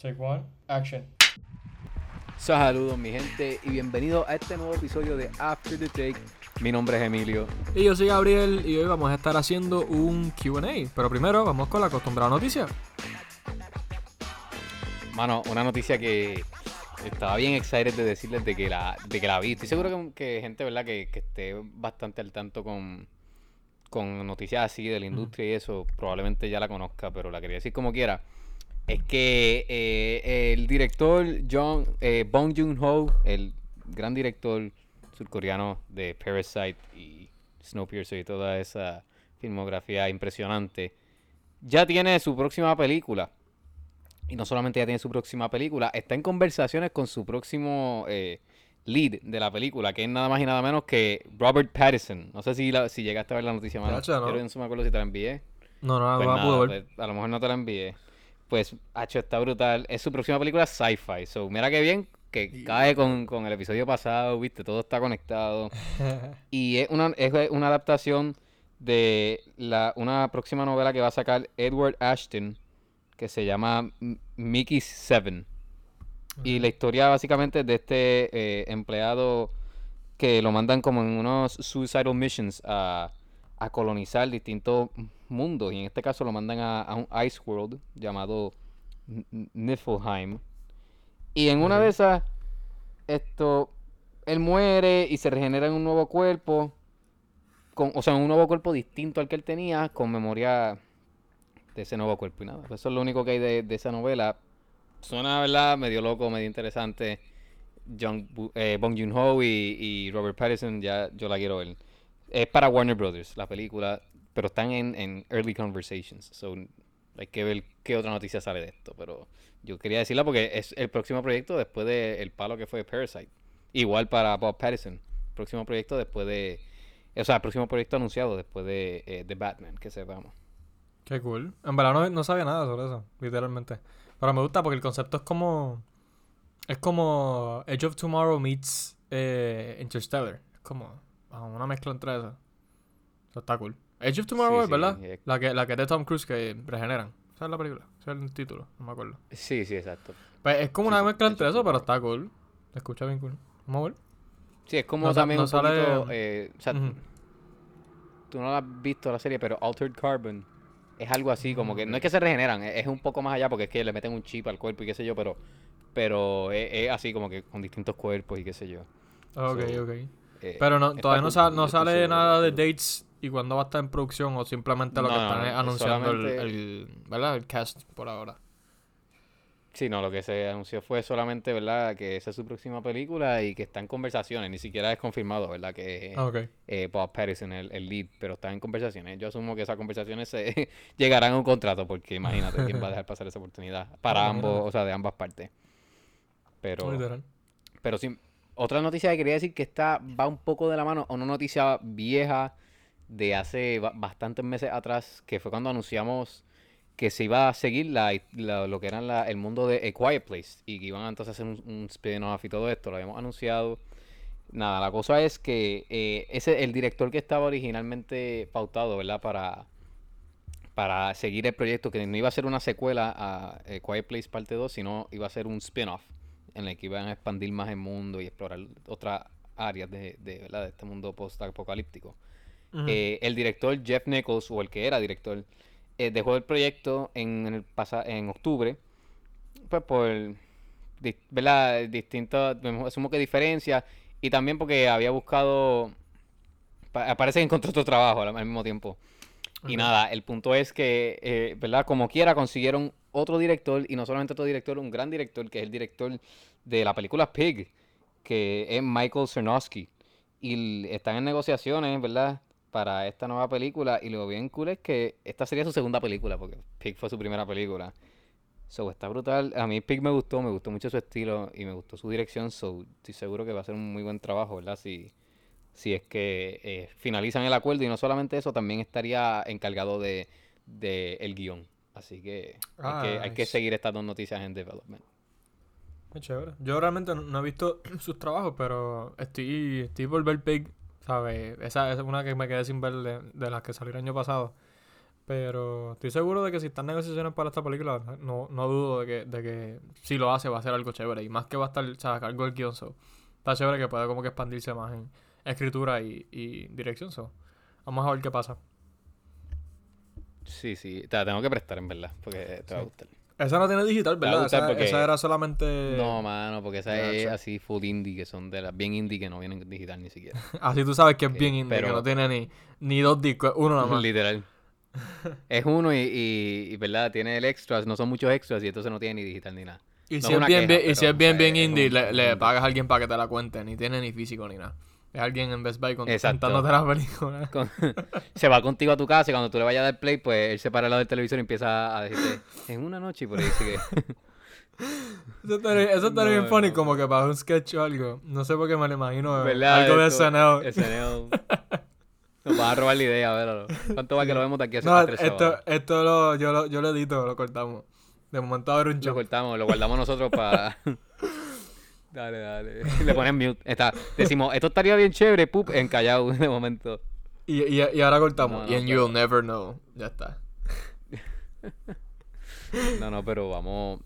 Take one, action. Saludos mi gente y bienvenidos a este nuevo episodio de After the Take. Mi nombre es Emilio. Y yo soy Gabriel y hoy vamos a estar haciendo un QA. Pero primero vamos con la acostumbrada noticia. Mano, una noticia que estaba bien excited de decirles de que la, de que la vi. Estoy seguro que, que gente, ¿verdad? Que, que esté bastante al tanto con, con noticias así de la industria y eso, probablemente ya la conozca, pero la quería decir como quiera. Es que eh, el director John, eh, Bong Joon-ho, el gran director surcoreano de Parasite y Snowpiercer y toda esa filmografía impresionante, ya tiene su próxima película. Y no solamente ya tiene su próxima película, está en conversaciones con su próximo eh, lead de la película, que es nada más y nada menos que Robert Pattinson. No sé si, si llegaste a ver la noticia, mano. Chacho, no. No me acuerdo si te la envié. No, no, Pues no nada, pude ver. pues, a lo mejor no te la envié. Pues, Hacho, está brutal. Es su próxima película sci-fi. So, mira qué bien que cae con, con el episodio pasado, viste, todo está conectado. Y es una, es una adaptación de la, una próxima novela que va a sacar Edward Ashton, que se llama Mickey Seven. Y la historia básicamente es de este eh, empleado que lo mandan como en unos suicidal missions a, a colonizar distintos mundos. Y en este caso lo mandan a, a un ice world llamado Niflheim. Y en una de esas, esto, él muere y se regenera en un nuevo cuerpo. Con, o sea, en un nuevo cuerpo distinto al que él tenía, con memoria de ese nuevo cuerpo y nada. Eso es lo único que hay de, de esa novela. Suena, ¿verdad? Medio loco, medio interesante. John, eh, Bong Joon-ho y, y Robert Pattinson, ya yo la quiero ver. Es para Warner Brothers, la película, pero están en, en early conversations. So, hay que ver qué otra noticia sale de esto. Pero yo quería decirla porque es el próximo proyecto después del palo que fue Parasite. Igual para Bob Pattinson. Próximo proyecto después de. O sea, próximo proyecto anunciado después de, eh, de Batman, que sepamos. Qué cool. En verdad no, no sabía nada sobre eso, literalmente. Pero me gusta porque el concepto es como. Es como Edge of Tomorrow meets eh, Interstellar. Es como ah, una mezcla entre eso. Eso está cool. Edge of Tomorrow, Sí, ¿verdad? es- La que, la que es de Tom Cruise que regeneran. ¿Esa es la película? Ese es el título, no me acuerdo. Sí, sí, exacto. Pues es como una mezcla entre eso, pero está cool. Se escucha bien cool. Vamos a ver. Sí, es como No también no un sale- poquito, eh, o sea, tú no la has visto la serie, pero Altered Carbon es algo así, como que no es que se regeneran, es, es un poco más allá porque es que le meten un chip al cuerpo y qué sé yo, pero pero es, es así como que con distintos cuerpos y qué sé yo. Ok, So, ok. Eh, Pero no, todavía no, cool, sa- yo no sale nada de dates y cuándo va a estar en producción o simplemente lo que No, están no, anunciando el, ¿verdad? el cast por ahora. Sí, no, lo que se anunció fue solamente, ¿verdad? Que esa es su próxima película y que está en conversaciones, ni siquiera es confirmado, ¿verdad? Que Ah, ok. eh, Bob el, el lead, pero está en conversaciones. Yo asumo que esas conversaciones se llegarán a un contrato, porque imagínate quién va a dejar pasar esa oportunidad para Ah, ambos, o sea, de ambas partes. Pero, Literal. pero sí, otra noticia que quería decir que está va un poco de la mano a una noticia vieja de hace ba- bastantes meses atrás, que fue cuando anunciamos que se iba a seguir la, lo que era el mundo de A Quiet Place y que iban a hacer un, un spin-off y todo esto, lo habíamos anunciado. Nada, la cosa es que eh, ese el director que estaba originalmente pautado, ¿verdad? Para, para seguir el proyecto, que no iba a ser una secuela a eh, Quiet Place parte 2, sino iba a ser un spin-off en el que iban a expandir más el mundo y explorar otras áreas de, de, ¿verdad? de este mundo post-apocalíptico. Eh, el director Jeff Nichols, o el que era director, eh, dejó el proyecto en, el pasa- en octubre, pues por di- ¿verdad? distintas, asumo que diferencias, y también porque había buscado, pa- parece que encontró otro trabajo al, al mismo tiempo. Y nada, el punto es que, eh, ¿verdad? Como quiera, consiguieron otro director, y no solamente otro director, un gran director, que es el director de la película Pig, que es Michael Cernowski. Y están en negociaciones, ¿verdad? Para esta nueva película. Y lo bien cool es que esta sería su segunda película, porque Pig fue su primera película. So, está brutal. A mí Pig me gustó, me gustó mucho su estilo y me gustó su dirección. So, estoy seguro que va a ser un muy buen trabajo, ¿verdad? Si, si es que eh, finalizan el acuerdo. Y no solamente eso, también estaría encargado de, de el guion. Así que hay, que hay que nice. seguir estas dos noticias en development. Qué chévere. Yo realmente no, no he visto sus trabajos, pero estoy, estoy por ver Pig, ¿sabes? Esa es una que me quedé sin ver de, de las que salió el año pasado. Pero estoy seguro de que si están negociaciones para esta película, no, no dudo de que, de que si lo hace va a ser algo chévere. Y más que va a estar, o sea, a cargo del guion, so. Está chévere que pueda como que expandirse más en escritura y, y dirección, so. Vamos a ver qué pasa. Sí, sí. Te la tengo que prestar, en verdad, porque te va a Sí. gustar. Esa no tiene digital, ¿verdad? Esa, porque- esa era solamente... No, mano, porque esa es sí. así full indie, que son de las bien indie que no vienen en digital ni siquiera. Así tú sabes que es Sí, bien indie, que pero- no tiene ni, ni dos discos, uno nada más. Literal. Es uno y, y, y, ¿verdad? Tiene el extras, no son muchos extras y entonces no tiene ni digital ni nada. Y No si es bien, queja, bien- y si es bien, bien indie, un- le, pagas a alguien para que te la cuente. Ni tiene ni físico ni nada. Es alguien en Best Buy contándote la película. Con- se va contigo a tu casa y cuando tú le vayas a dar play, pues él se para al lado del televisor y empieza a decirte, en una noche y por ahí sigue. Eso estaría, eso estaría No, bien funny, no. como que para un sketch o algo. No sé por qué me lo imagino. ¿Verdad? Algo de SNL. SNL. Nos vas a robar la idea, a ver. ¿Cuánto va que lo vemos de aquí a No, tres esto, esto lo, yo, lo, yo lo edito, lo cortamos. De momento un Lo show. cortamos, lo guardamos nosotros para... Dale, dale. Le pones mute. Está. Decimos, esto estaría bien chévere, pup, en Callao de momento. Y, y, y ahora cortamos. No, y no, en You'll Never Know. Ya está. No, no, pero vamos...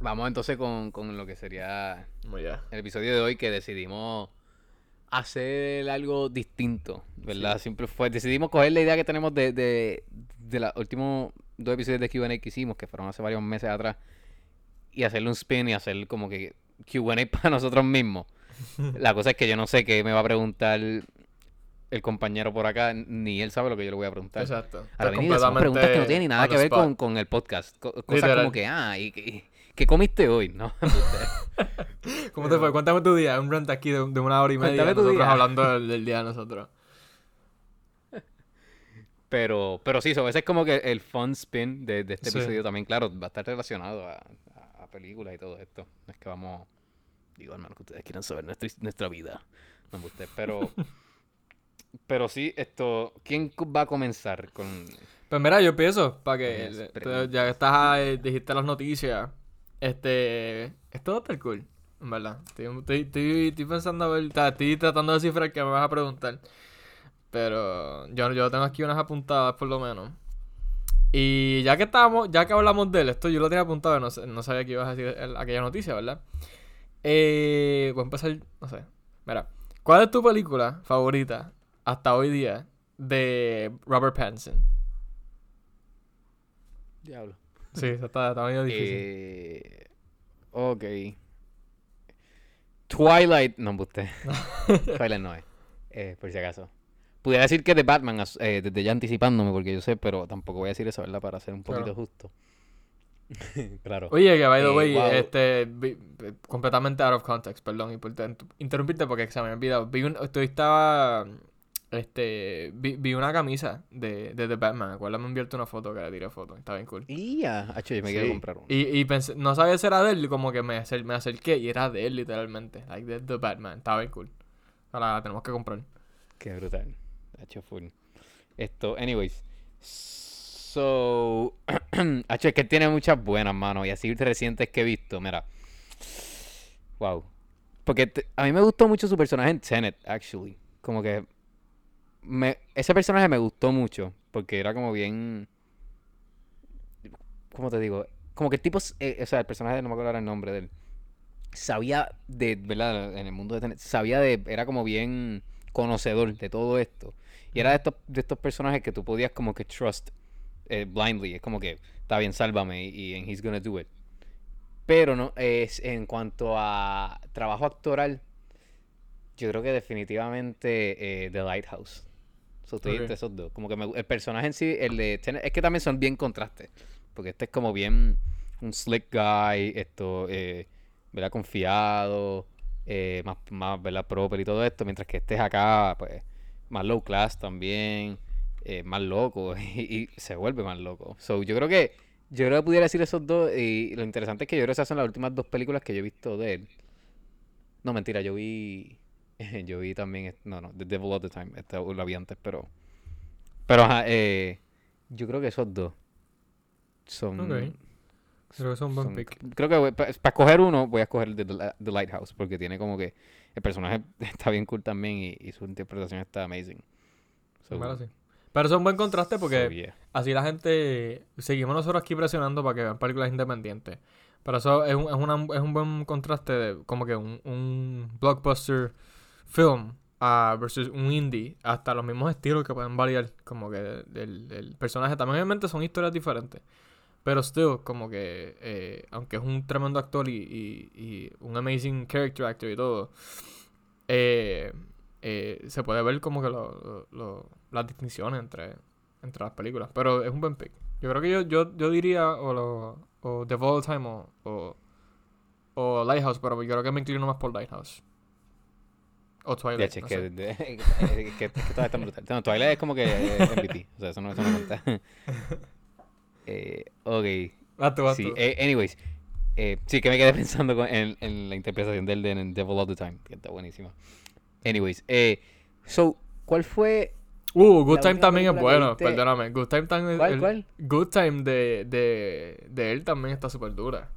Vamos entonces con, con lo que sería el episodio de hoy que decidimos hacer algo distinto, ¿verdad? Siempre fue, decidimos coger la idea que tenemos de, de, de los últimos dos episodios de Q&A que hicimos, que fueron hace varios meses atrás, y hacerle un spin y hacer como que Q&A para nosotros mismos. La cosa es que yo no sé qué me va a preguntar el compañero por acá, ni él sabe lo que yo le voy a preguntar. Exacto. Ahora bien, son preguntas que no tienen nada que ver con, con el podcast. Co- cosas Literal. como que, ah, ¿y qué, qué comiste hoy? No, ¿Cómo te fue? Cuéntame tu día. Un rant aquí de, de una hora y media. Cuéntame tu nosotros día. hablando del, del día de nosotros. Pero, pero sí, so, ese es como que el fun spin de, de este Sí. episodio también, claro, va a estar relacionado a películas y todo esto. No es que vamos, digo, hermano, que ustedes quieran saber nuestra, nuestra vida. No me guste, pero, pero sí, esto, ¿quién va a comenzar con... Pues mira, yo empiezo para que ya que estás dijiste las noticias. Este, esto va a estar cool, en verdad. Estoy, estoy, estoy- estoy pensando a ver, estoy tratando de descifrar qué me vas a preguntar. Pero yo, yo tengo aquí unas apuntadas por lo menos. Y ya que estábamos, ya que hablamos de él, esto yo lo tenía apuntado, no, no sabía que ibas a decir el- aquella noticia, ¿verdad? Eh, voy a empezar, no sé. Mira, ¿cuál es tu película favorita hasta hoy día de Robert Pattinson? Diablo. Sí, está, está medio difícil. Eh, ok. Twilight, no, usted. Twilight no es, eh, por si acaso. Pudiera decir que de Batman, eh, desde ya anticipándome, porque yo sé, pero tampoco voy a decir eso, ¿verdad? Para ser un poquito Claro. justo. claro. Oye, que by the Eh, way, wow. este, vi- vi- completamente out of context, perdón, y por inter- interrumpirte porque se me ha olvidado. Vi un, estoy, estaba, este, vi, vi una camisa de, de The Batman, acuérdame enviarte una foto que le tiré foto, está bien cool. Y ya, hacho, yo me quiero Sí. comprar uno. Y, y pensé, no sabía si era de él, como que me, acer- me acerqué y era de él literalmente, like de The Batman, estaba bien cool. Ahora la tenemos que comprar. Qué brutal. Full. Esto, anyways. So. Hacho, es que tiene muchas buenas, mano. Y así recientes que he visto. Mira. Wow. Porque a mí me gustó mucho su personaje en Tenet, actually. Como que. Me, ese personaje me gustó mucho. Porque era como bien. ¿Cómo te digo? Como que el tipo. eh, o sea, el personaje, no me acuerdo el nombre de él. Sabía de. ¿Verdad? En el mundo de Tenet. Sabía de. Era como bien conocedor de todo esto. Y era de estos, de estos personajes que tú podías como que trust eh, blindly. Es como que, está bien, sálvame y, and he's gonna do it. Pero no, es en cuanto a trabajo actoral, yo creo que definitivamente eh, The Lighthouse. So, estoy Ok. entre esos dos. Como que me- el personaje en sí, el de Tenet- es que también son bien contrastes. Porque este es como bien un slick guy, esto, eh, ¿verdad? Confiado, eh, más, más, ¿verdad? Proper y todo esto. Mientras que estés acá, pues, más low class también, eh, más loco y, se vuelve más loco. So, yo creo que yo creo que pudiera decir esos dos y lo interesante es que yo creo que esas son las últimas dos películas que yo he visto de él. No, mentira, yo vi yo vi también no, no, The Devil All the Time, esta la vi antes, pero pero ajá, eh, yo creo que esos dos son. Creo que es un buen son- pick. Creo que para escoger uno voy a escoger The, The- The Lighthouse porque tiene como que el personaje está bien cool también y, y su interpretación está amazing. So, sí. Pero es un buen contraste porque So, yeah. así la gente... Seguimos nosotros aquí presionando para que vean películas independientes. Pero eso es un, es una- es un buen contraste de como que un, un blockbuster film ah, versus un indie. Hasta los mismos estilos que pueden variar. Como que el, el personaje también obviamente son historias diferentes. Pero still, como que, eh, aunque es un tremendo actor y, y- y un amazing character actor y todo, eh, eh, se puede ver como que lo- lo- lo- las distinciones entre, entre las películas. Pero es un buen pick. Yo creo que yo, yo, yo diría o, lo, o The Fall Time o, o, o Lighthouse, pero yo creo que me inclino más por Lighthouse. O Twilight. es que, todas están brutales. No, Twilight es como que MVP. O sea, eso no, eso no cuenta. eh, ok. Tú, Sí, eh, anyways. eh, sí, que me quedé pensando con- en, en la interpretación del de en Devil All the Time, que está buenísima. Anyways, eh, so, ¿cuál fue? Uh, Good la Time también es bueno, perdóname. Good Time también ¿Cuál, el- cuál? Good Time de, de, de él también está súper dura.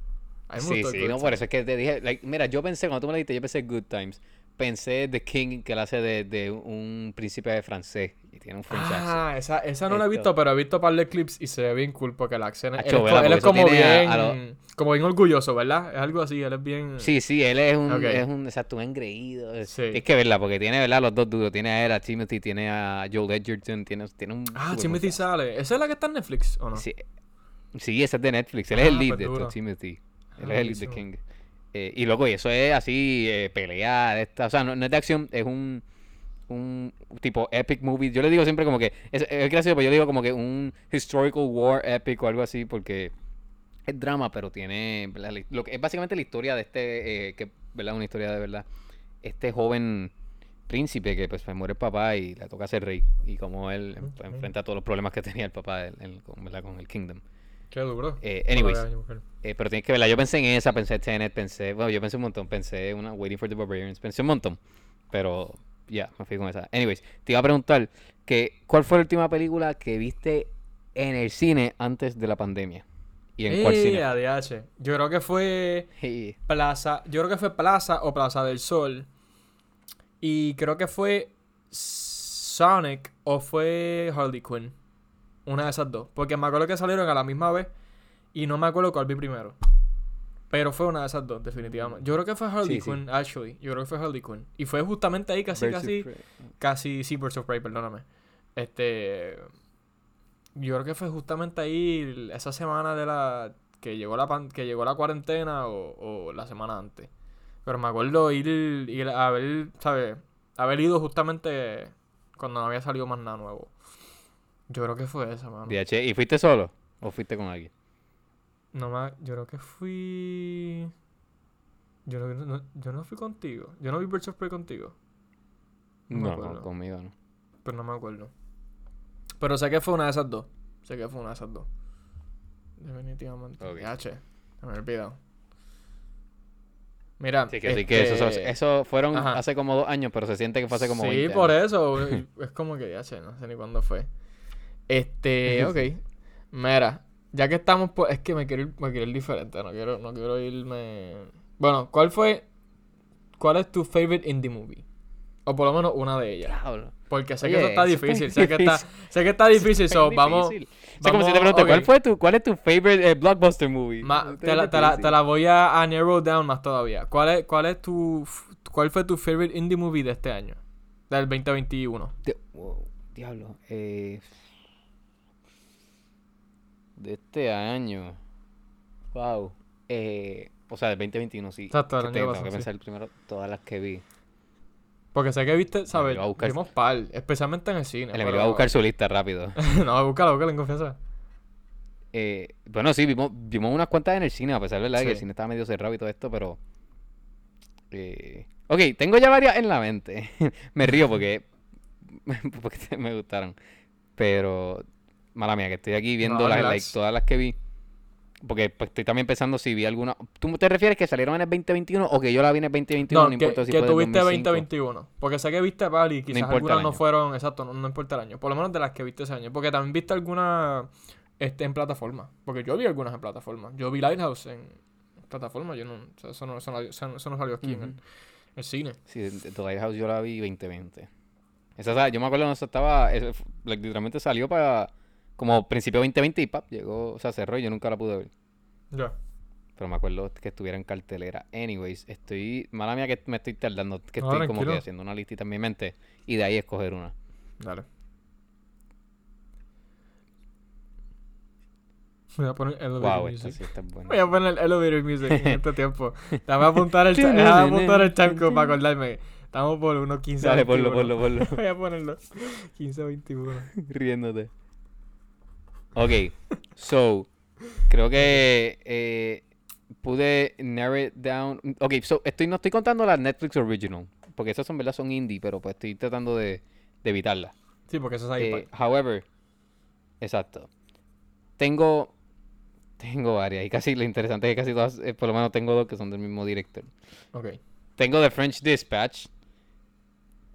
Me Sí, sí, no, Time. por eso es que te dije, like, mira, yo pensé, cuando tú me lo dijiste, yo pensé Good Times. Pensé The King, que él hace de, de un príncipe francés y tiene un French accent. Ah, esa, esa no la he visto, pero he visto un par de clips y se ve bien cool porque la acción es, él es, como a- bien, a lo- como bien orgulloso, ¿verdad? Es algo así, él es bien... Sí, sí, él es un, Ok. es un, exacto, un engreído. Es, Sí. es que verla, porque tiene, ¿verdad? Los dos duros. Tiene a él, a Timothy, tiene a Joel Edgerton, tiene, tiene un... Ah, Timothy sale. ¿Esa es la que está en Netflix o no? Sí, sí, ese es de Netflix. Él es el Ah, lead pues de esto. Timothy. Ah, Él es el lead de. King. Eh, y loco, y eso es así, eh, pelea, de esta, o sea, no, no es de acción, es un, un tipo epic movie. Yo le digo siempre como que, es, es gracioso, pero yo digo como que un historical war epic o algo así, porque es drama, pero tiene, lo que es básicamente la historia de este, eh, que, ¿verdad? Una historia de verdad. Este joven príncipe que pues, muere el papá y le toca ser rey, y como él enfrenta todos los problemas que tenía el papá con, ¿verdad? con el kingdom. Qué duro. Eh, anyways, eh, pero tienes que verla. Yo pensé en esa, pensé en Tenet, pensé, bueno, yo pensé un montón, pensé una Waiting for the Barbarians, pensé un montón. Pero ya, me fui con esa. Anyways, te iba a preguntar que ¿cuál fue la última película que viste en el cine antes de la pandemia? ¿Y en cuál cine? ADH. Yo creo que fue. Plaza, yo creo que fue Plaza o Plaza del Sol. Y creo que fue Sonic o fue Harley Quinn. Una de esas dos. Porque me acuerdo que salieron a la misma vez y no me acuerdo cuál vi primero. Pero fue una de esas dos, definitivamente. Yo creo que fue Harley Sí, actually. Yo creo que fue Harley Quinn. Y fue justamente ahí, casi, Birds casi, casi, sí, Birds of Prey, perdóname. Este, yo creo que fue justamente ahí esa semana de la que llegó la pan- que llegó la cuarentena o, o la semana antes. Pero me acuerdo ir, ir a ver, ¿sabes? Haber ido justamente cuando no había salido más nada nuevo. Yo creo que fue esa, mano. DH, ¿Y fuiste solo? ¿O fuiste con alguien? No me, yo creo que fui. Yo no, no- yo no fui contigo. Yo no vi Birds of Prey contigo. No conmigo no. Pero no me acuerdo. Pero sé que fue una de esas dos. Sé que fue una de esas dos. Definitivamente. Ok. Ya, che. Me he olvidado. Mira. Sí, que, sí, que eso, este, eso fueron ajá. hace como dos años, pero se siente que fue hace como Sí, 20 por eso. es como que ya, no sé ni cuándo fue. Este, ok. Mira, ya que estamos, pues, es que me quiero ir, me quiero ir diferente. No quiero, no quiero irme. Bueno, ¿cuál fue? ¿Cuál es tu favorite indie movie? O por lo menos una de ellas. Diablo. Porque sé Oye, que eso está difícil. Sé que está, difícil. sé que está difícil. so, vamos. Es como si te pregunto, ¿cuál, fue tu, ¿cuál es tu favorite eh, blockbuster movie? Ma- te, la, te, la, te la voy a, a narrow down más todavía. ¿Cuál es, cuál es tu cuál fue tu favorite indie movie de este año? Del 2021. De- wow, diablo. Eh, de este año. Wow. Eh, o sea, del 2021, sí. Exacto, el Que año tengo, pasado, que sí. pensar primero todas las que vi. Porque sé que viste, ¿sabes? buscar- Vimos par, especialmente en el cine. El Emilio pero- va a buscar su lista rápido. no, búscala, búscala en confianza. Eh, bueno, sí, vimos, vimos unas cuantas en el cine, a pesar de que el Sí. cine estaba medio cerrado y todo esto, pero. eh, ok, tengo ya varias en la mente. me río porque. porque me gustaron. Pero. Mala mía, que estoy aquí viendo No, las, like, todas las que vi. Porque pues, estoy también pensando si vi alguna. ¿Tú te refieres que salieron en el 2021 o que yo la vi en el 2021? No, No, que, importa si que fue tuviste 2005? 2021. Porque sé que viste par y quizás algunas no fueron, exacto, no, no importa el año. Por lo menos de las que viste ese año. Porque también viste algunas este, en plataforma. Porque yo vi algunas en plataforma. Yo vi Lighthouse en plataforma. Yo no, o sea, eso, no, eso, no, eso salió aquí en el, cine. Sí, The Lighthouse yo la vi 2020. Esa, sa- yo me acuerdo, esa estaba, literalmente salió para como principio 2020 y pap, llegó, o sea, cerró y yo nunca la pude ver. Ya. Pero me acuerdo que estuviera en cartelera. Anyways, estoy, mala mía que me estoy tardando, que No, estoy como que haciendo una listita en mi mente y de ahí escoger una. Dale. Voy a poner elevator Wow, esta music. sí está buena. Voy a poner elevator music en este tiempo. Déjame apuntar el, déjame apuntar el timecode para acordarme. Estamos por unos 15 Dale, ponlo, 21. ponlo, ponlo. Voy a ponerlo. 15 21. Riéndote. Ok, so, creo que eh, pude narrow it down. Ok, so, estoy, no estoy contando las Netflix Original, porque esas son, ¿verdad? Son indie, pero pues estoy tratando de, de evitarlas. Sí, porque eso es ahí. Eh, however, exacto. Tengo, tengo varias, y casi lo interesante es que casi todas, eh, por lo menos tengo dos que son del mismo director. ok. Tengo The French Dispatch.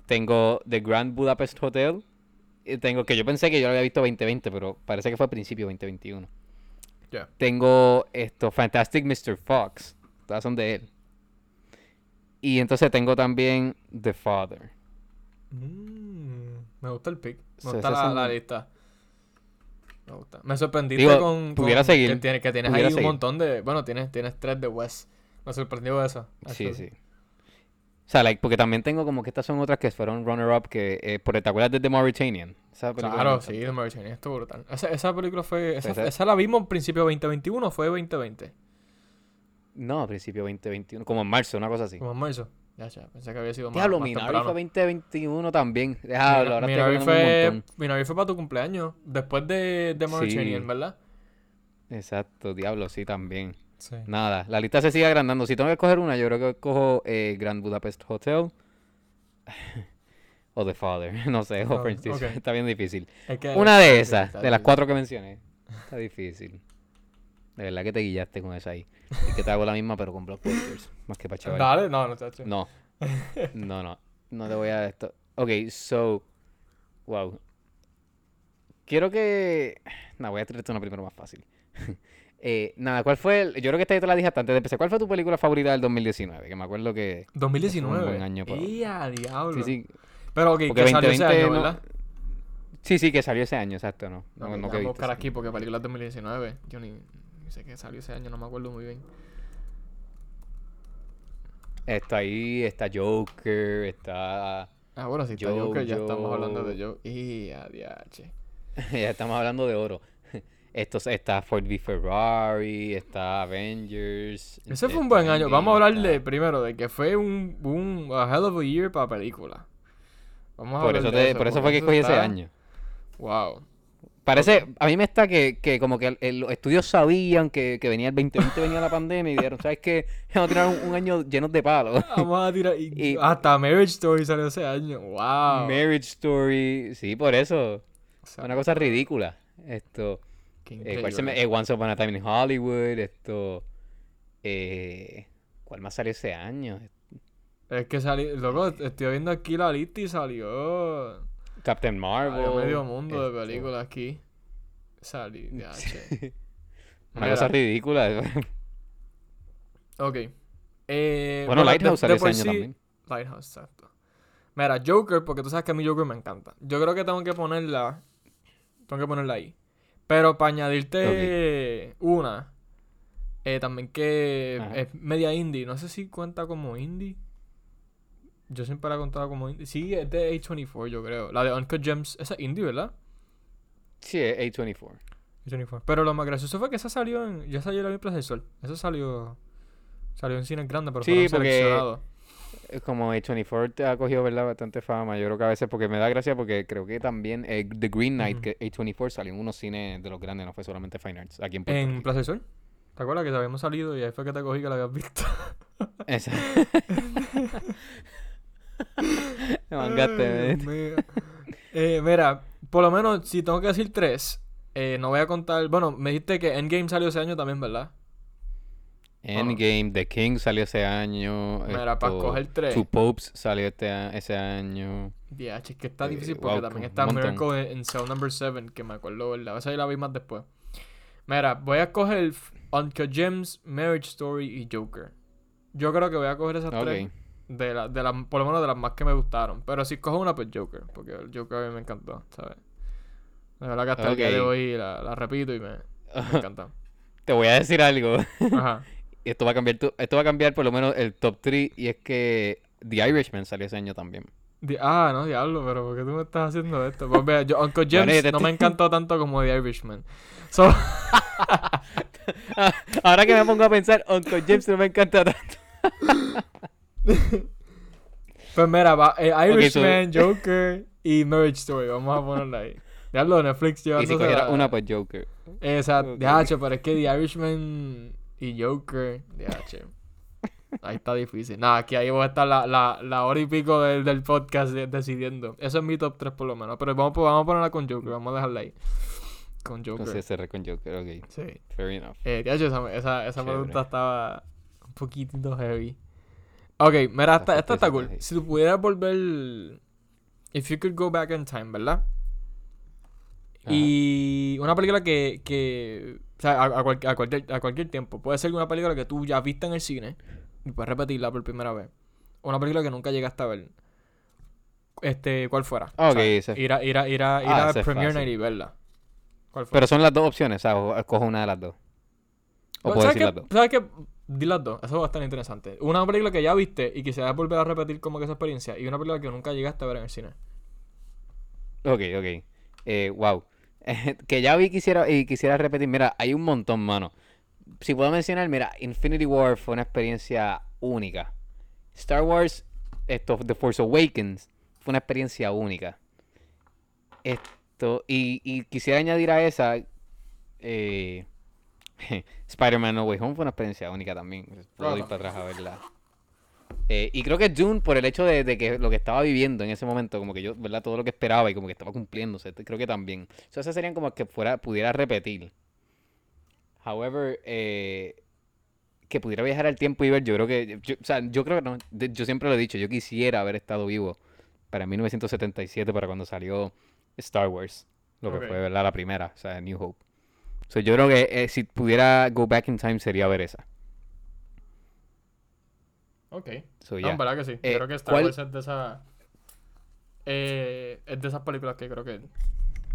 Tengo The Grand Budapest Hotel. Y tengo que yo pensé que yo lo había visto 2020, pero parece que fue a principio 2021. Ya. Tengo esto, Fantastic Mr. Fox. Todas son de él. Y entonces tengo también The Father. Mm, me gusta el pick. Me So, gusta la, son- la lista. Me gusta. Me sorprendiste Digo, con, pudiera con seguir, Que, tiene- que tienes pudiera ahí un seguir. montón de. Bueno, tienes, tienes tres de West. Me sorprendió eso. Sí, sí. O sea, like, porque también tengo como que estas son otras que fueron runner-up que... Eh, porque ¿Te acuerdas de The Mauritanian? Esa Claro, sí, The Mauritanian estuvo brutal. Esa, esa película fue. Esa, Esa- esa la vimos en principio 2021 o fue 2020. No, a principio 2021. Como en marzo, una cosa así. Como en marzo. Ya, ya. Pensé que había sido más. Diablo, más Minari temprano. fue 2021 también. Diablo, ahora Minari fue. Minari fue para tu cumpleaños. Después de The Mauritanian, Sí. ¿verdad? Exacto, Diablo, sí, también. Sí. Nada, la lista se sigue agrandando. Si tengo que escoger una, yo creo que cojo eh, Grand Budapest Hotel. o The Father, no sé, o Ah, French Dispatch. ok. Está bien difícil. Es que- Una de esas, de las cuatro que mencioné. Está difícil. De verdad que te guillaste con esa ahí. Y que te hago la misma, pero con blockbusters. Más que para chaval. Dale, no, no, chacho. No. No, no. No te voy a esto. Ok, so. Wow. Quiero que. No, voy a tirarte una primero más fácil. Eh, nada, ¿cuál fue? el- Yo creo que esta ya te la dije hasta antes de empezar. ¿Cuál fue tu película favorita del 2019? Que me acuerdo que. 2019. Fue un buen año para- ¡Ya, diablo! Sí, sí. Pero ok, que salió ese 2020 año, no- ¿verdad? Sí, sí, que salió ese año, exacto, no. No, no que viste, buscar sí. aquí porque película 2019. Yo ni, ni sé que salió ese año, no me acuerdo muy bien. Está ahí, está Joker, está. Ah, bueno, si está Joe, Joker, ya estamos hablando de. Joe. Y adiache. ya estamos hablando de oro. Estos, está Ford v Ferrari, está Avengers. Ese fue un buen año. Vamos a hablar de, primero, de que fue un, un a hell of a year para película. Vamos a Por hablar eso, de te- por eso fue que escogí ese año. Wow. Parece, a mí me está que, que como que el- los estudios sabían que, que venía el 2020, venía la pandemia y dijeron, ¿sabes qué? Vamos a tirar un, un año lleno de palos. Vamos a tirar. y- Y- hasta Marriage Story salió ese año. Wow. Marriage Story, sí, por eso. Una cosa ridícula. Esto, eh, ¿cuál se me- eh, Once Upon a Time in Hollywood, esto, eh, ¿cuál más salió ese año? Es que salió. Loco, estoy viendo aquí la lista y salió. Captain Marvel. Salió medio mundo de películas aquí. Salí. Ya, che. Una cosa ridícula. Ok. Eh, bueno, Lighthouse salió ese año sí- también. Lighthouse, exacto. Mira, Joker, porque tú sabes que a mí Joker me encanta. Yo creo que tengo que ponerla. Tengo que ponerla ahí. Pero para añadirte una. eh, también que Ajá. es media indie. No sé si cuenta como indie. Yo siempre la he contado como indie. Sí, es de A24, yo creo. La de Uncut Gems. Esa es indie, ¿verdad? Sí, es A24. A24. Pero lo más gracioso fue que esa salió en. Ya salió la mi Plaza del Sol. Eso salió. Salió en cines grandes, pero Sí, porque- seleccionados. Como A24 te ha cogido, ¿verdad? Bastante fama. Yo creo que a veces, porque me da gracia, porque creo que también eh, The Green Knight, que A24 salió en unos cines de los grandes, no fue solamente Fine Arts, aquí en Puerto En Rico. Plaza Sol. ¿Te acuerdas que habíamos salido y ahí fue que te cogí que la habías visto? Esa. Me mangaste, Ay, ¿eh? Eh, mira, por lo menos si tengo que decir tres, eh, no voy a contar. Bueno, me dijiste que Endgame salió ese año también, ¿verdad? Endgame, The King salió ese año. Mira, pa' esto, escoger tres. Two Popes salió este, ese año. DH, es que está Eh, difícil porque wow, también está. Miracle en, Cell Number 7, que me acuerdo, ¿verdad? Esa ya la vi más después. Mira, voy a coger Uncut Gems, Marriage Story y Joker. Yo creo que voy a coger esas tres. De, la, de las, por lo menos de las más que me gustaron. Pero si cojo una, pues Joker. Porque el Joker a mí me encantó, ¿sabes? De verdad que hasta el día de hoy la, la repito y me, me encanta. Te voy a decir algo. Ajá. esto va a cambiar tu- esto va a cambiar por lo menos el top 3 y es que The Irishman salió ese año también. Ah, no, diablo, pero ¿por qué tú me estás haciendo esto? Pues vea, yo, Uncle James no me estoy- encantó tanto como The Irishman. So, Ahora que me pongo a pensar, Uncle James no me encanta tanto. pues mira, va, eh, so- Irishman, Joker y Marriage Story. Vamos a ponerla ahí. Diablo, Netflix Y si llevándose cogiera la- una, pues Joker. Exacto, Ok. DH, pero es que The Irishman y Joker, DH. Ahí está difícil. Nada, aquí ahí va a estar la, la, la hora y pico del, del podcast de- decidiendo. Eso es mi top 3 por lo menos. Pero vamos, a- vamos a ponerla con Joker, vamos a dejarla ahí. Con Joker. Entonces cerré con Joker, ok. Sí. Fair enough. Eh, DH, esa, esa, esa pregunta estaba un poquitito heavy. Ok, mira, esta, Está esta está cool. Si tú pudieras volver... If you could go back in time, ¿verdad? Ajá. Y una película que, que o sea, a, a cual- a cualquier, a cualquier tiempo. Puede ser una película que tú ya viste en el cine y puedes repetirla por primera vez. O una película que nunca llegaste a ver. Este, ¿cuál fuera? Ah, ok, O sea, ese- Ir a, ir a, ir a, ir Ah, a es Premiere fácil. Night y verla. ¿Cuál fuera? Pero son las dos opciones, o sea, o- escojo una de las dos. O puedo ¿Sabes decir qué? las dos. ¿Sabes qué? Di las dos. Eso va a estar interesante. Una película que ya viste y quisieras volver a repetir como que esa experiencia. Y una película que nunca llegaste a ver en el cine. Ok, ok. Eh, wow. que ya vi quisiera, y quisiera repetir. Mira, hay un montón, mano. Si puedo mencionar, mira, Infinity War fue una experiencia única. Star Wars, esto, The Force Awakens, fue una experiencia única. Esto, y, y quisiera añadir a esa, eh, Spider-Man No Way Home fue una experiencia única también. Puedo ir para atrás a verla. Eh, y creo que Dune, por el hecho de, de que lo que estaba viviendo en ese momento, como que yo, ¿verdad? Todo lo que esperaba y como que estaba cumpliéndose, creo que también. O sea, esas serían como que fuera, pudiera repetir. However, eh, que pudiera viajar al tiempo y ver, yo creo que, yo- o sea, yo creo que no, yo siempre lo he dicho, yo quisiera haber estado vivo para 1977, para cuando salió Star Wars, lo que fue, ¿verdad? La primera, o sea, New Hope. So, yo creo que eh, si pudiera go back in time sería ver esa. Ok. So, No, yeah. en verdad que sí. Eh, creo que Star ¿cuál- Wars es de esas. Eh, es de esas películas que creo que.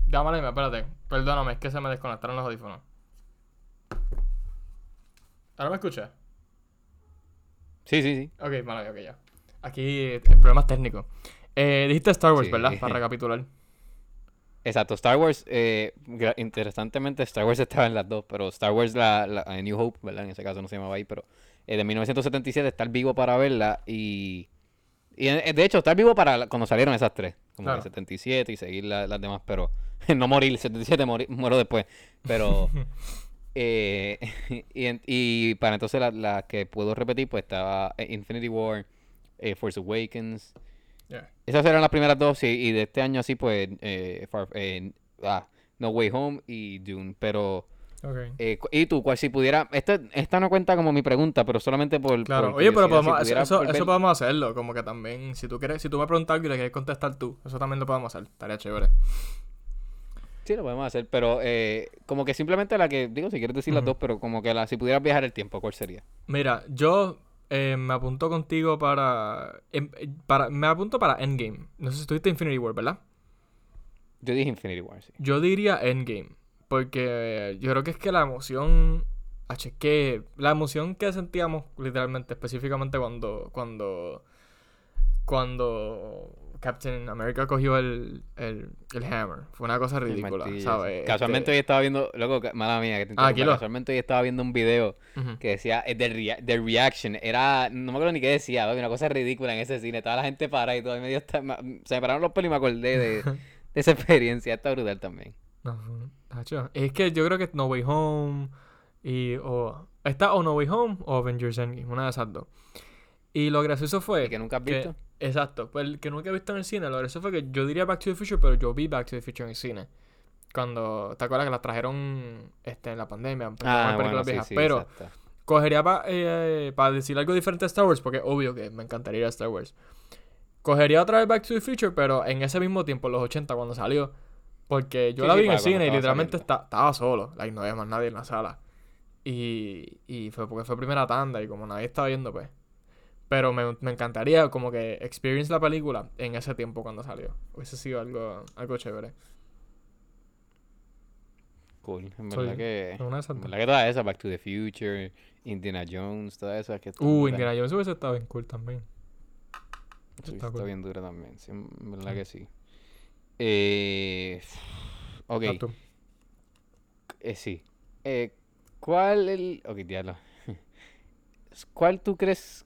Dámale, espérate. Perdóname, es que se me desconectaron los audífonos. ¿Ahora me escuchas? Sí, sí, sí. Ok, vale, ok, ya. Aquí eh, problemas técnicos. Eh, dijiste Star Wars, Sí. ¿verdad? Para recapitular. Exacto, Star Wars, eh, interesantemente, Star Wars estaba en las dos, pero Star Wars, la, la- New Hope, ¿verdad? En ese caso no se llamaba ahí, pero eh, de 1977, estar vivo para verla y, y eh, de hecho, estar vivo para cuando salieron esas tres, como Claro. que 77 y seguir la- las demás, pero no morir, 77 morí- muero después, pero... eh, y, y para entonces la, la que puedo repetir, pues estaba eh, Infinity War, eh, Force Awakens, Yeah. esas eran las primeras dos, sí, y de este año así, pues, eh, Far- eh, ah, No Way Home y Dune. Pero, Eh, ¿y tú? ¿Cuál si pudiera? Esta, esta no cuenta como mi pregunta, pero solamente por. Claro, por oye, pero si eso, eso, volver- eso podemos hacerlo. Como que también, si tú quieres, si tú me preguntas algo y le quieres contestar tú, eso también lo podemos hacer. Estaría chévere. Sí, lo podemos hacer, pero eh, como que simplemente la que. Digo, si quieres decir las dos, pero como que la si pudieras viajar el tiempo, ¿cuál sería? Mira, yo eh, me apunto contigo para, em- para. Me apunto para Endgame. No sé si tuviste Infinity War, ¿verdad? Yo dije Infinity War, sí. Yo diría Endgame. Porque yo creo que es que la emoción. H, que la emoción que sentíamos literalmente, específicamente cuando. Cuando. Cuando Captain America cogió el, el, el hammer. Fue una cosa ridícula, martillo, ¿sabes? sí. Casualmente hoy Este- estaba viendo, loco, mala mía, que te Ah, tranquilo. casualmente hoy estaba viendo un video que decía eh, The, rea- the Reaction. Era, no me acuerdo ni qué decía, una cosa ridícula en ese cine. Toda la gente para y todo. y medio está- ma- se me pararon los pelos y me acordé de, de esa experiencia. Está brutal también. No, tacho, Es que yo creo que No Way Home y o está o No Way Home o Avengers Endgame, una de esas dos. Y lo gracioso fue ¿Y que nunca has que- visto? exacto, pues el que nunca he visto en el cine, lo gracioso fue que yo diría Back to the Future, pero yo vi Back to the Future en el cine. Cuando, ¿te acuerdas que la trajeron este, en la pandemia? Ah, bueno, sí, sí, pero exacto. cogería para decir algo diferente a Star Wars, porque obvio que me encantaría ir a Star Wars. Cogería otra vez Back to the Future, pero en ese mismo tiempo, en los 80, cuando salió. Porque yo Sí, la sí, vi en el cine y literalmente estaba solo. Like, no había más nadie en la sala. Y, y fue porque fue primera tanda y como nadie estaba viendo, pues. Pero me, me encantaría como que experience la película en ese tiempo cuando salió. Hubiese sido algo, algo chévere. Cool. En Soy verdad que. una En verdad que todas esas, Back to the Future, Indiana Jones, todas esas que Uh. Indiana Jones hubiese estado bien cool también. Está está cool. bien dura también. Sí, en verdad Sí. que sí. Eh, ok, Ah, eh, sí. Eh, ¿Cuál el. Ok, diablo. ¿Cuál tú crees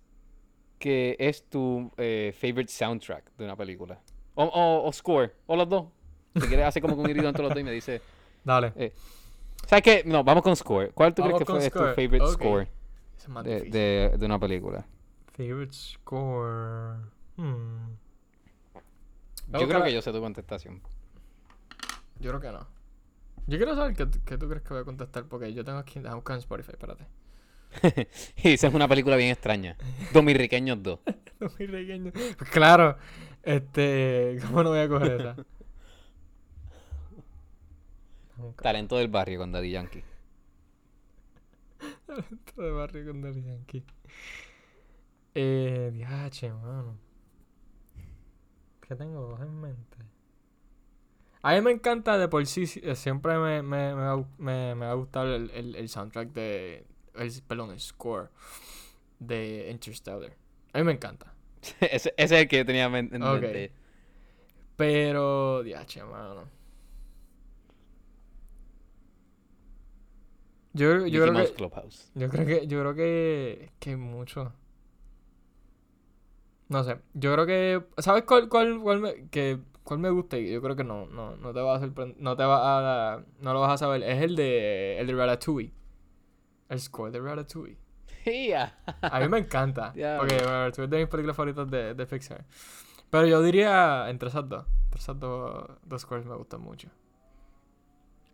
que es tu eh, favorite soundtrack de una película? O, o, o score, o los dos. Si quieres hacer como un híbrido entre los dos y me dice. Dale. Eh, ¿Sabes qué? No, vamos con score. ¿Cuál tú Vamos crees que fue es tu favorite Ok. score es de, de, de una película? Favorite score. Hmm. Yo creo que yo sé tu contestación. Yo creo que no. Yo quiero saber qué, qué tú crees que voy a contestar porque yo tengo aquí. Déjame buscar en Spotify, espérate. y esa es una película bien extraña. Dominiqueños 2. Muy pequeño. Pues claro. Este. ¿Cómo no voy a coger esa? Talento del barrio con Daddy Yankee. Dentro de barrio con Daddy Yankee. Eh. Diache, mano. ¿Qué tengo dos en mente? A mí me encanta de por sí, eh, siempre me, me, me, me, va a gustar el, el, el soundtrack de. El, perdón, el score de Interstellar. A mí me encanta. ese, ese es el que yo tenía en mente. Pero, diache, mano. Yo, yo creo que. Clubhouse. Yo creo que, yo creo que, que mucho. No sé, yo creo que, ¿sabes cuál, cuál, cuál me, que, cuál me gusta? Y yo creo que no, no, no te va a sorprender, no te va a, no lo vas a saber. Es el de, el de Ratatouille. El score de Ratatouille. Yeah. A mí me encanta, Diablo. porque Ratatouille es de mis películas favoritas de, de Pixar. Pero yo diría entre esas dos, entre esas dos, dos scores me gustan mucho.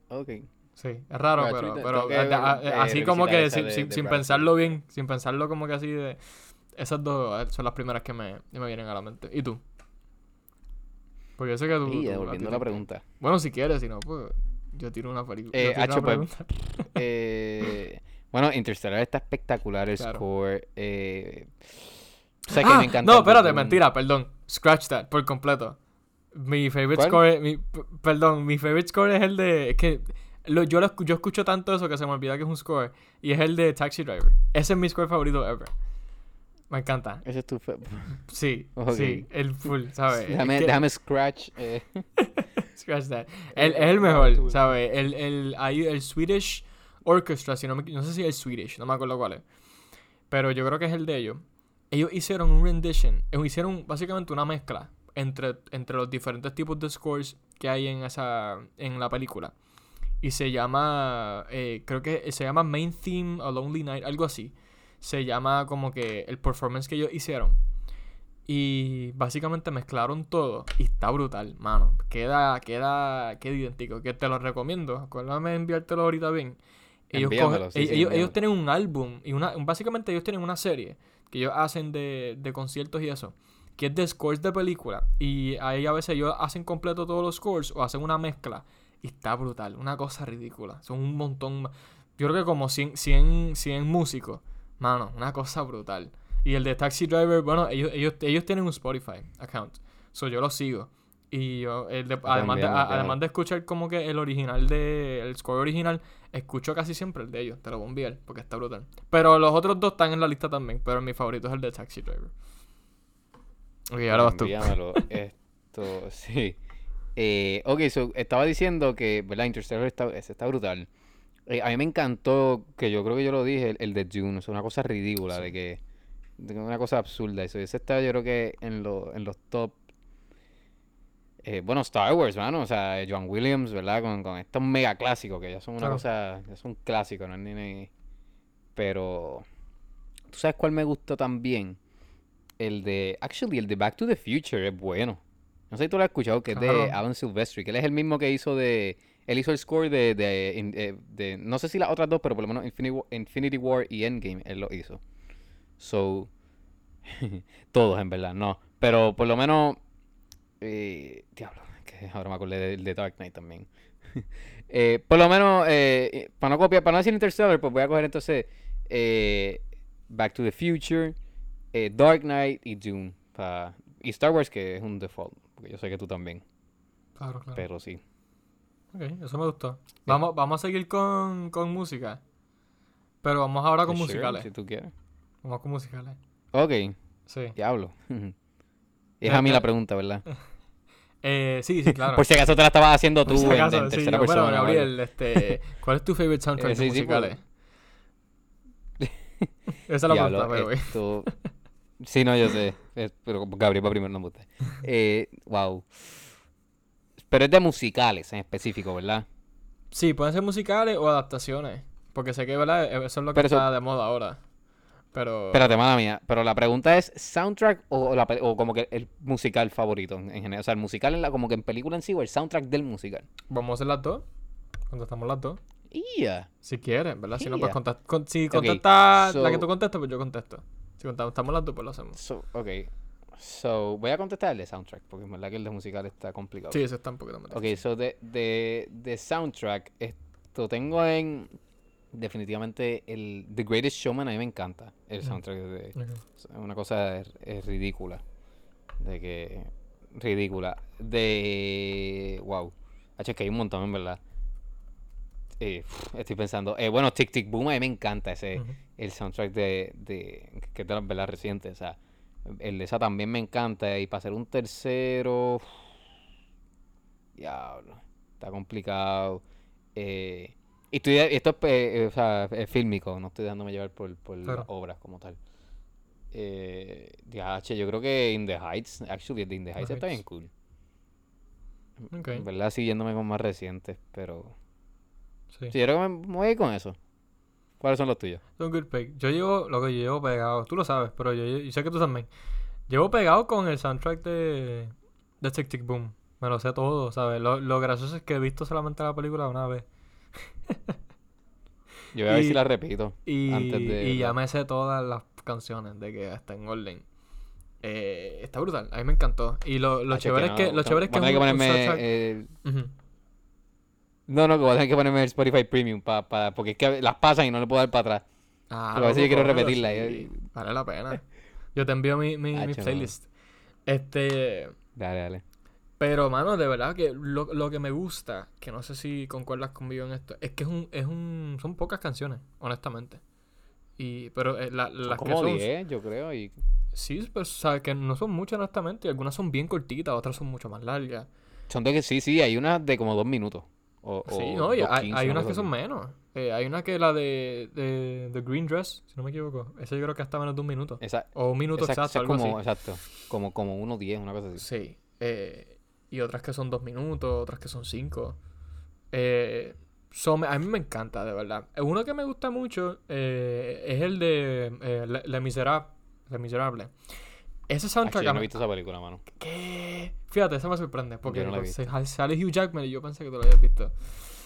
Ok. Sí, es raro, pero, pero eh, así como que sin, de- sin- de sin Ratatouille. pensarlo bien, sin pensarlo como que así de... Esas dos eh, son las primeras que me, que me vienen a la mente. ¿Y tú? Porque yo sé que tú... Y tú- devolviendo la pregunta. Bueno, si quieres, si no, pues yo tiro una película. Eh, pues, pregunta. Eh, bueno, Interstellar está espectacular el Claro. score. Eh, o sea que Ah, me encanta. no, espérate, boom. mentira, perdón. Scratch that, por completo. Mi favorite ¿Cuál? score... Mi, perdón, mi favorite score es el de... Es que lo- yo, lo, yo escucho tanto eso que se me olvida que es un score. Y es el de Taxi Driver. Ese es mi score favorito ever. Me encanta. Ese es tu. fe- Sí, Ok. sí, el full, ¿sabes? Es Déjame, que- déjame scratch. eh. Scratch that. El, es el mejor, ¿sabes? El, el, el Swedish Orchestra, si no, me, no sé si es el Swedish, no me acuerdo cuál es. Pero yo creo que es el de ellos. Ellos hicieron un rendition, ellos hicieron básicamente una mezcla entre, entre los diferentes tipos de scores que hay en esa en la película. Y se llama, eh, creo que se llama Main Theme A Lonely Night, algo así. Se llama como que el performance que ellos hicieron. Y básicamente mezclaron todo. Y está brutal, mano. Queda, queda, queda idéntico. Que te lo recomiendo. Acuérdame de enviártelo ahorita bien. Ellos, Envíamelo, cogen- sí, sí, ellos, tienen un álbum. Y una, básicamente ellos tienen una serie que ellos hacen de, de conciertos y eso. Que es de scores de película. Y ahí a veces ellos hacen completo todos los scores o hacen una mezcla. Y está brutal. Una cosa ridícula. Son un montón. Yo creo que como 100, 100, 100 músicos. Mano, una cosa brutal. Y el de Taxi Driver, bueno, ellos, ellos, ellos tienen un Spotify account. So yo lo sigo. Y yo, el de- además, de, a- además de escuchar como que el original de. El score original, escucho casi siempre el de ellos. Te lo voy a enviar porque está brutal. Pero los otros dos están en la lista también. Pero mi favorito es el de Taxi Driver. Ok, ahora vas tú. Esto, sí. Eh, ok, so, estaba diciendo que, ¿verdad? Interstellar está, está brutal. Eh, a mí me encantó, que yo creo que yo lo dije, el, el de Dune. Es una cosa ridícula, de que. de una cosa absurda. Eso, ese está, yo creo que en, lo- en los top. eh, bueno, Star Wars, mano. O sea, John Williams, ¿verdad? Con, con estos mega clásicos, que ya son una Claro. cosa. Ya son clásicos, no ni- ni- Pero. ¿Tú sabes cuál me gustó también? El de. Actually, el de Back to the Future es bueno. No sé si tú lo has escuchado, que es de. Alan Silvestri, que él es el mismo que hizo de. Él hizo el score de. de, eh, de- no sé si las otras dos, pero por lo menos Infinity War, Infinity War y Endgame, él lo hizo. So. todos, en verdad, no. Pero por lo menos. eh, diablo, que ahora me acordé del de Dark Knight también. Eh, por lo menos, eh, para no copiar, para no decir Interstellar, pues voy a coger entonces eh, Back to the Future, Dark Knight y Dune. pa- y Star Wars, que es un default. Porque yo sé que tú también. Claro, claro. Pero sí. Ok, eso me gustó. Vamos, vamos a seguir con, con música. Pero vamos ahora con sure, musicales. si tú quieres. Vamos con musicales. Ok, Sí. diablo. es a mí la pregunta, ¿verdad? Eh, sí, sí, claro. Por si acaso te la estabas haciendo tú si en- acaso, en, tercera bueno, persona. o algo. Gabriel, este, ¿cuál es tu favorite soundtrack Eh, de sí, sí, pues. musicales? Esa es la Diablo, pregunta, pero, esto... Sí, no, yo sé. Pero Gabriel va primero, no me gusta. Eh, wow. Pero es de musicales en específico, ¿verdad? Sí, pueden ser musicales o adaptaciones. Porque sé que, ¿verdad? E, Eso es lo que Pero eso- está de moda ahora. Pero. Espérate, mala mía. Pero la pregunta es: ¿soundtrack o, la pe- o como que el musical favorito en, en general? O sea, el musical en la, como que en película en sí o el soundtrack del musical. Vamos a hacer las dos. Contestamos las dos. Yeah. Si quieres, ¿verdad? Si no, pues contest- con- si contestas la que tú contestas, pues yo contesto. Si contestamos las dos, pues lo hacemos. So, ok. So, voy a contestar el de soundtrack, porque en verdad que el de musical está complicado. Sí, eso está un poquito más Ok, so de, de, de soundtrack, esto tengo en definitivamente el The Greatest Showman, a mí me encanta el soundtrack de, es una cosa es, ridícula. De que. Ridícula. De. Wow. H, es que hay un montón, en verdad. Eh, estoy pensando. Eh, bueno, Tic Tic Boom, a mí me encanta ese. El soundtrack de. de que es de las verdad recientes. O sea, el de esa también me encanta. Y para hacer un tercero. Diablo. Está complicado. Eh, y estoy, esto es, eh, eh, o sea, es fílmico, no estoy dejándome llevar por, por Claro. las obras como tal. Eh, DH, yo creo que In the Heights, actually, In the Heights está bien cool. En verdad, siguiéndome con más recientes, pero. Sí. Sí, yo creo que me me voy a ir con eso. ¿Cuáles son los tuyos? Son good pick. Yo llevo, lo que yo llevo pegado, tú lo sabes, pero yo, yo sé que tú también. Llevo pegado con el soundtrack de, de Tic Tic Boom. Me lo sé todo, ¿sabes? Lo, lo gracioso es que he visto solamente la película una vez. Yo voy a ver si la repito. Y, Antes de- y ya me sé todas las canciones de que está en orden. Eh, está brutal, a mí me encantó. Y lo, lo chévere es que, lo chévere es que voy a ponerme. No, no, que voy a tener que ponerme el Spotify Premium pa, pa- porque es que las pasan y no le puedo dar para atrás. Ah, Pero a veces yo quiero repetirla, sí, eh. Vale la pena. Yo te envío mi, mi, mi Hacho, playlist. Este. Dale, dale. Pero, mano, de verdad que lo, lo que me gusta, que no sé si concuerdas conmigo en esto, es que es un, es un, son pocas canciones, honestamente. Y, pero eh, la- las que como son, 10, yo creo. Y sí, pero, sabes que no son muchas, honestamente, algunas son bien cortitas, otras son mucho más largas. son de que sí, sí, hay unas de como dos minutos. O, Sí, no, y hay, 2.15, hay una unas que son menos. Eh, hay una que la de, de The Green Dress, si no me equivoco. Esa yo creo que hasta menos de un minuto. Esa, O un minuto esa- esa exacto, es algo como, así. exacto, como, como 1.10, una cosa así. Sí. eh, y otras que son dos minutos, otras que son cinco. Eh, son- a mí me encanta, de verdad. Uno que me gusta mucho es el de Le Miserable. Le Miserable. Ese Actually, soundtrack yo a no he visto esa película, mano. ¿Qué? Fíjate, eso me sorprende. Porque no se- sale Hugh Jackman y yo pensé que tú lo habías visto.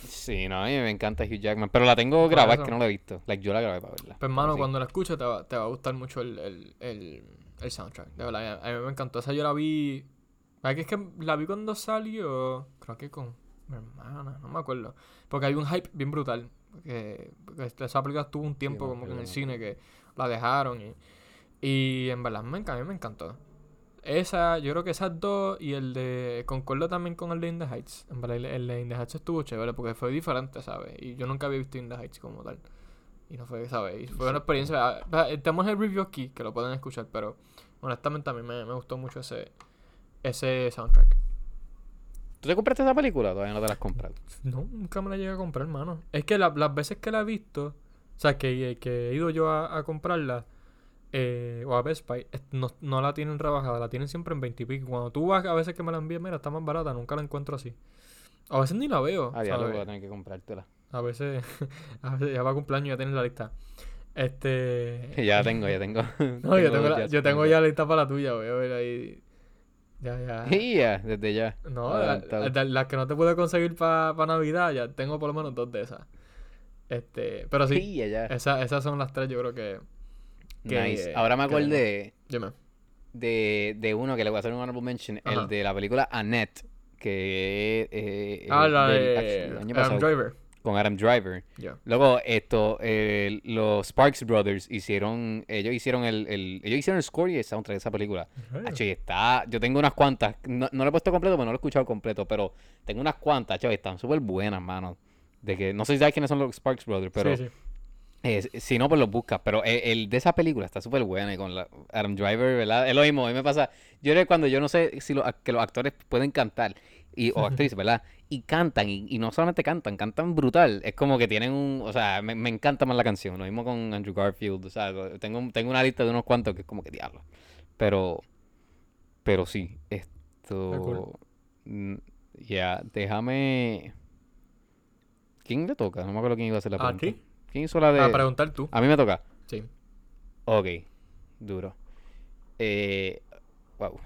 Sí, no, a mí me encanta Hugh Jackman. Pero la tengo Por grabada, es que no la he visto. Like, yo la grabé para verla. Pues, hermano, Sí. cuando la escuches te va, te va a gustar mucho el, el, el, el soundtrack. De verdad, a mí me encantó. Esa yo la vi. ¿Verdad que es que la vi cuando salió? Creo que con mi hermana, no me acuerdo. Porque hay un hype bien brutal. Porque, porque esa película estuvo un tiempo me como que en el cine que la dejaron. Y, y en verdad, me, a mí me encantó. Esa, yo creo que esas dos y el de. Concuerdo también con el de In the Heights. En verdad, el, el de In the Heights estuvo chévere porque fue diferente, ¿sabes? Y yo nunca había visto In the Heights como tal. Y no fue, ¿sabes? Y fue una experiencia. ah, Tenemos el review aquí que lo pueden escuchar, pero honestamente a mí me, me gustó mucho ese, ese soundtrack. ¿Tú te compraste esa película? Todavía no te la has comprado. No, nunca me la llegué a comprar, hermano. Es que la- las veces que la he visto, o sea, que, que he ido yo a, a comprarla, eh, o a Best Buy, no, no la tienen rebajada, la tienen siempre en 20 y pico. Cuando tú vas, a veces que me la envían, mira, está más barata, nunca la encuentro así. A veces ni la veo. Ah, ¿sabes? voy a tener que comprártela. A veces, a veces ya va cumpleaños ya tienes la lista. Este. ya tengo, ya tengo. No, yo tengo, la- yo tengo ya lista para la tuya, voy a ver ahí. Ya, ya. Y ya, desde ya. No, la- la- las que no te pude conseguir para Navidad, ya tengo por lo menos dos de esas. Este, pero sí, Y ya, ya. esa- esas son las tres, yo creo que. Que- Nice. Ahora me acordé Dime. de, de uno que le voy a hacer un honorable mention. Ajá. El de la película Annette. Que eh, Ah, la de actually, el año Adam pasado. Driver. con Adam Driver. Luego, esto, eh, los Sparks Brothers hicieron, ellos hicieron el, el- ellos hicieron el score y el soundtrack de esa película. Hacho, y está, yo tengo unas cuantas, no, no lo he puesto completo, porque no lo he escuchado completo, pero tengo unas cuantas, chaval, están súper buenas, mano. De que, no sé si sabes quiénes son los Sparks Brothers, pero Sí, sí. Eh, si no, pues los buscas. Pero el, el de esa película está súper buena y con la, Adam Driver, ¿verdad? Es lo mismo, a mí me pasa, yo creo cuando yo no sé si los, ac- que los actores pueden cantar, y, o actrices, ¿verdad? Y cantan, y, y no solamente cantan, cantan brutal. Es como que tienen un, o sea, me, me encanta más la canción. Lo mismo con Andrew Garfield, o sea, tengo, tengo una lista de unos cuantos que es como que diablo. Pero, pero sí, esto... mm, Ya, déjame... ¿Quién le toca? No me acuerdo quién iba a hacer la ¿A pregunta. ti? ¿Quién hizo la de...? A preguntar tú. A mí me toca. Sí. Ok, duro. Eh, wow.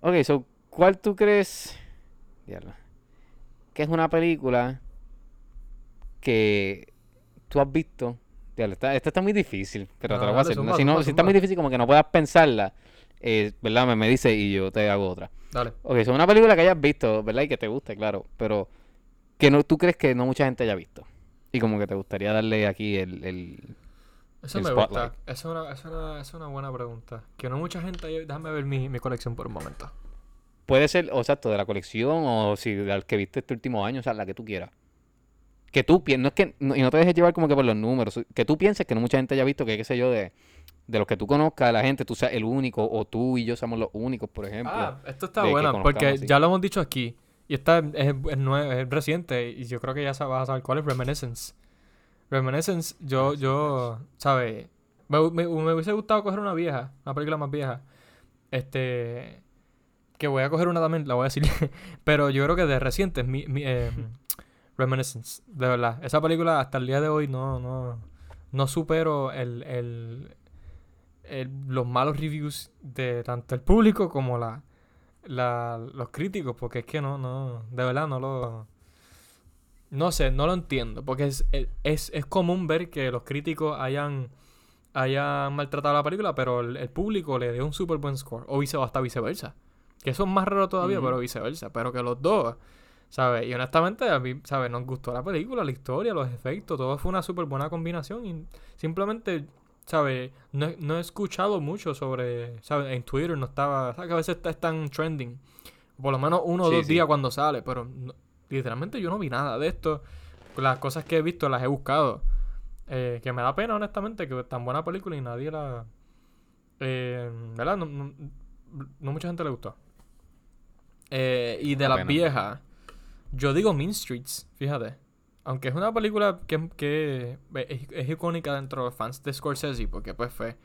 Ok, so, ¿cuál tú crees? Diablo. Que es una película que tú has visto. Diablo, esta, esta está muy difícil, pero No, te la voy a dale, hacer. si no, si está muy difícil, como que no puedas pensarla, eh, ¿verdad? Me, me dice y yo te hago otra. Dale. Ok, es una película que hayas visto, ¿verdad? Y que te guste, claro, pero que no, tú crees que no mucha gente haya visto. Y como que te gustaría darle aquí el, el, Eso El me spotlight. gusta. Esa es una, es una, es una buena pregunta. Que no mucha gente... Déjame ver mi, mi colección por un momento. Puede ser, o exacto, de la colección o si la que viste este último año, o sea, la que tú quieras. Que tú pienses, no es que, no- y no te dejes llevar como que por los números, que tú pienses que no mucha gente haya visto, que qué sé yo, de, de los que tú conozcas, la gente, tú seas el único, o tú y yo somos los únicos, por ejemplo. Ah, esto está bueno porque ya lo hemos dicho aquí. Y esta es, es, es reciente y yo creo que ya vas a saber cuál es Reminiscence. Reminiscence, yo, yo, ¿sabes? Me, me, me hubiese gustado coger una vieja, una película más vieja. Este, que voy a coger una también, la voy a decir. Pero yo creo que de reciente es mi, mi, eh, Reminiscence, de verdad. Esa película hasta el día de hoy no, no, no supero el, el, el- los malos reviews de tanto el público como la, la, los críticos, porque es que no, no, de verdad no lo... No sé, no lo entiendo, porque es, es, es común ver que los críticos hayan, hayan maltratado la película, pero el, el público le dio un súper buen score, o vice, hasta viceversa. Que eso es más raro todavía, pero viceversa, pero que los dos, ¿sabes? Y honestamente a mí, ¿sabes? Nos gustó la película, la historia, los efectos, todo fue una súper buena combinación y simplemente... ¿sabes? No, he- no he escuchado mucho sobre, ¿sabes? En Twitter no estaba, ¿sabes? Que a veces está, están trending. Por lo menos uno o Sí, dos sí. días cuando sale, pero no- literalmente yo no vi nada de esto. Las cosas que he visto las he buscado. Eh, que me da pena, honestamente, que tan buena película y nadie la... Eh, ¿Verdad? No, no- no mucha gente le gustó. Eh, y de las viejas, yo digo Mean Streets, fíjate. Aunque es una película que, es, icónica dentro de fans de Scorsese, porque pues fue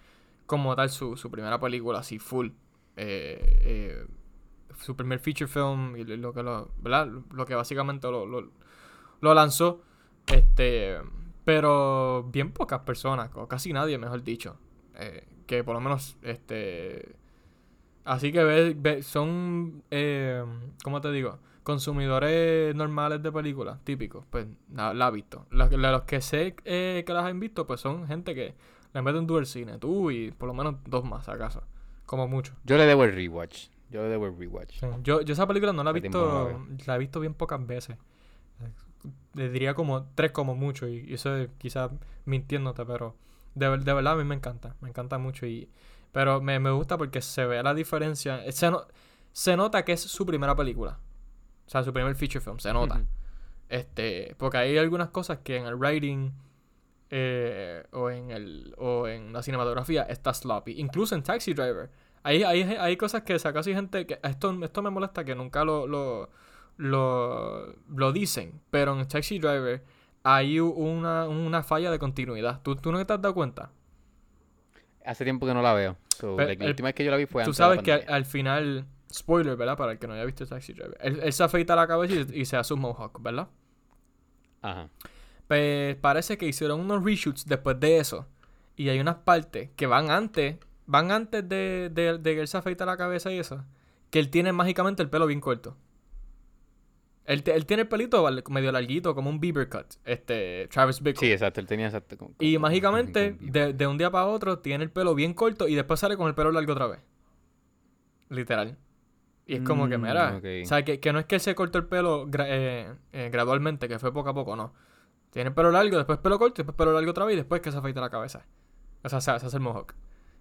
como tal su, su primera película así full. eh, eh, su primer feature film y lo que lo, ¿verdad? Lo que básicamente lo, lo, lanzó. Este, pero bien pocas personas, o casi nadie, mejor dicho, eh, que por lo menos este así que son ¿cómo te digo? Consumidores normales de películas, típicos, pues la, la ha visto. Los, que- los que sé eh, que las han visto, pues son gente que le meten duro el cine, tú y por lo menos dos más, acaso, como mucho. Yo le debo el rewatch. Yo le debo el rewatch. Sí. Yo, yo esa película no la he visto, la he visto bien pocas veces. Le diría como tres como mucho y, y eso es quizás mintiéndote, pero de, de verdad a mí me encanta, me encanta mucho y pero me, me gusta porque se ve la diferencia, se, no- se nota que es su primera película. O sea, su primer feature film, se nota. Este, porque hay algunas cosas que en el writing eh, o en el o en la cinematografía está sloppy. Incluso en Taxi Driver. Hay, hay, hay cosas que saca así gente que esto, esto me molesta que nunca lo, lo, lo, lo dicen. Pero en Taxi Driver hay una, una falla de continuidad. ¿Tú, ¿Tú no te has dado cuenta? Hace tiempo que no la veo. So, la el- última vez que yo la vi fue Tú antes de la sabes que al final, spoiler, ¿verdad? Para el que no haya visto Taxi Driver. Él, él se afeita la cabeza y, y se hace un mohawk, ¿verdad? Ajá. Pues parece que hicieron unos reshoots después de eso. Y hay unas partes que van antes, van antes de, de, de que él se afeita la cabeza y eso. Que él tiene mágicamente el pelo bien corto. Él, él tiene el pelito medio larguito, como un Bieber cut. Este, Travis Bickle. Sí, exacto. Él tenía exacto. como- y mágicamente, de, de un día para otro, tiene el pelo bien corto y después sale con el pelo largo otra vez. Literal. Y es como que, Mm, mira, ok. o sea, que, que no es que se cortó el pelo gra- eh, eh, gradualmente, que fue poco a poco, no. Tiene el pelo largo, después pelo corto, después pelo largo otra vez y después que se afeita la cabeza. O sea, se, se hace el mohawk.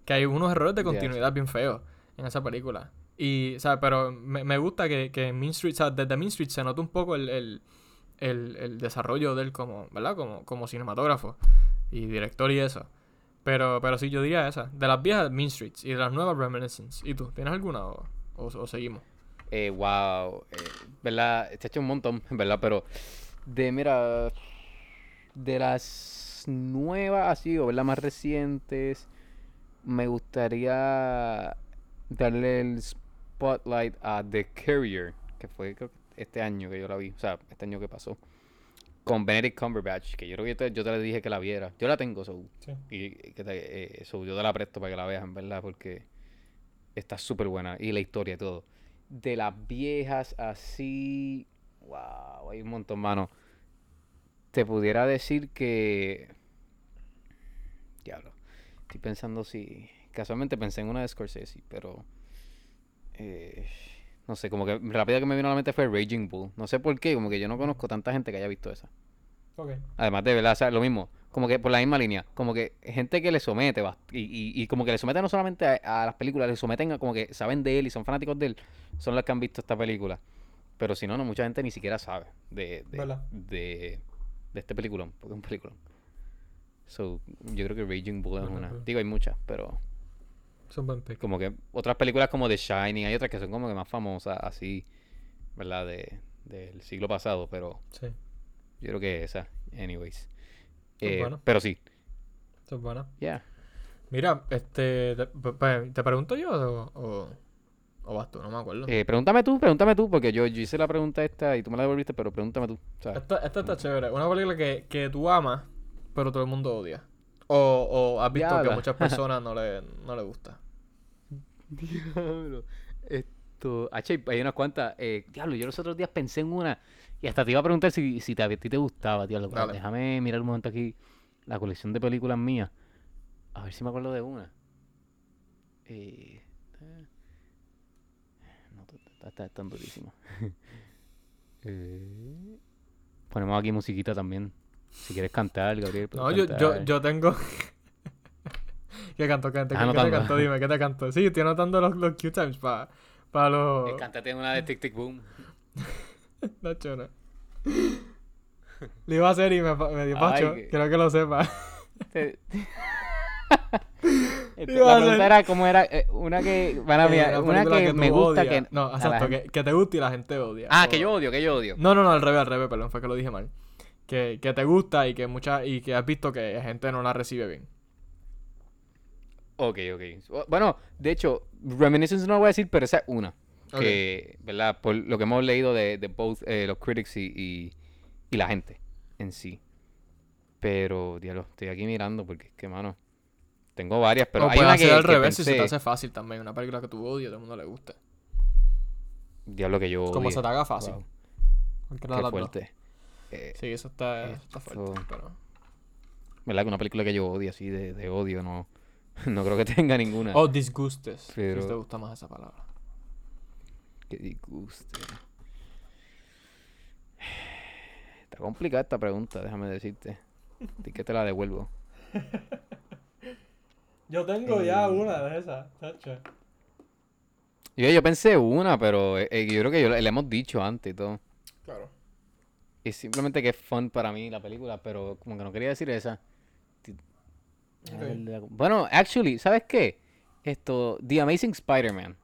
Que hay unos errores de continuidad bien feos en esa película. Y, o sea, pero me, me gusta que, que Mean Street, o sea, desde Mean Street se nota un poco el, el, el, el desarrollo de él como, ¿verdad? Como, como cinematógrafo y director y eso. Pero, pero sí, yo diría esa. De las viejas, Mean Streets. Y de las nuevas, Reminiscence. ¿Y tú? ¿Tienes alguna o, o, o seguimos? Eh, wow, eh, ¿verdad? Te ha hecho un montón, ¿verdad? Pero de, mira, de las nuevas, así, o ¿verdad? Más recientes, me gustaría darle el spotlight a The Carrier, que fue creo este año que yo la vi, o sea, este año que pasó, con Benedict Cumberbatch, que yo creo que yo te, yo te le dije que la viera. Yo la tengo, so, Sí. y que te, eh, so, yo te la presto para que la veas, en verdad, porque está súper buena. Y la historia y todo. De las viejas así. Wow, hay un montón, mano. Te pudiera decir que. Diablo. Estoy pensando si. Casualmente pensé en una de Scorsese, pero. eh, no sé, como que rápido que me vino a la mente fue Raging Bull. No sé por qué, como que yo no conozco tanta gente que haya visto esa. Además de verdad, o sea, lo mismo, como que por la misma línea, como que gente que le somete, bast- y, y, y como que le someten no solamente a, a las películas, le someten a como que saben de él y son fanáticos de él, son los que han visto esta película. Pero si no, no, mucha gente ni siquiera sabe de, de, de, de este peliculón, porque es un peliculón. So, yo creo que Raging Bull es una. Digo, hay muchas, pero Es un buen pick. como que otras películas como The Shining, hay otras que son como que más famosas, así, ¿verdad? De, del siglo pasado, pero Sí. yo creo que esa, anyways. Eh, pero sí, Eso es buena. ya. Mira, este. Te, pe- ¿te pregunto yo o, o, o vas tú? No me acuerdo. Eh, pregúntame tú, pregúntame tú, porque yo, yo hice la pregunta esta y tú me la devolviste, pero pregúntame tú. ¿sabes? Esta, esta está chévere. Una película que, que tú amas, pero todo el mundo odia. O, o has visto que a muchas personas no le, no le gusta. Diablo. Esto. H, hay unas cuantas. Eh, diablo, yo los otros días pensé en una. Y hasta te iba a preguntar si, si te, a ti te gustaba, diablo. pero Dale. Déjame mirar un momento aquí la colección de películas mías. A ver si me acuerdo de una. Eh, no, está, está durísimo. Eh, ponemos aquí musiquita también. Si quieres cantar, Gabriel. No, yo, yo, tengo. ¿Qué canto? ¿Qué, qué, Ah, qué te canto? Dime, ¿qué te canto? Sí, estoy anotando los, los Q-Times para pa los. Cántate una de Tic Tic Boom. No, chona. Le iba a hacer y me, me dio pacho. que- Quiero que lo sepa. Te- Este, la pregunta era cómo era eh, una que para mí Eh, una película que, me gusta odias. que No, exacto, que, que te gusta y la gente odia. ah O- que yo odio que yo odio No, no, no, al revés, al revés, perdón, fue que lo dije mal. Que, que te gusta y que mucha, y que has visto que la gente no la recibe bien. Ok, ok. Bueno, de hecho, Reminiscence no lo voy a decir, pero esa es una. Que, ¿verdad? Por lo que hemos leído de, de both eh, los critics y, y, y la gente en sí. Pero, diablo, estoy aquí mirando porque es que, mano, tengo varias, pero o hay una que, al que revés si se te pensé- hace fácil también. Una película que tú odias, todo el mundo le gusta. Diablo que yo Como odie. se te haga fácil. Wow, qué dos. fuerte. Eh, Sí, eso está, eso está fuerte. Esto- Pero... ¿Verdad? Que una película que yo odio así de, de odio, no, no creo que tenga ninguna. O disgustes. Pero- Si te gusta más esa palabra. Que disguste. Está complicada esta pregunta, déjame decirte. Así que te la devuelvo. Yo tengo ya una de esas, chacho. Yo, yo pensé una, pero eh, eh, yo creo que yo, le le hemos dicho antes y todo. Claro. Y simplemente que es fun para mí la película, pero como que no quería decir esa. Ver, Bueno, actually, ¿sabes qué? Esto, The Amazing Spider-Man.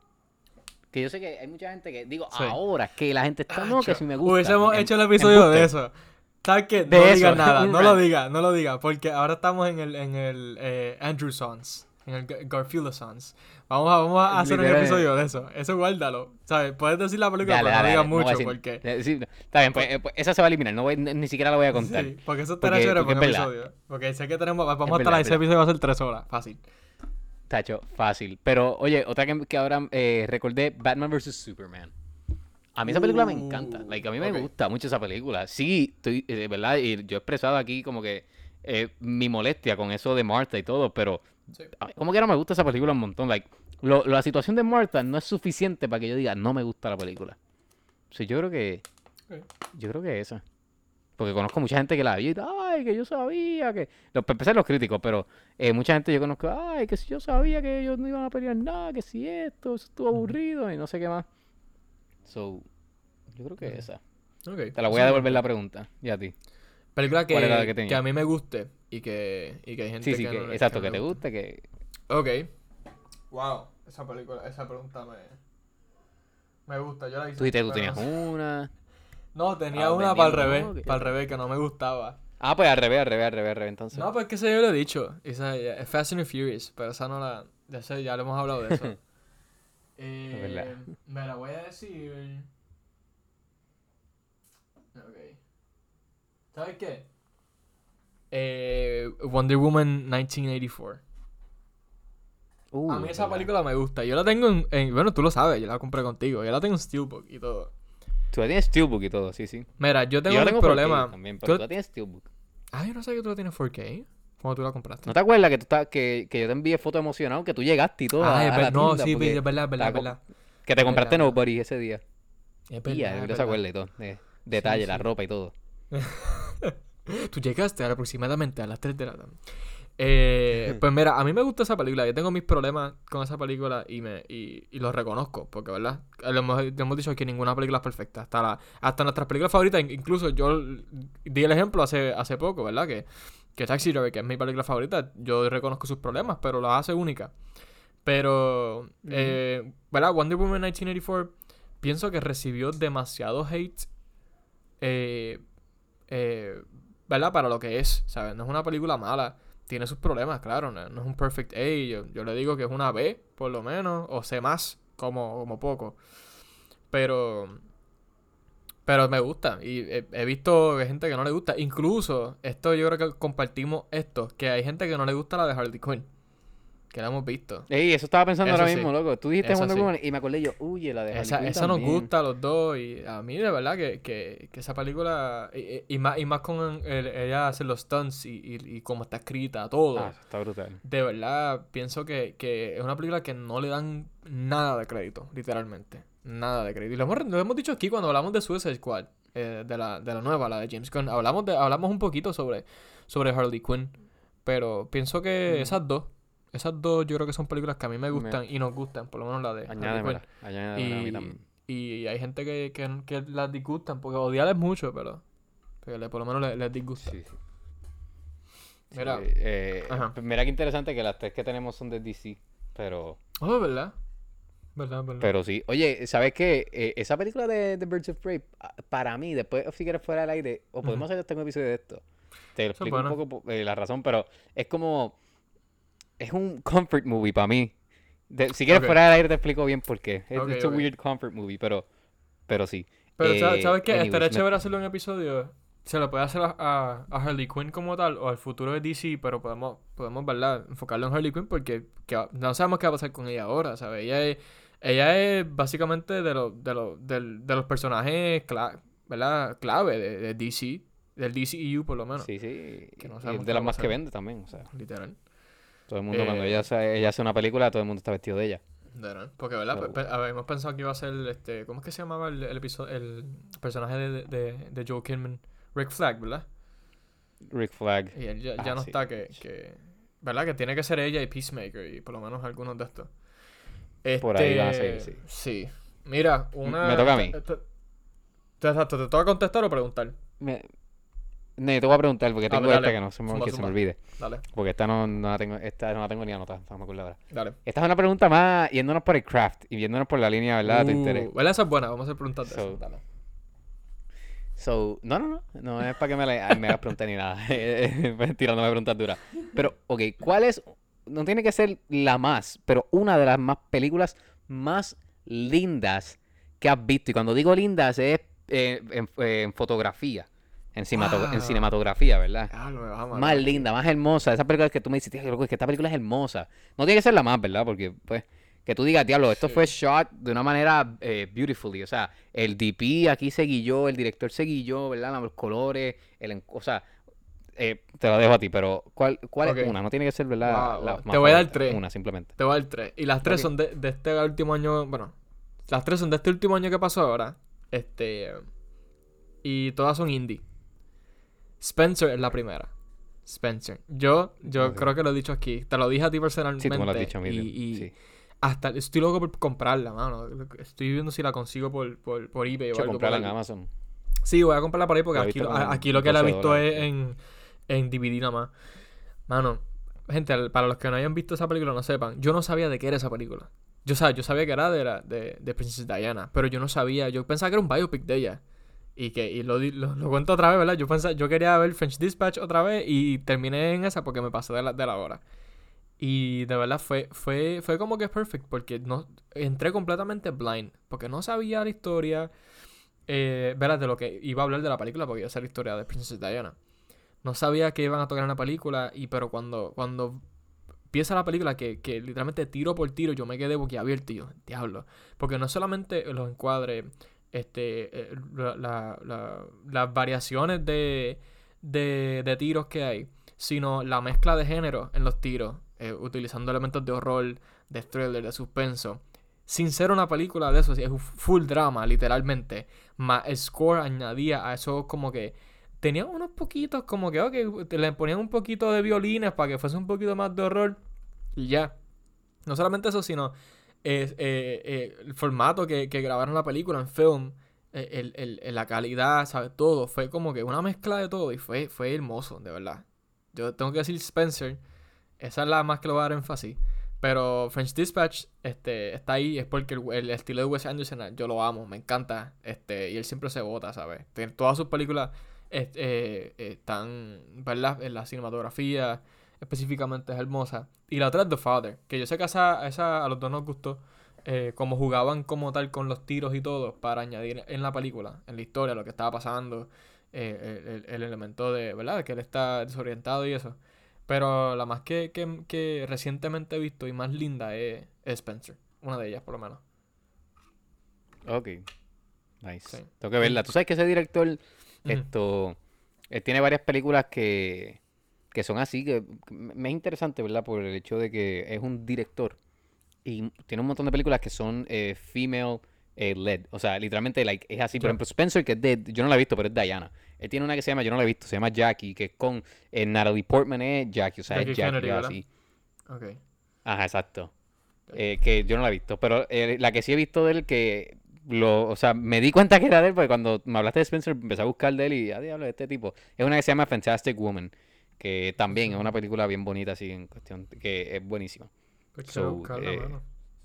Que yo sé que hay mucha gente que, digo, Sí. ahora que la gente está, no, que si me gusta. Hubiésemos em- hecho el episodio de eso. ¿Sabes qué? No digas nada, no lo digas, no lo digas, porque ahora estamos en el, en el eh, Andrew Sons, en el Gar- Garfield Sons. Vamos a, vamos a hacer un episodio de eso, eso guárdalo, ¿sabes? Puedes decir la película, Dale, pero dale, no digas no mucho, porque... eh, sí, no, está bien, pues, eh, pues, esa se va a eliminar, no voy- ni, siquiera la voy a contar. Sí, porque eso estará chévere por episodio. Porque sé que tenemos, vamos Es a estar verdad, ese episodio va a ser tres horas, fácil. Tacho, fácil. Pero, oye, otra que, que ahora eh, recordé, Batman vs. Superman. A mí esa película me encanta. Uh, Like, a mí me gusta mucho esa película. Sí, estoy, eh, ¿verdad? Y yo he expresado aquí como que eh, mi molestia con eso de Martha y todo, pero Sí. como que no me gusta esa película un montón. Like, lo- la situación de Martha no es suficiente para que yo diga, no me gusta la película. Sea, yo creo que. Ok. Yo creo que esa. Porque conozco mucha gente que la vio y ay, que yo sabía que. Los, empezar los críticos, pero eh, mucha gente yo conozco, ay, que si yo sabía que ellos no iban a pelear nada, que si esto, eso estuvo aburrido y no sé qué más. So, yo creo que Ujú. esa. Ok. Te la voy a devolver la pregunta. Y a ti. Película que, ¿Cuál era la que que, a mí me guste y que, y que hay gente Sí, sí, que, que, no exacto, no que te guste, que. Ok. Wow, esa película, esa pregunta me, me gusta. Yo la hice. Tú dijiste, tú tenías una. No, tenía Ah, una para el revés, para el revés, que no me gustaba. Ah, pues al revés, al revés, al revés, al revés, entonces. No, pues que esa yo lo he dicho. Esa, eh, Fast and Furious, pero esa no la. Ya sé, ya le hemos hablado de eso. eh, verdad. me la voy a decir. Ok. ¿Sabes qué? Eh, Wonder Woman 1984. Uh, a mí esa película me gusta. Yo la tengo en, en- Bueno, tú lo sabes, yo la compré contigo. Yo la tengo en Steelbook y todo. Tú la tienes Steelbook y todo, sí, sí. Mira, yo tengo yo un la tengo 4K problema. también, pero Tú- tú la tienes Steelbook. Ah, yo no sé que tú la tienes 4K. ¿Cómo tú la compraste? ¿No te acuerdas que, tú estás- que, que yo te envié foto emocionado que tú llegaste y todo? ah, a- la. No, tienda sí, es verdad, es verdad, es verdad. Que te compraste verdad. Nobody ese día. Es Y ya, verdad, no es se acuerda y todo. de- detalle, la sí. ropa y todo. Tú llegaste aproximadamente a las 3 de la tarde. Eh, pues mira, a mí me gusta esa película. Yo tengo mis problemas con esa película y me y, y los reconozco. Porque, ¿verdad? Lo hemos, lo hemos dicho que ninguna película es perfecta. Hasta, la, hasta nuestras películas favoritas, in- incluso yo di el ejemplo hace, hace poco, ¿verdad? Que, que Taxi Driver, que es mi película favorita, yo reconozco sus problemas, pero las hace única. Pero, eh, ¿verdad? Wonder Woman 1984, pienso que recibió demasiado hate. Eh, eh, ¿verdad? Para lo que es, ¿sabes? No es una película mala. Tiene sus problemas, claro. No, no es un perfect A. Yo, le digo que es una B, por lo menos. O C más, como, como poco. Pero... Pero me gusta. Y he, visto gente que no le gusta. Incluso, esto yo creo que compartimos esto. Que hay gente que no le gusta la de Harley Quinn. Que la hemos visto. Ey, eso estaba pensando Eso ahora sí. mismo, loco. Tú dijiste Eso Wonder sí. Woman y me acordé yo, uy, la de Harley Esa, esa nos gusta a los dos y a mí de verdad que, que, que esa película y, y- y más, y más con el- ella hacer los stunts y, y, y cómo está escrita, todo. Ah, está brutal. De verdad pienso que, que es una película que no le dan nada de crédito, literalmente. Nada de crédito. Y lo hemos, lo hemos dicho aquí cuando hablamos de Suicide Squad, eh, de, la, de la nueva, la de James Gunn. Hablamos, de, hablamos un poquito sobre, sobre Harley Quinn. Pero pienso que Mm. esas dos, esas dos yo creo que son películas que a mí me Me- gustan y nos gustan, por lo menos la de. Añádemela, añádemela a mí Y, también. y hay gente que, que, que las disgustan, porque odiar es mucho, pero, pero le- por lo menos les, les disgusta. Sí, sí. Sí, Mira. eh, Ajá. mira qué interesante que las tres que tenemos son de DC, pero Oh, ¿verdad? ¿Verdad, verdad? pero sí. Oye, ¿sabes qué? Eh, esa película de, de Birds of Prey, ah, para mí, después si quieres fuera del aire, o podemos hacer este episodio de esto. Te es explico un poco po- eh, la razón, pero es como es un comfort movie para mí. De- si quieres Ok. fuera del aire te explico bien por qué. Es ok. weird comfort movie, pero pero sí. Pero, Eh, ¿sabes, ¿sabes qué? Estaría chévere hacerlo en episodio. Se lo puede hacer a, a, a Harley Quinn como tal, o al futuro de DC, pero podemos, podemos ¿verdad? Enfocarlo en Harley Quinn porque que no sabemos qué va a pasar con ella ahora, ¿sabes? Ella es, ella es básicamente de, los de, del- de los personajes cla- ¿verdad? clave de, de DC, del DCEU por lo menos. Sí, sí. que no de las más que vende también, o sea. Literal. Todo el mundo cuando Eh, ella hace, ella hace una película, todo el mundo está vestido de ella. Porque, ¿verdad? Pero- Pe- pe- habíamos pensado que iba a ser, este, ¿cómo es que se llamaba el, el episodio, el personaje de, de, de Joe Kidman? Rick Flag, ¿verdad? Rick Flag. Y él ya, Ah, ya no sí. está, que, que, ¿verdad? Que tiene que ser ella y Peacemaker y por lo menos algunos de estos. Por ahí van a Este, seguir, Sí. Mira, una... me toca a mí. Te, te- te- exacto, ¿te toca contestar o preguntar? Me... No, te voy a preguntar porque tengo ver, esta dale. que no se me, Zumba, que se me zumba. olvide. Dale, Porque esta no, no la tengo, esta no la tengo ni anotada, no me acuerdo ahora. dale. Esta es una pregunta más yéndonos por el craft y yéndonos por la línea, ¿verdad? de tu Uh, interés. ¿verdad? Esa es buena, vamos a hacer preguntas de So- eso. Dale. So, no, no, no, no es para que me, la, me hagas preguntas ni nada. Tirándome preguntas duras. Pero, ok, ¿cuál es? No tiene que ser la más, pero una de las más películas más lindas que has visto. Y cuando digo lindas es eh, en, eh, en fotografía, en, Wow. cinematografía, ¿verdad? Ah, lo me vas a matar. Más linda, más hermosa. Esa película que tú me dices, tío, loco, es que esta película es hermosa. No tiene que ser la más, ¿verdad? Porque, pues, que tú digas, diablo, esto Sí. fue shot de una manera eh, beautifully. O sea, el DP aquí se guilló, el director se guilló, ¿verdad? Los colores, el, o sea, eh, te la dejo a ti, pero ¿cuál, cuál es una? No tiene que ser, ¿verdad? Wow, la más Te voy a dar tres. Una, simplemente. Te voy a dar tres. Y las tres son de, de este último año. Bueno, las tres son de este último año que pasó ahora. Este. Y todas son indie. Spencer es la primera. Spencer. Yo, yo creo que lo he dicho aquí. Te lo dije a ti personalmente. Sí, tú me lo has dicho a mí. Y, tío. y sí. hasta estoy loco por comprarla, mano. Estoy viendo si la consigo por, por, por eBay o algo. comprarla en Amazon. Sí, voy a comprarla por ahí porque aquí, aquí lo que la he 12 visto dólares, es en, en DVD nada más. Mano, gente, para los que no hayan visto esa película, no sepan, yo no sabía de qué era esa película. Yo, sabía, yo sabía que era de, la, de, de Princess Diana, pero yo no sabía, yo pensaba que era un biopic de ella. Y que y lo, lo, cuento otra vez, ¿verdad? Yo pensaba, yo quería ver French Dispatch otra vez y terminé en esa porque me pasé de la, de la hora. Y de verdad fue, fue, fue como que perfect porque no, entré completamente blind. Porque no sabía la historia. Eh, ¿verdad? De lo que iba a hablar de la película porque iba a ser la historia de Princess Diana. No sabía que iban a tocar en la película. Y pero cuando, cuando empieza la película, que, que literalmente tiro por tiro, yo me quedé boquiabierto y yo, diablo. Porque no solamente los encuadres, este, eh, la- la- la- las variaciones de, de, de tiros que hay, sino la mezcla de género en los tiros, eh, utilizando elementos de horror, de thriller, de suspenso. Sin ser una película de eso, es un full drama, literalmente. Más el score añadía a eso como que tenía unos poquitos, como que, le ponían un poquito de violines para que fuese un poquito más de horror. Y ya. No solamente eso, sino eh, eh, el formato que, que grabaron la película en film, eh, el, el- la calidad, ¿sabes? Todo. Fue como que una mezcla de todo y fue, fue hermoso, de verdad. Yo tengo que decir Spencer, esa es la más que lo voy a dar énfasis. Pero French Dispatch este, está ahí, es porque el, estilo de Wes Anderson yo lo amo, me encanta. Este, y él siempre se vota, ¿sabes? Todas sus películas eh, están, ¿verdad? En la cinematografía específicamente es hermosa. Y la otra es The Father, que yo sé que esa, esa a los dos nos gustó. eh, como jugaban como tal con los tiros y todo para añadir en la película, en la historia, lo que estaba pasando, eh, el, el- el elemento de, ¿verdad? Que él está desorientado y eso. Pero la más que, que, que recientemente he visto y más linda es, es Spencer. Una de ellas, por lo menos. Ok. Nice. Sí. Tengo que verla. Tú sabes que ese director, esto, él tiene varias películas que, que son así, que me es interesante, ¿verdad? Por el hecho de que es un director y tiene un montón de películas que son eh, female eh, led. O sea, literalmente like, es así. Por ejemplo, Spencer, que es de, yo no la he visto, pero es Diana. Él tiene una que se llama, yo no la he visto, se llama Jackie, que es con eh, Natalie Portman, es Jackie, o sea, Jackie es Jackie, Kennedy, así. Ok. Ajá, exacto. Que yo no la he visto, pero la que sí he visto de él que lo, o sea, me di cuenta que era de él porque cuando me hablaste de Spencer empecé a buscar de él y a diablo, este tipo. Es una que se llama Fantastic Woman, que también es una película bien bonita así en cuestión, que es buenísima. Pues So, buscarla, eh.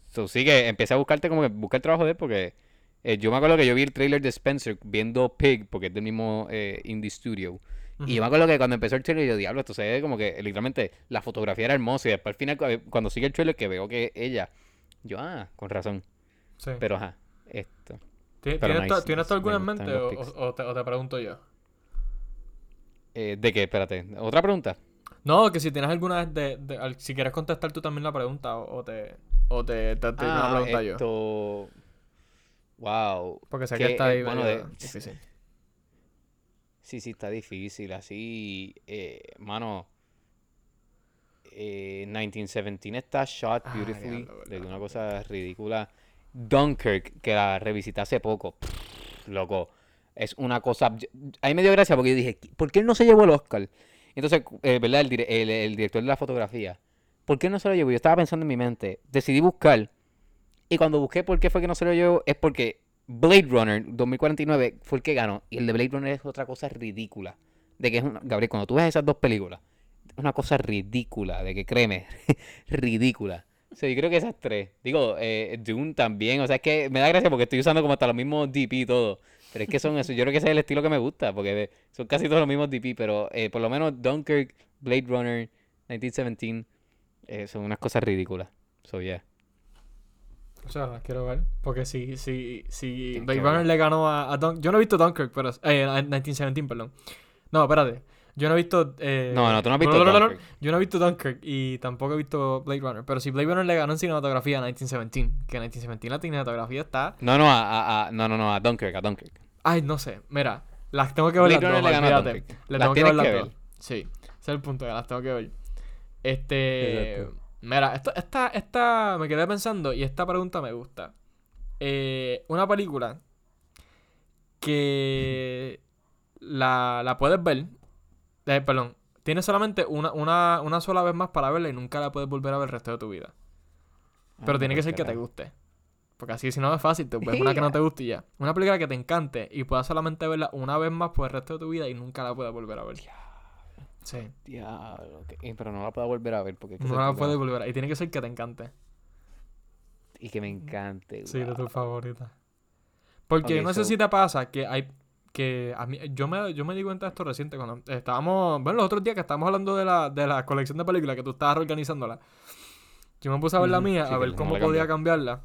So, sí que empecé a buscarte como que buscar el trabajo de él porque eh, yo me acuerdo que yo vi el trailer de Spencer viendo Pig, porque es del mismo eh, Indie Studio. Y yo me acuerdo que cuando empezó el trailer, yo diablo, esto se ve como que literalmente la fotografía era hermosa. Y después al final, cu- cuando sigue el trailer, que veo que ella, yo, ah, con razón. Sí. Pero ajá, esto. ¿Tienes, pero ¿tienes, nice, ¿tienes nice, en mente o- o te, o te pregunto yo? Eh, ¿De qué? Espérate. ¿Otra pregunta? No, que si tienes alguna de, si quieres contestar tú también la pregunta o, o te o te, te, te una Ah, pregunta yo. esto... Wow. Porque sé que, que está eh, ahí bueno, de- difícil. Sí, sí, está difícil. Así, eh, mano. Eh, 1917 está shot Ah, beautifully. diablo, de una cosa ridícula. Dunkirk, que la revisité hace poco. pff, loco. Es una cosa. Ahí me dio gracia porque yo dije, ¿por qué él no se llevó el Oscar? Entonces, eh, ¿verdad? El, dire- el- el director de la fotografía. ¿Por qué no se lo llevó? Yo estaba pensando en mi mente. Decidí buscar. Y cuando busqué por qué fue que no se lo llevó, es porque Blade Runner 2049 fue el que ganó. Y el de Blade Runner es otra cosa ridícula. De que es una... Gabriel, cuando tú ves esas dos películas, es una cosa ridícula. De que créeme, ridícula. O yo creo que esas tres. Digo, eh, Dune también. O sea, es que me da gracia porque estoy usando como hasta los mismos DP y todo. Pero es que son eso. Yo creo que ese es el estilo que me gusta. Porque son casi todos los mismos DP. Pero eh, por lo menos Dunkirk, Blade Runner, 1917, eh, son unas cosas ridículas. So, yeah. O sea, las quiero ver. Porque si, si, si Blade Runner le ganó a, a Dunk... Yo no he visto Dunkirk, pero... Eh, a 1917, perdón. No, espérate. Yo no he visto... Eh... No, no, tú no has visto no, no, no, no. Dunkirk. Yo no he visto Dunkirk y tampoco he visto Blade Runner. Pero si Blade Runner le ganó en cinematografía a 1917, que 1917 la cinematografía está... No, no, a, a- a- no, no, no, a Dunkirk, a Dunkirk. Ay, no sé. Mira, las tengo que ver las dos, le olvídate. Le Las tengo que ver las que dos. ver. Sí, ese es el punto que las tengo que ver. Este. Exacto. Mira, esto, esta, esta. Me quedé pensando y esta pregunta me gusta. Eh, una película que la, la puedes ver. eh, perdón. Tienes solamente una, una, una sola vez más para verla y nunca la puedes volver a ver el resto de tu vida. Pero Ah, tiene que pues, ser que te guste. Porque así si no es fácil, te ves una que no te guste y ya. Una película que te encante y puedas solamente verla una vez más por el resto de tu vida y nunca la puedes volver a ver. Sí. Diablo, ok. Eh, Pero no la puedo volver a ver porque es que No la puedes volver a Y tiene que ser que te encante. Y que me encante. Sí, de wow. tu favorita. Porque Ok, no sé so- si te pasa que hay que a mí yo me yo me di cuenta de esto reciente cuando estábamos, bueno, los otros días que estábamos hablando de la de la colección de películas que tú estabas reorganizándola. Yo me puse a ver la mía, sí, a ver cómo podía cambiarla.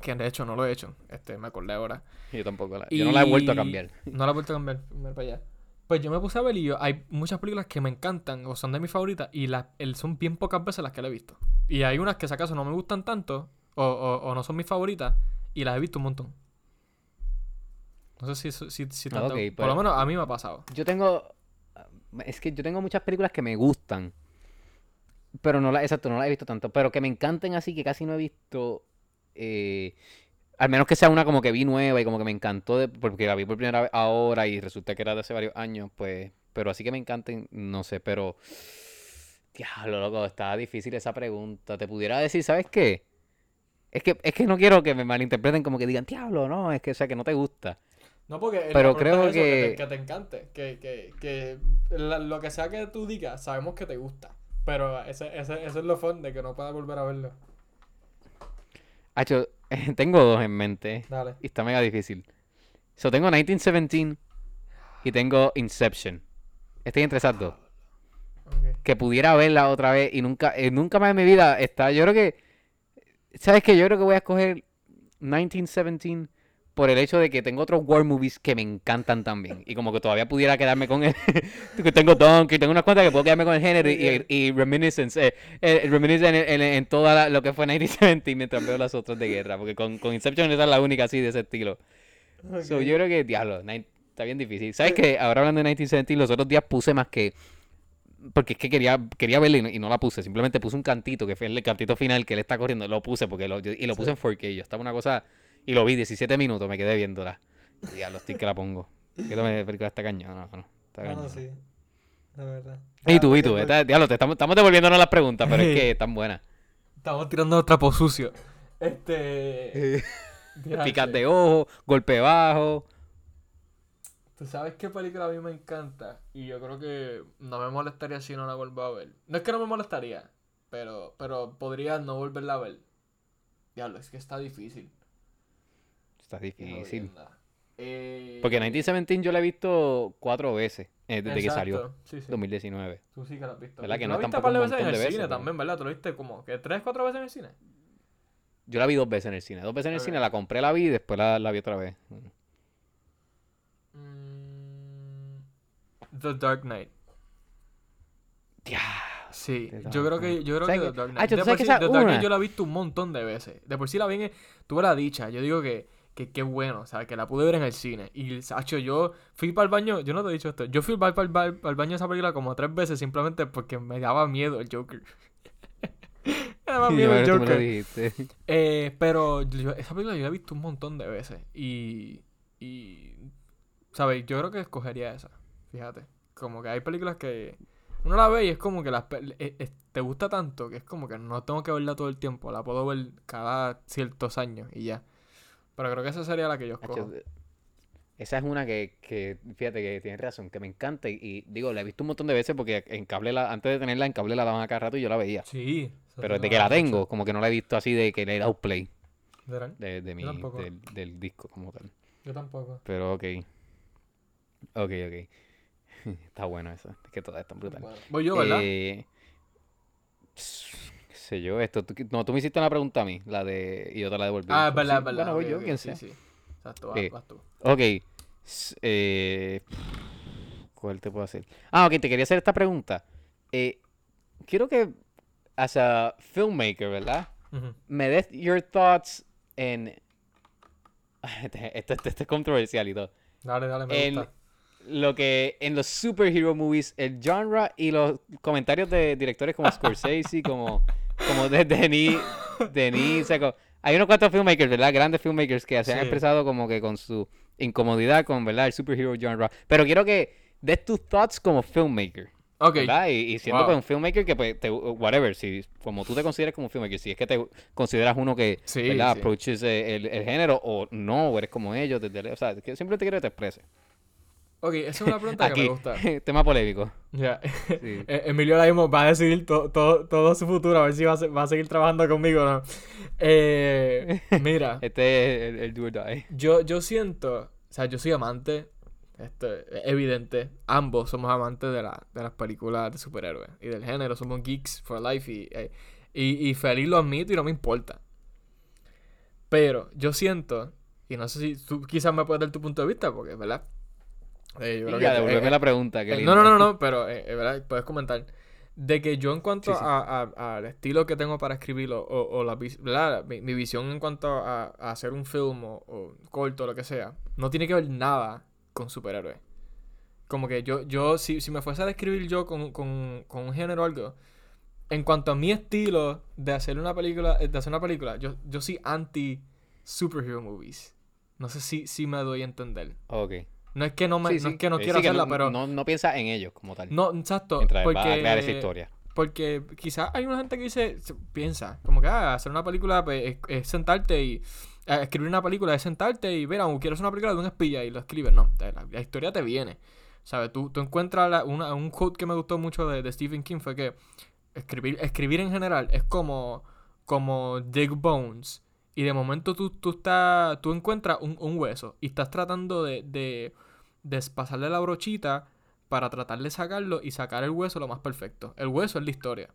Que de hecho no lo he hecho. Este, me acordé ahora. Yo tampoco la... Yo no la he vuelto a Y- cambiar. No la he vuelto a cambiar. Para allá. Pues yo me puse a ver y yo, hay muchas películas que me encantan o son de mis favoritas y las el- son bien pocas veces las que las he visto. Y hay unas que si acaso no me gustan tanto o, o- o no son mis favoritas y las he visto un montón. No sé si, si, si Ah, ok, dado- Por pues- lo menos a mí me ha pasado. Yo tengo... Es que yo tengo muchas películas que me gustan. Pero no las... Exacto, no las he visto tanto. Pero que me encanten así que casi no he visto... eh, Al menos que sea una como que vi nueva y como que me encantó de- porque la vi por primera vez ahora y resulta que era de hace varios años, pues... Pero así que me encanten, no sé, pero... Diablo, loco, está difícil esa pregunta. Te pudiera decir, ¿sabes qué? Es que, es que no quiero que me malinterpreten como que digan, diablo, no, es que, o sea, que no te gusta. No, porque Pero creo es eso, que, que- te, que te encante. Que, que, que la- lo que sea que tú digas, sabemos que te gusta. Pero ese, ese, ese es lo fun de que no puedas volver a verlo. Hacho, tengo dos en mente. Dale. Y está mega difícil. So, tengo 1917 y tengo Inception. Estoy entre esas dos. Que pudiera verla otra vez y nunca, eh, nunca más en mi vida está. Yo creo que. ¿Sabes qué? Yo creo que voy a escoger 1917 por el hecho de que tengo otros war movies que me encantan también. Y como que todavía pudiera quedarme con el. que tengo Donkey, tengo unas cuantas que puedo quedarme con el género y, y, y Reminiscence. Eh, eh, Reminiscence en, en, en toda la- lo que fue 1917 mientras veo las otras de guerra. Porque con, con Inception esa es la única así de ese estilo. So, Ok. yo creo que, diablo, está bien difícil. ¿Sabes qué? Ahora hablando de 1917, los otros días puse más que. Porque es que quería, quería verla y no, y no la puse. Simplemente puse un cantito, que fue el cantito final que él está corriendo. Lo puse porque lo, y lo puse en 4K. Yo estaba una cosa. Y lo vi 17 minutos, me quedé viéndola. Y Diablo, estoy que la pongo. Que la película está cañón. No, no, está Ah, cañón. no, sí. La verdad. Y tú, y Ah, tú. ok, esta- diablo, te estamos, estamos devolviéndonos las preguntas, pero es que están buenas. Estamos tirando trapo sucio. Este. Picas de ojo, golpe bajo. ¿Tú sabes qué película a mí me encanta? Y yo creo que no me molestaría si no la vuelvo a ver. No es que no me molestaría, pero, pero podría no volverla a ver. Diablo, es que está difícil. Está difícil. Eh, Porque 1917 yo la he visto cuatro veces eh, desde que salió. Sí, sí. 2019. Tú sí que la has visto. ¿Verdad que tú no la viste par de veces en el cine pero- también, ¿verdad? ¿Tú lo viste como que tres, cuatro veces en el cine? Yo la vi dos veces en el cine. Dos veces en el cine, la compré, la vi y después la, la vi otra vez. Mm, The Dark Knight. Ya. Sí, yo creo que yo creo ¿Sabes que qué? The Dark Ah, Knight. ¿tú De sabes por que sí, esa The Dark Knight yo la he visto un montón de veces. De por sí la vi en- tuve la dicha, yo digo que que qué bueno, o sea, que la pude ver en el cine. Y Sacho, yo fui para el baño, yo no te he dicho esto, yo fui para el, baño de esa película como tres veces simplemente porque me daba miedo el Joker. me daba miedo el Joker. Eh, pero yo- esa película yo la he visto un montón de veces. Y. Y. ¿Sabes? Yo creo que escogería esa. Fíjate. Como que hay películas que. Uno la ve y es como que las eh, eh, te gusta tanto que es como que no tengo que verla todo el tiempo. La puedo ver cada ciertos años y ya. Pero creo que esa sería la que yo escojo. Hacho, Esa es una que, que, fíjate que tienes razón, que me encanta. Y, y digo, la he visto un montón de veces porque en cable la, antes de tenerla en cable la daban a cada rato y yo la veía. Sí. Pero es desde que la tengo, como que no la he visto así de que le he dado play de, de mi, tampoco. del, del disco como tal. Yo tampoco. Pero ok. Ok, ok. Está bueno eso. Es que todas están brutales. Bueno, voy yo, ¿verdad? Eh, sé yo, esto. tú- no, tú me hiciste una pregunta a mí, la de. Y yo te la devolví. ah, es verdad, es verdad. Bueno, voy yo, quién sí, sí. Exacto, Eh, vas, tú. Ok. Eh, ¿Cuál te puedo hacer? Ah, ok, te quería hacer esta pregunta. Eh, quiero que, as a filmmaker, ¿verdad? Me des your thoughts en. Este, este, este- este es controversial y todo. Dale, dale, me En, gusta. lo que en los superhero movies, el genre y los comentarios de directores como Scorsese, como, como de Denis, Denis, hay unos cuantos filmmakers, ¿verdad? Grandes filmmakers que se han Sí. expresado como que con su incomodidad con, ¿verdad? El superhero genre. Pero quiero que des tus thoughts como filmmaker. Ok. ¿verdad? Y, y siendo Wow. pues, un filmmaker que, pues, te, whatever, si, como tú te consideras como filmmaker, si es que te consideras uno que, Sí, ¿verdad? sí. Approaches eh, el, el género o no, o eres como ellos, desde, o sea, que simplemente quiero que te expreses. Ok, esa es una pregunta que me gusta. tema polémico. Ya. Sí. Eh, Emilio ahora mismo va a decidir to- to- todo su futuro, a ver si va a, se- va a seguir trabajando conmigo o no. Eh, mira, Este es el, el do or die. yo, yo siento, o sea, yo soy amante, esto es evidente, ambos somos amantes de, la, de las películas de superhéroes y del género, somos geeks for life y, eh, y, y feliz lo admito y no me importa. Pero yo siento, y no sé si tú quizás me puedes dar tu punto de vista, porque, ¿verdad? Eh, yo creo ya, que- devolverme eh, la pregunta. qué eh, no, no, no, no, pero eh, eh, ¿verdad? puedes comentar. De que yo en cuanto Sí, sí. a- al estilo que tengo para escribirlo, o, o la, ¿verdad? Mi, mi visión en cuanto a, a hacer un film o, o corto o lo que sea, no tiene que ver nada con superhéroes. Como que yo, yo si, si me fuese a describir yo con, con, con un género o algo, en cuanto a mi estilo de hacer una película, eh, de hacer una película, yo, yo soy anti superhero movies. No sé si, si me doy a entender. Ok. No es que no me, Sí, no es que no Eh, que hacerla, no, pero No, no piensa en ellos como tal. no, exacto. mientras porque, va a crear esa historia. Porque quizás hay una gente que dice, se- piensa, como que ah, hacer una película pues, es, es sentarte y. eh, escribir una película es sentarte y ver, quiero hacer una película de un espía y lo escribes. No, la, la historia te viene. ¿Sabes? Tú, tú encuentras la- una- un quote que me gustó mucho de, de Stephen King fue que escribir, escribir en general es como, como dig bones. Y de momento tú, tú, estás, tú encuentras un, un hueso y estás tratando de, de, de pasarle la brochita para tratar de sacarlo y sacar el hueso lo más perfecto. El hueso es la historia.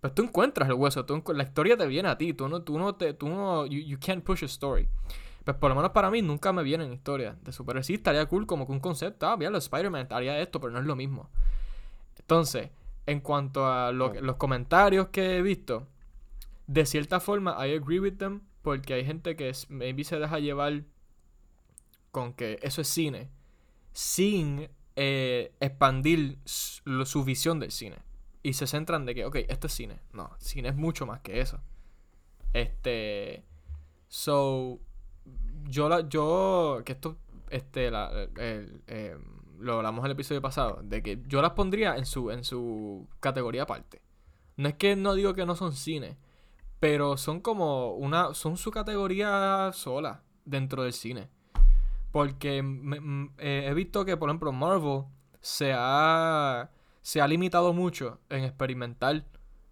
Pues tú encuentras el hueso, tú la historia te viene a ti, tú no, tú no te, tú no, you, you can't push a story. Pues por lo menos para mí nunca me vienen historias de superhéroes. Sí, estaría cool como que un concepto, ah, mira, los Spider-Man haría esto, pero no es lo mismo. Entonces, en cuanto a lo los comentarios que he visto, de cierta forma, I agree with them, porque hay gente que maybe se deja llevar con que eso es cine, sin eh, expandir s- lo- su visión del cine. Y se centran de que, ok, esto es cine. No, cine es mucho más que eso. Este. So. Yo la. Yo. Que esto. Este. La, eh, lo hablamos en el episodio pasado. De que yo las pondría en su. En su categoría aparte. No es que no digo que no son cine. Pero son como una. Son su categoría sola. Dentro del cine. Porque eh, he visto que, por ejemplo, Marvel se ha, se ha limitado mucho en experimentar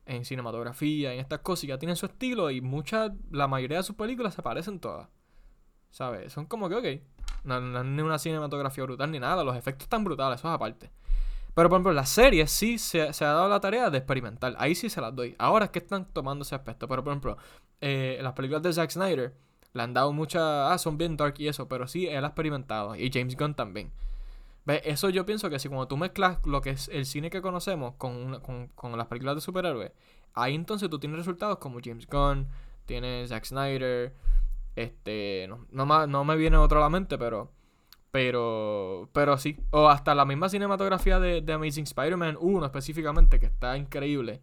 en cinematografía, en estas cosas. Ya tienen su estilo y muchas, la mayoría de sus películas se parecen todas. ¿Sabes? Son como que, ok. No, no es ni una cinematografía brutal ni nada. Los efectos están brutales, eso es aparte. Pero, por ejemplo, las series sí se, se ha dado la tarea de experimentar. Ahí sí se las doy. Ahora es que están tomando ese aspecto. Pero, por ejemplo, eh, las películas de Zack Snyder le han dado mucha. Ah, son bien dark y eso. Pero sí, él ha experimentado. Y James Gunn también. ¿Ves? Eso yo pienso que si cuando tú mezclas lo que es el cine que conocemos con, con, las películas de superhéroes, ahí entonces tú tienes resultados como James Gunn, tienes Zack Snyder, este, no, no, no me viene otro a la mente, pero, pero, pero sí, o hasta la misma cinematografía de, de Amazing Spider-Man 1 específicamente, que está increíble.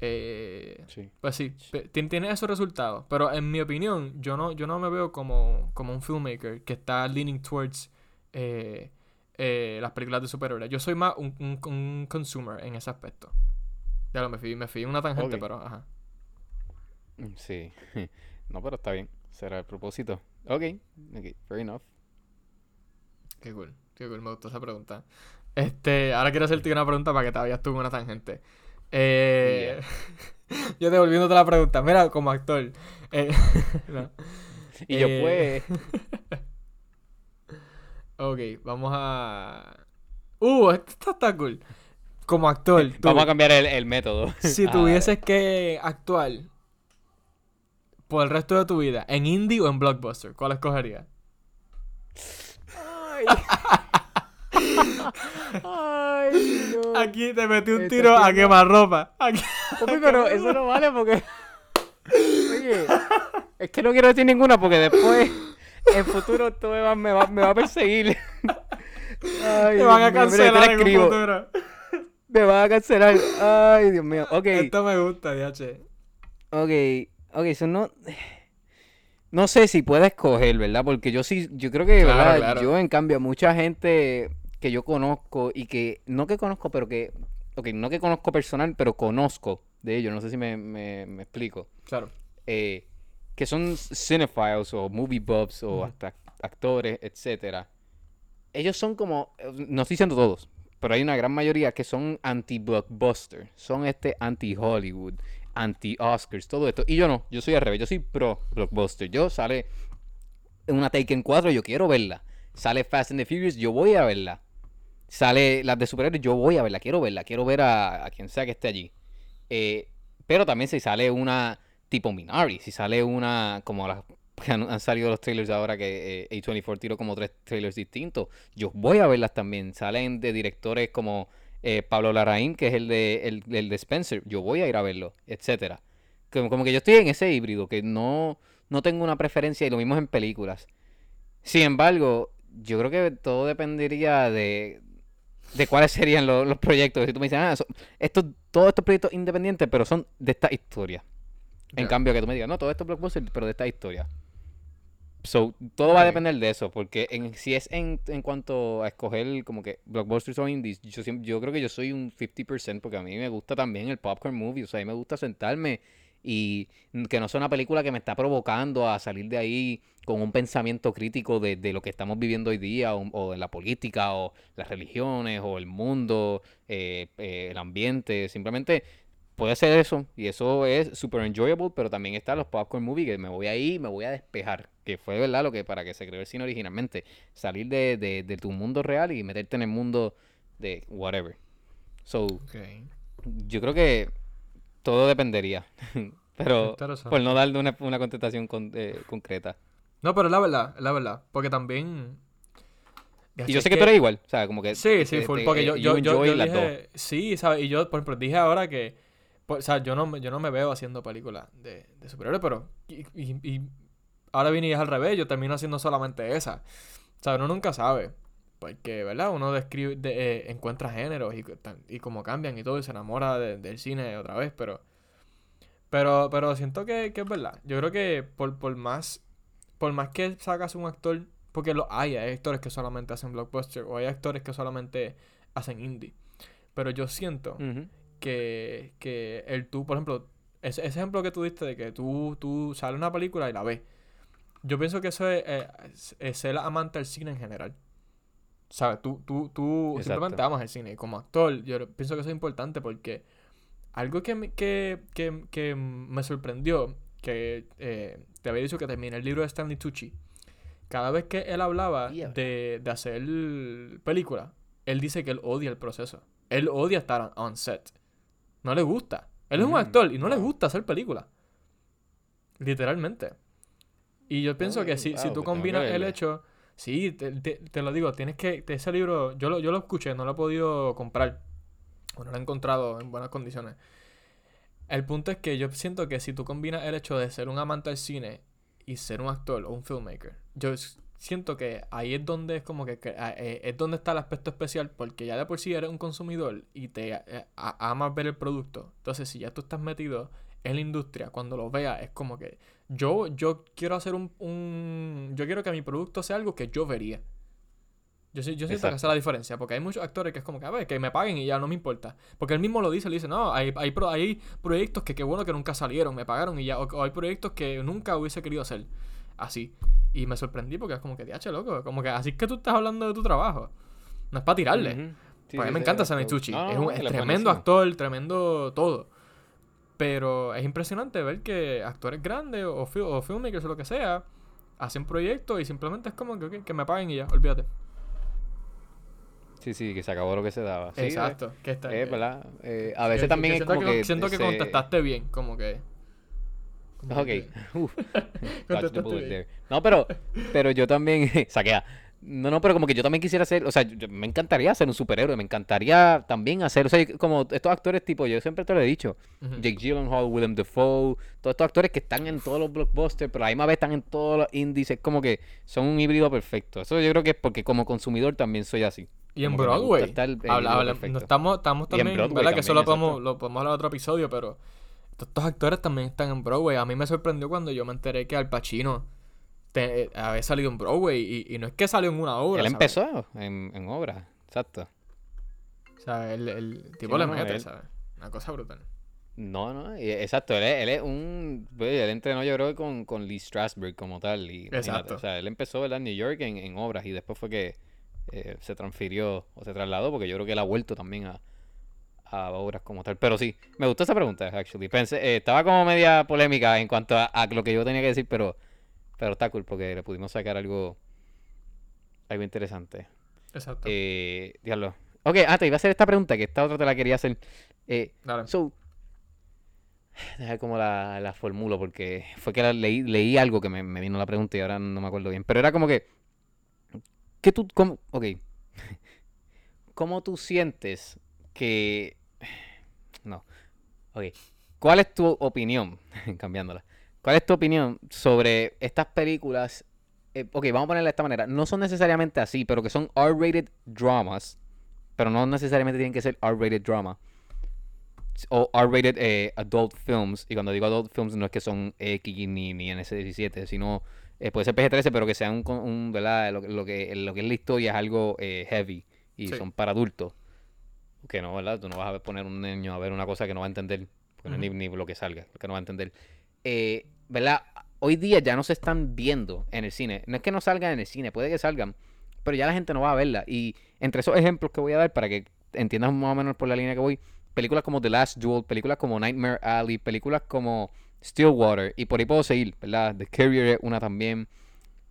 Eh, Sí. pues sí, tiene esos resultados. Pero en mi opinión, yo no, yo no me veo como, como un filmmaker que está leaning towards eh, eh, las películas de superhéroes. Yo soy más un, un, un consumer en ese aspecto. Ya lo me fui, me fui una tangente, pero ajá. Mm, Sí. No, pero está bien. Será el propósito. Ok. Ok. Fair enough. Qué cool, qué cool, me gustó esa pregunta. Este, ahora quiero hacerte una pregunta para que te vayas tú una tangente. Eh, yo devolviéndote la pregunta, mira, como actor. eh, no. Y yo, Eh, pues. Ok, vamos a. Uh, esto está cool. Como actor, tú, Vamos a cambiar el, el método. si Ah, tuvieses que actuar por el resto de tu vida, en indie o en blockbuster, ¿cuál escogerías? Ay. Ay, no. Aquí te metí un tiro a tienda- quemarropa. Aquí. Pero eso no vale porque. Oye, es que no quiero decir ninguna porque después, en futuro, todo me va, me va, me va a perseguir. Ay, Te van a cancelar en un futuro. Me van a cancelar. Ay, Dios mío. Ok. Esto me gusta, DH. Ok, ok, eso no. No sé si puedes escoger, ¿verdad? Porque yo sí, yo creo que, Claro, ¿verdad? claro. Yo, en cambio, mucha gente que yo conozco y que, no que conozco, pero que, ok, no que conozco personal, pero conozco de ellos, no sé si me, me, me explico, Claro. eh, que son cinephiles o movie buffs o hasta actores, etcétera. Ellos son como, no estoy diciendo todos, pero hay una gran mayoría que son anti-blockbuster, son este anti-Hollywood, anti-Oscars, todo esto. Y yo no, yo soy al revés, yo soy pro-blockbuster. Yo sale una Taken 4, yo quiero verla. Sale Fast and the Furious, yo voy a verla. Sale las de superhéroes, yo voy a verla, quiero verla, quiero ver a, a quien sea que esté allí. Eh, pero también si sale una tipo Minari, si sale una como las han, han salido los trailers ahora que eh, A24 tiró como tres trailers distintos, yo voy a verlas también. Salen de directores como eh, Pablo Larraín, que es el de, el, el de Spencer, yo voy a ir a verlo, etcétera. Como, como que yo estoy en ese híbrido, que no, no tengo una preferencia y lo mismo en películas. Sin embargo, yo creo que todo dependería de, de cuáles serían los, los proyectos. Si tú me dices, ah, son- estos, todos estos proyectos independientes, pero son de esta historia. En cambio, que tú me digas, no, todo esto es blockbuster, pero de esta historia. So, todo va a depender de eso, porque en, si es en, en cuanto a escoger como que blockbusters o indies, yo, yo creo que yo soy un 50%, porque a mí me gusta también el popcorn movie, o sea, a mí me gusta sentarme y que no sea una película que me está provocando a salir de ahí con un pensamiento crítico de, de lo que estamos viviendo hoy día, o, o en la política, o las religiones, o el mundo, eh, eh, el ambiente, simplemente puede ser eso, y eso es super enjoyable, pero también están los popcorn movie que me voy ahí y me voy a despejar, que fue verdad lo que para que se creó el cine originalmente, salir de, de, de tu mundo real y meterte en el mundo de whatever. So, yo creo que todo dependería, pero por no darle una, una contestación con- eh, concreta. No, pero es la verdad, es la verdad. Porque también. Y yo sé que tú eres igual, o sea, como que... Sí, sí, te- full, te- porque eh, yo, yo, yo, dos. dije, sí, ¿sabes? Y yo, por ejemplo, dije ahora que, pues, o sea, yo no, me- yo no me veo haciendo películas de, de superhéroes, pero, y, y- y ahora vine y es al revés, yo termino haciendo solamente esa. O sea, uno nunca sabe, porque, ¿verdad? Uno describe, de, eh, encuentra géneros y, y como cambian y todo, y se enamora de- del cine otra vez, pero, pero, pero siento que, que es verdad. Yo creo que por, por más, por más que sacas un actor, porque lo hay, hay actores que solamente hacen blockbuster o hay actores que solamente hacen indie. Pero yo siento que, que el tú, por ejemplo, ese, ese ejemplo que tú diste de que tú, tú sales una película y la ves. Yo pienso que eso es, eh, es- es ser amante del cine en general. ¿Sabes? Tú, tú, tú Exacto. simplemente amas el cine. Y como actor, yo pienso que eso es importante porque algo que, me- que, que, que me sorprendió, que eh, te había dicho que terminé el libro de Stanley Tucci. Cada vez que él hablaba Yeah. de, de hacer película, él dice que él odia el proceso. Él odia estar on set. No le gusta. Él es un Mm, actor y no le gusta hacer película. Literalmente. Y yo pienso que si, si tú pues combinas el hecho... Sí, te, te- te lo digo, tienes que... Ese libro, yo lo, yo lo escuché, no lo he podido comprar. O no lo he encontrado en buenas condiciones. El punto es que yo siento que si tú combinas el hecho de ser un amante del cine y ser un actor o un filmmaker, yo siento que ahí es donde es como que, que, eh, es donde está el aspecto especial porque ya de por sí eres un consumidor y te eh, amas ver el producto. Entonces, si ya tú estás metido en la industria, cuando lo veas es como que yo yo quiero hacer un, un yo quiero que mi producto sea algo que yo vería. Yo, yo siento que es la diferencia, porque hay muchos actores que es como que, a ver, que me paguen y ya no me importa. Porque él mismo lo dice, le dice, no, hay, hay, pro- hay proyectos que qué bueno que nunca salieron, me pagaron y ya, o, o hay proyectos que nunca hubiese querido hacer así. Y me sorprendí porque es como que, diache, loco, como que así es que tú estás hablando de tu trabajo. No es para tirarle. Sí, Pues a mí sí, me sí, encanta Tucci. no, no, es un es tremendo buenísimo. actor, tremendo todo. Pero es impresionante ver que actores grandes o, fi- o filmmakers o lo que sea hacen proyectos y simplemente es como que, que me paguen y ya, olvídate. Sí, sí, que se acabó lo que se daba. Sí, Exacto. que está, Es que- verdad. Eh, a veces que también es siento como que, siento que contestaste bien, como que. como Ok. que- Uf. Contestaste bien. No, pero, pero yo también... Saquea. No, no, pero como que yo también quisiera ser, o sea, yo- me encantaría ser un superhéroe, me encantaría también hacer, o sea, como estos actores tipo, yo siempre te lo he dicho. Jake Gyllenhaal, Willem Dafoe, todos estos actores que están en todos los blockbusters, pero a la misma vez están en todos los indies, es como que son un híbrido perfecto. Eso yo creo que es porque como consumidor también soy así. Y en Como Broadway. estar en habla- hilo habla- perfecto. no estamos, estamos Y en también, Broadway ¿verdad? Que eso lo podemos, lo podemos hablar en otro episodio, pero estos actores también están en Broadway. A mí me sorprendió cuando yo me enteré que Al Pacino te- había salido en Broadway. Y, y no es que salió en una obra. Él ¿sabes? empezó en, en obra, exacto. O sea, el, el tipo Sí, le no, mete, él- ¿sabes? Una cosa brutal. No, no, y- exacto, él es, él es un, pues, él entrenó yo creo con, con Lee Strasberg como tal, y Exacto. o sea, él empezó, ¿verdad? en New York en, en obras y después fue que eh, se transfirió o se trasladó, porque yo creo que él ha vuelto también a, a obras como tal, pero sí, me gustó esa pregunta, actually, pensé, eh, estaba como media polémica en cuanto a, a lo que yo tenía que decir, pero, pero está cool, porque le pudimos sacar algo, algo interesante. Exacto. Eh, diablo. Ok, ah, te iba a hacer esta pregunta, que esta otra te la quería hacer. Eh, Dale. So, deja como la, la formulo porque fue que la leí, leí algo que me, me vino la pregunta y ahora no me acuerdo bien. Pero era como que, ¿qué tú, cómo, ok, ¿cómo tú sientes que, no, ok, ¿cuál es tu opinión, cambiándola, cuál es tu opinión sobre estas películas? eh, ok, vamos a ponerla de esta manera, no son necesariamente así, pero que son R-rated dramas, pero no necesariamente tienen que ser R-rated drama o R-rated eh, adult films. Y cuando digo adult films no es que son X ni, ni NC-17, sino eh, puede ser PG-13, pero que sean un, un, ¿verdad? Lo, que- lo que, lo que es la historia es algo eh, heavy y Sí. son para adultos. Que no, ¿verdad? Tú no vas a poner un niño a ver una cosa que no va a entender, porque no es ni, ni lo que salga, que no va a entender. Eh, ¿Verdad? Hoy día ya no se están viendo en el cine. No es que no salgan en el cine, puede que salgan, pero ya la gente no va a verla. Y entre esos ejemplos que voy a dar para que entiendas más o menos por la línea que voy, películas como The Last Duel, películas como Nightmare Alley, películas como Stillwater, y por ahí puedo seguir, ¿verdad? The Carrier una también.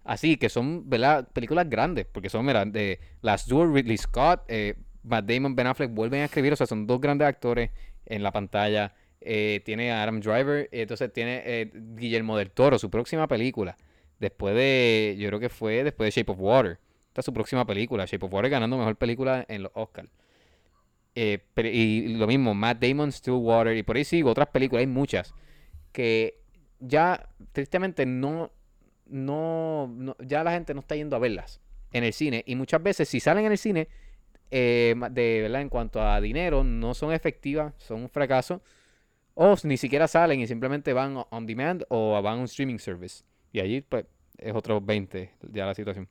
Así que son, ¿verdad? Películas grandes, porque son, mira, de Last Duel, Ridley Scott, eh, Matt Damon, Ben Affleck vuelven a escribir, o sea, son dos grandes actores en la pantalla. Eh, tiene a Adam Driver, entonces tiene eh, Guillermo del Toro, su próxima película. Después de, yo creo que fue después de Shape of Water. Esta es su próxima película. Shape of Water ganando mejor película en los Oscars. Eh, y lo mismo, Matt Damon, Stillwater, y por ahí sigo otras películas, hay muchas, que ya tristemente no, no, ya la gente no está yendo a verlas en el cine. Y muchas veces, si salen en el cine, de verdad, en cuanto a dinero, no son efectivas, son un fracaso. O ni siquiera salen y simplemente van on demand o van a un streaming service. Y allí, pues, es otro 20 ya la situación.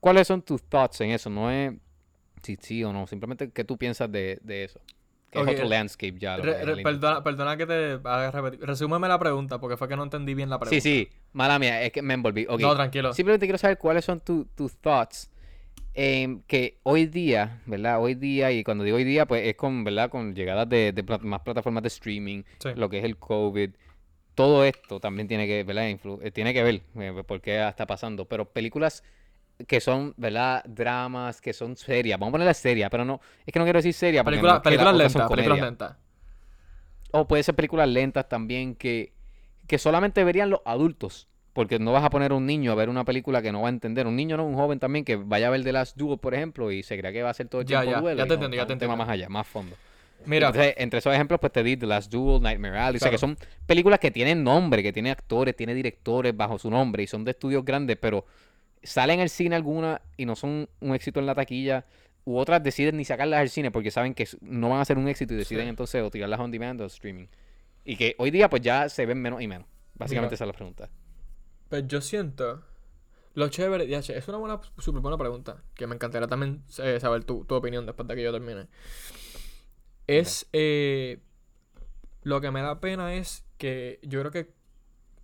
¿Cuáles son tus thoughts en eso? No es si sí o no, simplemente qué tú piensas de, de eso. Que es otro re- landscape ya. lo Re- re- perdona, perdona que te haga repetir. Resúmeme la pregunta porque fue que no entendí bien la pregunta. Sí, sí, mala mía, es que me envolví. No, tranquilo. Simplemente quiero saber cuáles son tu- tus thoughts. Em, que hoy día, ¿verdad? Hoy día, y cuando digo hoy día, pues es con, ¿verdad? Con llegadas de, más plataformas de streaming, Sí. lo que es el COVID. Todo esto también tiene que, ¿verdad? Influ- eh, tiene que ver eh, por qué está pasando. Pero películas que son, ¿verdad? Dramas, que son serias. Vamos a ponerlas serias, pero no. Es que no quiero decir serias. no Película- películas lentas, películas lentas. O puede ser películas lentas también que, que solamente verían los adultos. Porque no vas a poner a un niño a ver una película que no va a entender. Un niño no, un joven también que vaya a ver The Last Duel, por ejemplo, y se crea que va a ser todo el Ya, tiempo ya, duelo. ya te no, entendí, ya te entendí. más allá, más fondo. Mira, Entonces, entre esos ejemplos, pues te di The Last Duel, Nightmare Alley. O sea, que Claro. son películas que tienen nombre, que tienen actores, tienen directores bajo su nombre y son de estudios grandes, pero salen al cine alguna y no son un éxito en la taquilla. U otras deciden ni sacarlas al cine porque saben que no van a ser un éxito y deciden Sí. entonces o tirarlas on demand o streaming. Y que hoy día pues ya se ven menos y menos. Básicamente Mira. esa es la pregunta. Pues yo siento. Lo chévere, ya, che, es una buena, súper buena pregunta. Que me encantaría también eh, saber tu, tu opinión después de que yo termine. Es. eh, lo que me da pena es que yo creo que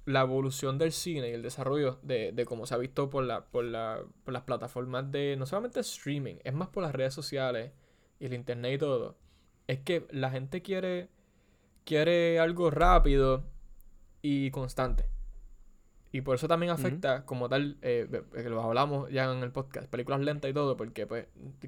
la evolución del cine y el desarrollo de, de cómo se ha visto por, la, por, la, por las plataformas de. No solamente streaming, es más por las redes sociales y el internet y todo. Es que la gente quiere. Quiere algo rápido y constante. Y por eso también afecta, como tal, eh, eh, que lo hablamos ya en el podcast, películas lentas y todo, porque pues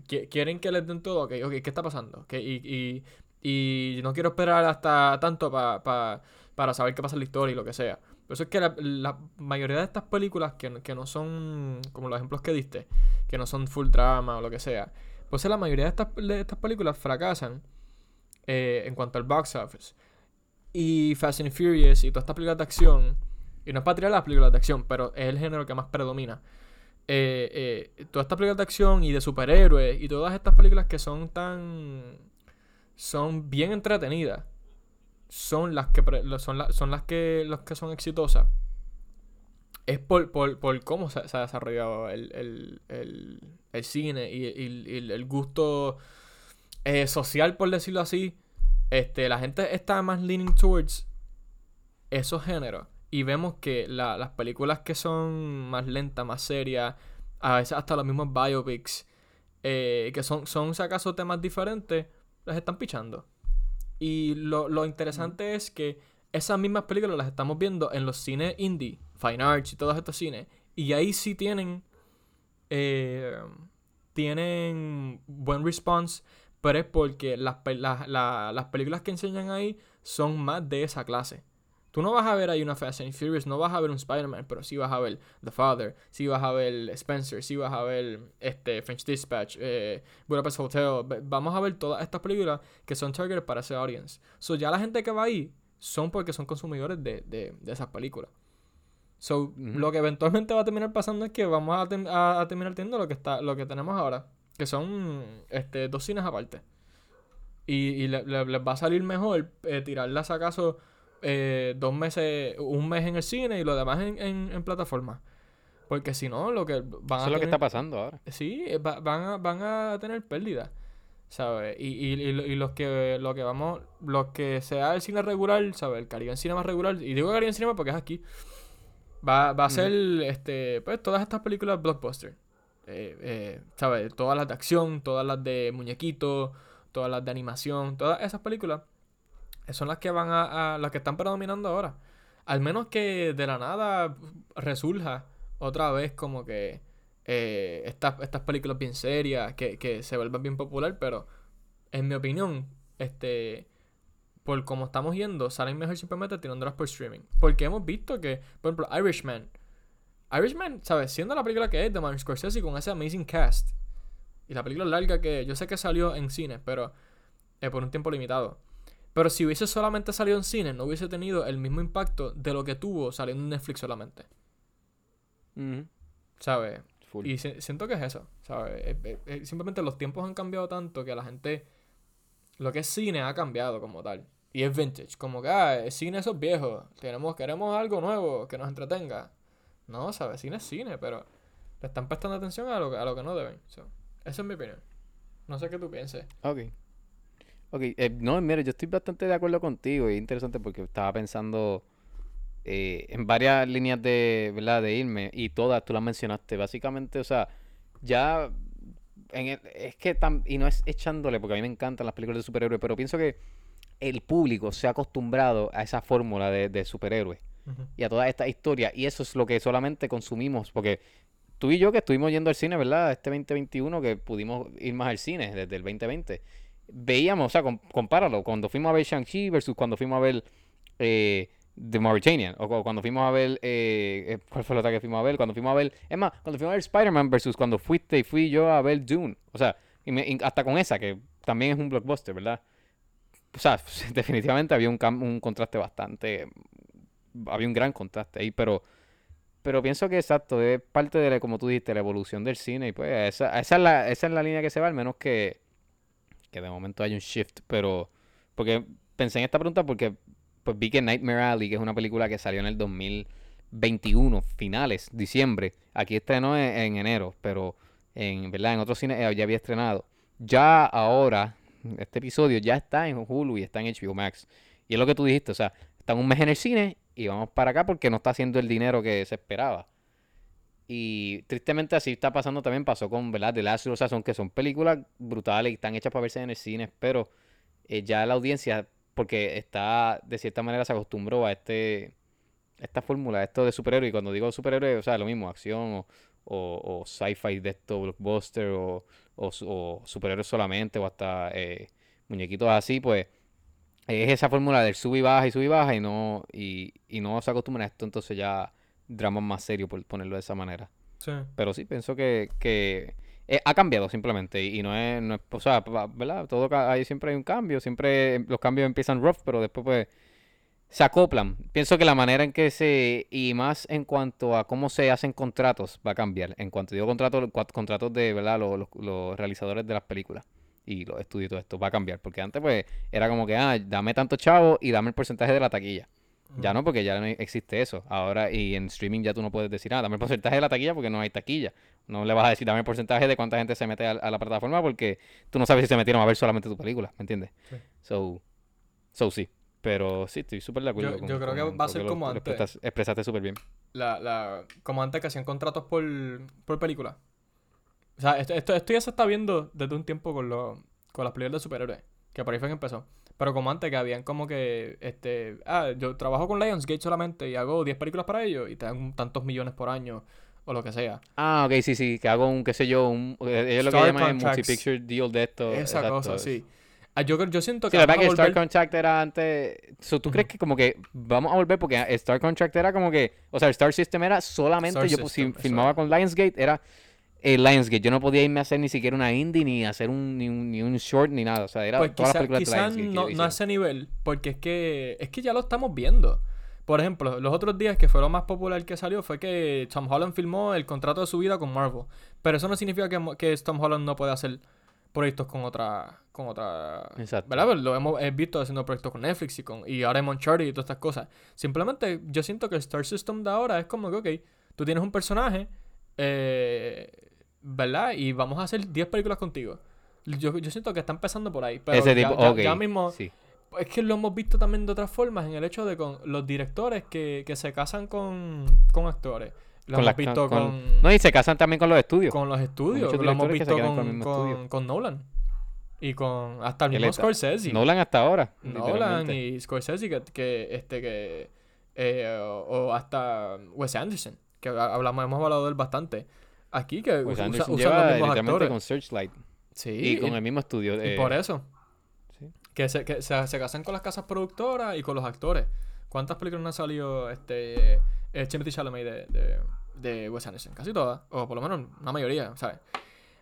qui- quieren que les den todo, ok, ok, ¿qué está pasando? ¿Qué- y, y, y no quiero esperar hasta tanto pa- pa- para saber qué pasa en la historia y lo que sea. Por eso es que la, la mayoría de estas películas que, no- que no son, como los ejemplos que diste, que no son full drama o lo que sea, pues la mayoría de estas, de estas películas fracasan eh, en cuanto al box office. Y Fast and Furious y todas estas películas de acción, y no es tirar las películas de acción, pero es el género que más predomina. Eh, eh, todas estas películas de acción y de superhéroes y todas estas películas que son tan. son bien entretenidas son las que son, la- son las que los que son exitosas es por, por, por cómo se, ha desarrollado el, el, el, cine y, y- el gusto eh, social, por decirlo así. Este, la gente está más leaning towards esos géneros. Y vemos que la- las películas que son más lentas, más serias, a veces hasta los mismos biopics, eh, que son, son si acaso temas diferentes, las están pichando. Y lo, lo interesante es que esas mismas películas las estamos viendo en los cines indie, Fine Arts y todos estos cines. Y ahí sí tienen. eh, tienen buen response. Pero es porque las, pe- la- la- las películas que enseñan ahí son más de esa clase. Tú no vas a ver ahí una Fast and Furious, no vas a ver un Spider-Man, pero sí vas a ver The Father, sí vas a ver Spencer, sí vas a ver este, French Dispatch, eh, Budapest Hotel. Vamos a ver todas estas películas que son targeted para ese audience. So, ya la gente que va ahí son porque son consumidores de, de, de esas películas. So, lo que eventualmente va a terminar pasando es que vamos a, tem- a- a terminar teniendo lo que está lo que tenemos ahora, que son este dos cines aparte. Y, y le- le- les va a salir mejor eh, tirarlas acaso eh, dos meses, un mes en el cine y lo demás en, en, en plataforma. Porque si no, lo que van Eso a es lo que está pasando ahora. Sí, eh, va- van, a, van a tener pérdidas, ¿sabes? Y, y, y, lo- y los que lo que vamos, los que sea el cine regular, ¿sabes? El Caribbean Cinema regular, y digo Caribbean Cinema porque es aquí, va, va a ser, este, pues todas estas películas blockbuster, eh, eh, ¿sabes? Todas las de acción, todas las de muñequitos, todas las de animación, todas esas películas son las que van a, a- las que están predominando ahora. Al menos que de la nada resurja otra vez como que eh, estas, estas películas bien serias, que, que se vuelvan bien popular, pero en mi opinión, este por como estamos yendo, salen mejor simplemente tirándolas por streaming. Porque hemos visto que, por ejemplo, Irishman. Irishman, ¿sabes? Siendo la película que es de Martin Scorsese con ese amazing cast. Y la película larga que yo sé que salió en cine, pero eh, por un tiempo limitado. Pero si hubiese solamente salido en cine, no hubiese tenido el mismo impacto de lo que tuvo saliendo en Netflix solamente. Ujú. ¿Sabes? Full. Y si- siento que es eso, ¿sabes? Eh, eh, eh, simplemente los tiempos han cambiado tanto que la gente... Lo que es cine ha cambiado como tal. Y es vintage. Como que, ah, el cine eso es viejo. Tenemos, queremos algo nuevo que nos entretenga. No, ¿sabes? Cine es cine, pero le están prestando atención a lo, que- a lo que no deben. So, esa es mi opinión. No sé qué tú pienses. Ok. Ok, eh, no, mira, yo estoy bastante de acuerdo contigo. y Es interesante porque estaba pensando eh, en varias líneas de, ¿verdad? de irme y todas tú las mencionaste. Básicamente, o sea, ya en el- es que tam- y no es echándole porque a mí me encantan las películas de superhéroes, pero pienso que el público se ha acostumbrado a esa fórmula de, de superhéroes y a toda esta historia y eso es lo que solamente consumimos porque tú y yo que estuvimos yendo al cine, ¿verdad? Este 2021 que pudimos ir más al cine desde el 2020 veíamos, o sea, com- compáralo, cuando fuimos a ver Shang-Chi versus cuando fuimos a ver eh, The Mauritanian, o cu- cuando fuimos a ver, eh, eh, ¿cuál fue la otra que fuimos a ver? Cuando fuimos a ver, es más, cuando fuimos a ver Spider-Man versus cuando fuiste y fui yo a ver Dune, o sea, hasta con esa, que también es un blockbuster, ¿verdad? O sea, definitivamente había un, un contraste bastante, había un gran contraste ahí, pero... Pero pienso que exacto, es parte de, como tú dijiste, la evolución del cine. Y pues esa, esa, es la, esa es la línea que se va, al menos que, que de momento hay un shift. Pero, porque pensé en esta pregunta porque pues vi que Nightmare Alley, que es una película que salió en el 2021, finales, diciembre. Aquí estrenó en, en enero, pero en verdad en otros cines eh, ya había estrenado. Ya ahora, este episodio ya está en Hulu y está en HBO Max. Y es lo que tú dijiste, o sea, está un mes en el cine y vamos para acá porque no está haciendo el dinero que se esperaba. Y tristemente así está pasando también, pasó con, ¿verdad? The Last of Us, son que son películas brutales y están hechas para verse en el cine, pero eh, ya la audiencia, porque está, de cierta manera se acostumbró a este, esta fórmula, esto de superhéroe, y cuando digo superhéroe, o sea, lo mismo, acción o, o, o sci-fi de esto, blockbuster, o, o superhéroes solamente, o hasta eh, muñequitos así, pues es esa fórmula del sub y baja y sub y baja y no, y, y no se acostumbran a esto, entonces ya drama más serio, por ponerlo de esa manera. Sí. Pero sí, pienso que, que eh, ha cambiado simplemente y no es, no es, o sea, ¿verdad? Todo, ahí siempre hay un cambio, siempre los cambios empiezan rough, pero después pues se acoplan. Pienso que la manera en que se, y más en cuanto a cómo se hacen contratos, va a cambiar. En cuanto digo contratos, contratos de, ¿verdad? Los, los- los realizadores de las películas y los estudios y todo esto, va a cambiar. Porque antes pues era como que, ah, dame tanto chavo y dame el porcentaje de la taquilla. Ya no, porque ya no existe eso. Ahora, y en streaming ya tú no puedes decir, ah, dame el porcentaje de la taquilla porque no hay taquilla. No le vas a decir, dame el porcentaje de cuánta gente se mete a, a la plataforma porque tú no sabes si se metieron a ver solamente tu película, ¿me entiendes? Sí. So, so sí. Pero sí, estoy súper de acuerdo. Yo- con- yo creo que con- va a ser lo- como lo antes. expresas- expresaste súper bien. La, la, como antes que hacían contratos por, por película. O sea, esto, esto, esto ya se está viendo desde un tiempo con, los con las películas de superhéroes. Que por ahí fue que empezó. Pero como antes que habían como que, este, ah, yo trabajo con Lionsgate solamente y hago 10 películas para ellos y te dan tantos millones por año o lo que sea. Ah, ok, sí, sí, que hago un, qué sé yo, un, eh, ellos lo que llaman es multi-picture deal de esto. Esa exacto. cosa, sí. Ah, yo, yo siento Sí, que la verdad que Star Contract era antes. So, ¿Tú crees que como que vamos a volver? Porque Star Contract era como que. O sea, Star System era solamente. Star yo pues, si System, filmaba con Lionsgate, era el Lionsgate. Yo no podía irme a hacer ni siquiera una indie, ni hacer un, ni un, ni un short, ni nada. O sea, era Pues todas quizás las películas de no, no a ese nivel, porque es que es que ya lo estamos viendo. Por ejemplo, los otros días que fue lo más popular que salió fue que Tom Holland filmó el contrato de su vida con Marvel. Pero eso no significa que, que Tom Holland no puede hacer proyectos con otra con otra Exacto. ¿verdad? Pues lo hemos he visto haciendo proyectos con Netflix y con y ahora en Uncharted y todas estas cosas. Simplemente yo siento que el Star System de ahora es como que ok, tú tienes un personaje eh, ¿verdad? Y vamos a hacer 10 películas contigo. Yo, yo siento que está empezando por ahí. Pero Ese ya- tipo, ya, ok. ya mismo, Sí. es que lo hemos visto también de otras formas, en el hecho de con los directores que, que se casan con, con actores. Lo Con hemos visto con- con, No, y se casan también con los estudios. con los estudios. Lo hemos visto con con, Nolan. Y con hasta el mismo Scorsese. Nolan hasta ahora. Nolan y Scorsese que, que este que eh, o, o hasta Wes Anderson que ha- hablamos hemos hablado de él bastante aquí que Pues usa, usan lleva los mismos actores con Searchlight. sí Y con y- el mismo estudio. y por eso sí. que se, que se, se casan con las casas productoras y con los actores ¿cuántas películas no han salido este eh, Timothy Chalamet de, de, de Wes Anderson? casi todas o por lo menos una mayoría ¿sabes?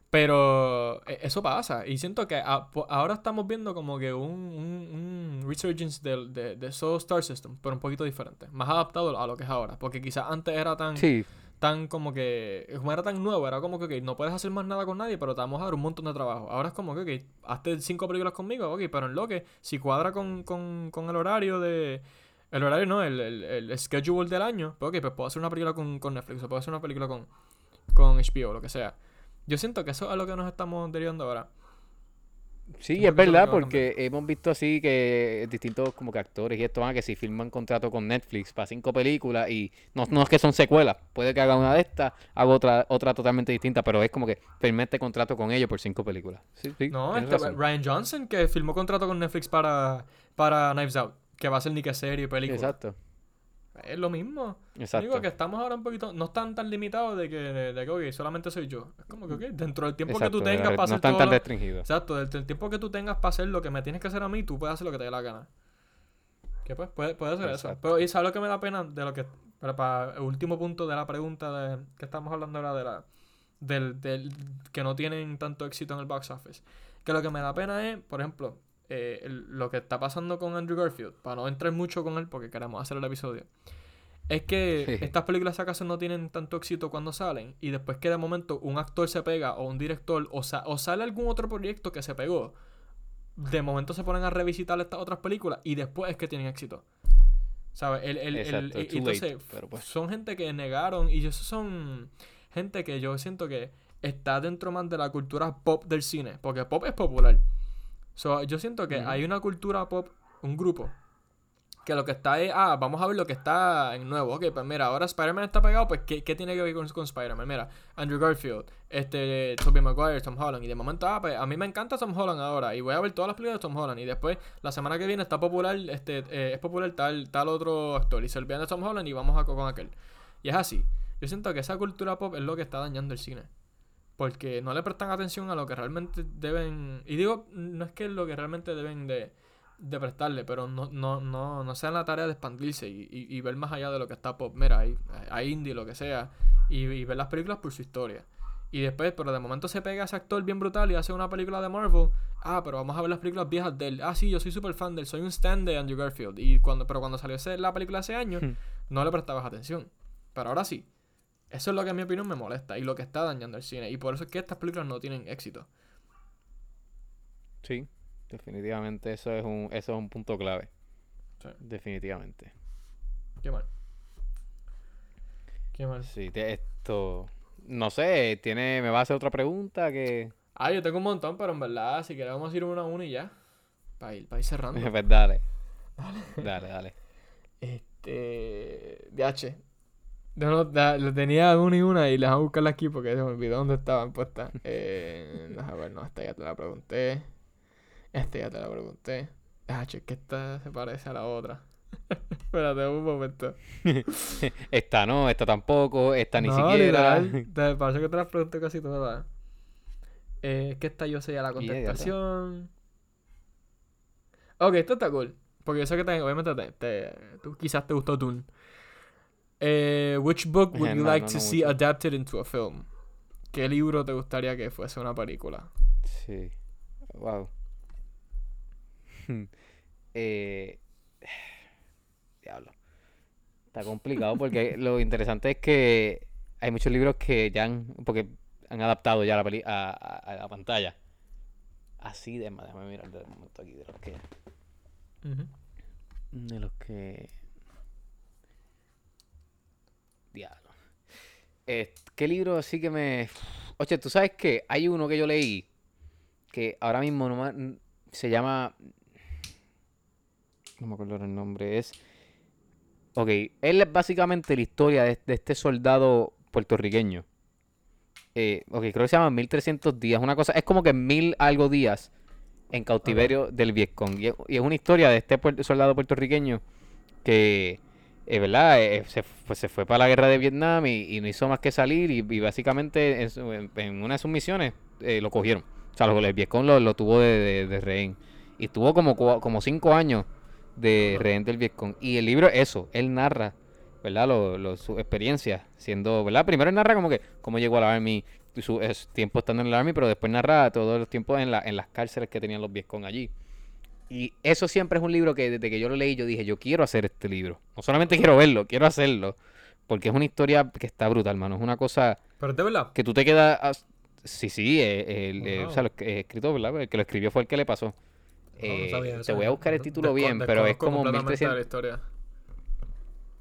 Pero eh, eso pasa. Y siento que a- ahora estamos viendo como que un, un, un resurgence del- de, de, esos Star System, pero un poquito diferente. Más adaptado a lo que es ahora. Porque quizás antes era tan, Sí, tan como que. Como era tan nuevo, era como que, ok, no puedes hacer más nada con nadie, pero te vamos a dar un montón de trabajo. Ahora es como que, ok, hazte cinco películas conmigo, ok, pero en lo que, si cuadra con, con, con el horario de. El horario no, el, el, el schedule del año, pues ok, pues puedo hacer una película con, con Netflix, o puedo hacer una película con, con HBO, lo que sea. Yo siento que eso es a lo que nos estamos derivando ahora. Sí, es verdad, porque hemos visto así que distintos como que actores y esto van que si firman contrato con Netflix para cinco películas y no, no es que son secuelas, puede que haga una de estas, haga otra otra totalmente distinta, pero es como que firme este contrato con ellos por cinco películas. Sí, sí, No, este. Ryan Johnson que firmó contrato con Netflix para, para Knives Out, que va a ser ni que serie película. Exacto, Es lo mismo. Exacto. único que estamos ahora un poquito, no están tan limitados de que, de, que, ok, solamente soy yo. Es como que, ok, dentro del tiempo exacto, que tú tengas no para hacer están todo tan lo- restringidos. Exacto, del, del tiempo que tú tengas para hacer lo que me tienes que hacer a mí, tú puedes hacer lo que te dé la gana. Que pues, puede, puede ser eso. Pero, ¿y sabes lo que me da pena de lo que... Para, para el último punto de la pregunta de, que estamos hablando ahora de la... Del, del que no tienen tanto éxito en el box office. Que lo que me da pena es, por ejemplo, eh, lo que está pasando con Andrew Garfield, para no entrar mucho con él porque queremos hacer el episodio, es que estas películas acaso no tienen tanto éxito cuando salen y después que de momento un actor se pega o un director o, sa- o sale algún otro proyecto que se pegó, de momento se ponen a revisitar estas otras películas y después es que tienen éxito. ¿Sabes? El, el, el- Exacto, late, entonces, pero pues. son gente que negaron y esos son gente que yo siento que está dentro más de la cultura pop del cine, porque pop es popular. So, yo siento que hay una cultura pop, un grupo, que lo que está es, ah, vamos a ver lo que está en nuevo. Ok, pues mira, ahora Spider-Man está pegado, pues ¿qué, qué tiene que ver con, con Spider-Man? Mira, Andrew Garfield, este, Tobey Maguire, Tom Holland, y de momento, ah, pues a mí me encanta Tom Holland ahora, y voy a ver todas las películas de Tom Holland, y después, la semana que viene está popular, este, eh, es popular tal, tal otro actor, y se olvidan de Tom Holland y vamos a co- con aquel. Y es así. Yo siento que esa cultura pop es lo que está dañando el cine. Porque no le prestan atención a lo que realmente deben. Y digo, no es que lo que realmente deben de, de prestarle, pero no, no, no, no sea en la tarea de expandirse y, y, y ver más allá de lo que está pop. Mira, hay, hay indie, lo que sea, y, y ver las películas por su historia. Y después, pero de momento se pega ese actor bien brutal y hace una película de Marvel. Ah, pero vamos a ver las películas viejas de él. Ah, sí, yo soy súper fan de él. Soy un stand de Andrew Garfield. Y cuando, pero cuando salió ese- la película hace años, Hmm. no le prestabas atención. Pero ahora sí. Eso es lo que en mi opinión me molesta y lo que está dañando el cine. Y por eso es que estas películas no tienen éxito. Sí, definitivamente eso es un, eso es un punto clave. Sí. Definitivamente. Qué mal. Qué mal. Sí, te- esto. No sé, tiene, me va a hacer otra pregunta que. Ah, yo tengo un montón, pero en verdad, si queremos vamos a ir uno a uno y ya. Para ir, para ir cerrando. Pues dale. Dale, dale. Este. DH. Yo no, le tenía una y una y les voy a buscarla aquí porque se me olvidó dónde estaban puestas. Eh, déjame ver, no, esta ya te la pregunté. Esta ya te la pregunté. DH, es que esta se parece a la otra. Espérate un momento. Esta no, esta tampoco, esta ni no, siquiera. literal, te parece que te las pregunté casi todas. Eh, es que esta yo sé ya la contestación. Ok, esto está cool. Porque yo sé que te, obviamente te, te- tú quizás te gustó Dune. Eh, which book would you No, like no, to no see mucho. adapted into a film? ¿Qué libro te gustaría que fuese una película? Sí. Wow. eh, diablo. Está complicado porque lo interesante es que hay muchos libros que ya han, porque han adaptado ya la peli a, a- a la pantalla. Así de, déjame mirar de momento aquí de los que, de los que, diablo. Eh, ¿qué libro así que me, oye, tú sabes que hay uno que yo leí que ahora mismo no me- se llama no me acuerdo el nombre es ok él es básicamente la historia de, de este soldado puertorriqueño. Eh, ok creo que se llama 1300 días una cosa es como que mil algo días en cautiverio del Vietcong. Y es, y es una historia de este puer- soldado puertorriqueño que eh, ¿verdad? Eh, se, pues, se fue para la guerra de Vietnam y, y no hizo más que salir y, y básicamente en, su- en- una de sus misiones eh, lo cogieron. O sea, el Vietcong lo, lo tuvo de, de- de rehén. Y estuvo como, como cinco años de rehén del Vietcong. Y el libro es eso, él narra, ¿verdad? Lo, lo- su experiencia siendo, ¿verdad? Primero él narra como que cómo llegó a la Army, su es, tiempo estando en la Army, pero después narra todos los tiempos en, la, en las cárceles que tenían los Vietcong allí. Y eso siempre es un libro que desde que yo lo leí yo dije, yo quiero hacer este libro. No solamente quiero verlo, quiero hacerlo. Porque es una historia que está brutal, hermano. Es una cosa Pero de verdad. que tú te quedas... as- Sí, sí, eh, el, eh, o sea, lo que- eh, escrito, ¿verdad? El que lo escribió fue el que le pasó. No, no Eh, sabía te voy a buscar el título bien, pero es como completamente 1300... la historia.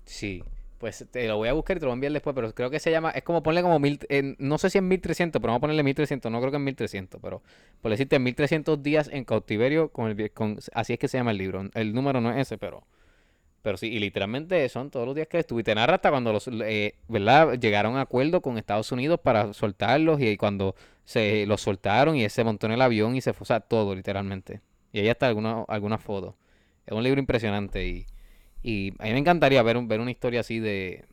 Sí, pues te lo voy a buscar y te lo voy a enviar después, pero creo que se llama, es como ponle como mil, eh, no sé si es 1300, pero vamos a ponerle 1300, no creo que es 1300, pero por decirte 1300 días en cautiverio con el, con, así es que se llama el libro, el número no es ese, pero, pero sí, y literalmente son todos los días que estuve, y te narra hasta cuando los, eh, ¿verdad? Llegaron a acuerdo con Estados Unidos para soltarlos y cuando se los soltaron y se montó en el avión y se fue, o sea, todo literalmente, y ahí alguna, algunas fotos, es un libro impresionante y... Y a mí me encantaría ver, un- ver una historia así de,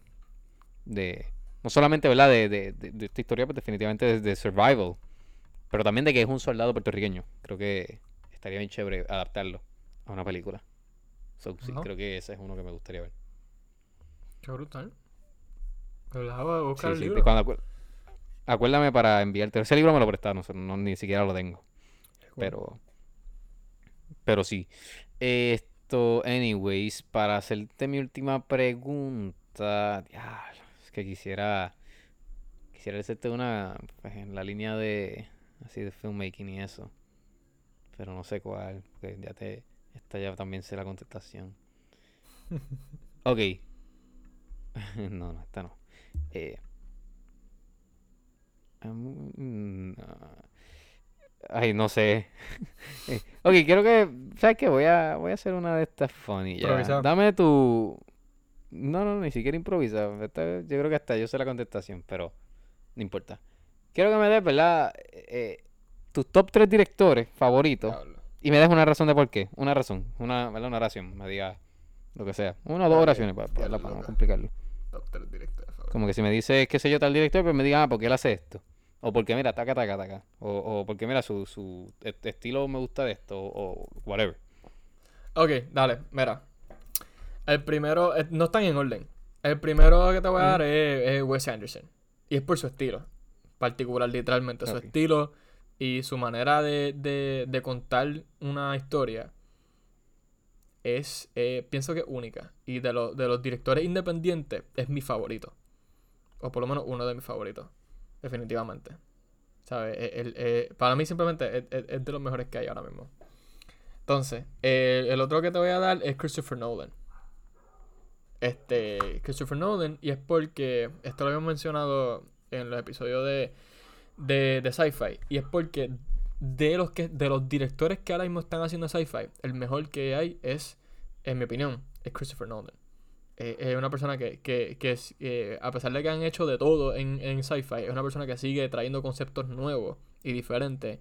de no solamente, ¿verdad? De, de, de- de esta historia, pues definitivamente de, de survival, pero también de que es un soldado puertorriqueño. Creo que estaría bien chévere adaptarlo a una película. So, sí, creo que ese es uno que me gustaría ver. Qué brutal. Pero la voy a buscar Sí, el sí, libro. cuando acu- acuérdame para enviarte. Ese libro me lo prestaron, no, ni siquiera lo tengo. Pero. Pero sí. Esto, anyways, para hacerte mi última pregunta. es que quisiera. Quisiera hacerte una. Pues, en la línea de. Así de filmmaking y eso. Pero no sé cuál. Porque ya te. Esta ya también sé la contestación. Ok. no, no, esta no. Eh. am- mm, ah, Ay, no sé. Eh, ok, quiero que. ¿Sabes qué? Voy a, voy a hacer una de estas funny. ya. Dame tu. No, no, ni siquiera improvisa. Esta- yo creo que hasta yo sé la contestación, pero no importa. Quiero que me des, ¿verdad? Eh, tus top tres directores favoritos. Diablo. Y me des una razón de por qué. Una razón. Una, ¿verdad? una oración. Me diga lo que sea. Una o dos oraciones para, para, no complicarlo. Top 3 directores favoritos. Como que si me dice, qué sé yo, tal director, pues me diga, ah, ¿por qué él hace esto? O porque, mira, taca, taca, taca. O, o porque, mira, su, su est- estilo me gusta de esto, o, o whatever. Ok, dale, mira. El primero, eh, no están en orden. El primero que te voy a dar es, es Wes Anderson. Y es por su estilo. Particular, literalmente. Su estilo y su manera de, de, de contar una historia es, eh, pienso que es única. Y de, los de los directores independientes es mi favorito. O por lo menos uno de mis favoritos. Definitivamente. ¿Sabes? Eh, el- eh, para mí simplemente es, es- es de los mejores que hay ahora mismo. Entonces, el otro que te voy a dar es Christopher Nolan. Este, Christopher Nolan, y es porque, esto lo habíamos mencionado en los episodios de, de, de sci-fi, y es porque de los, que, de los directores que ahora mismo están haciendo sci-fi, el mejor que hay es, en mi opinión, es Christopher Nolan. Eh, es una persona que, que, que eh, a pesar de que han hecho de todo en, en sci-fi, es una persona que sigue trayendo conceptos nuevos y diferentes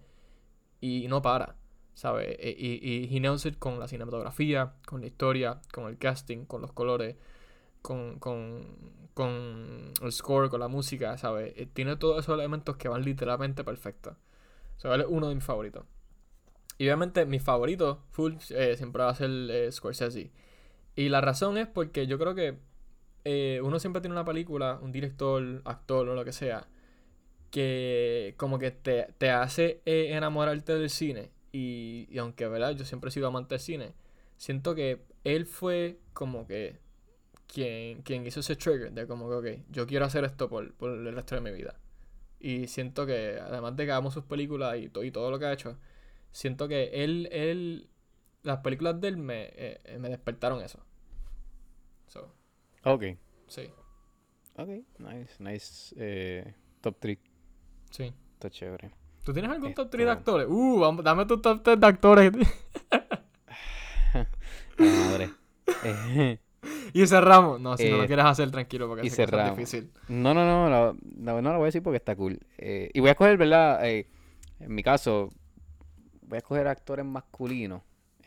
y no para, ¿sabes? E- Y, y he nails it con la cinematografía, con la historia, con el casting, con los colores, con, con, con el score, con la música, ¿sabes? Eh, Tiene todos esos elementos que van literalmente perfectos. O sea, él es uno de mis favoritos. Y obviamente mi favorito, full, siempre va a ser Scorsese. Y la razón es porque yo creo que eh, uno siempre tiene una película, un director, actor o lo que sea, que como que te, te hace eh, enamorarte del cine. Y, y aunque, ¿verdad? Yo siempre he sido amante del cine. Siento que él fue como que quien, quien hizo ese trigger de como que, ok, yo quiero hacer esto por, por el resto de mi vida. Y siento que, además de que amo sus películas y, to- y todo lo que ha hecho, siento que él, él, las películas de él me, eh, me despertaron eso. So, Ok. sí, Ok. Nice, nice. Eh, top 3. sí. Está chévere. ¿Tú tienes algún top Esto- 3 de actores? Uh, vamos, dame tu top 3 de actores. Madre. Y cerramos. No, si no lo Eh, quieres hacer, tranquilo, porque y es difícil. No, no, no, la- no lo voy a decir porque está cool. Eh, y voy a escoger, ¿verdad? Eh, en mi caso, voy a escoger actores masculinos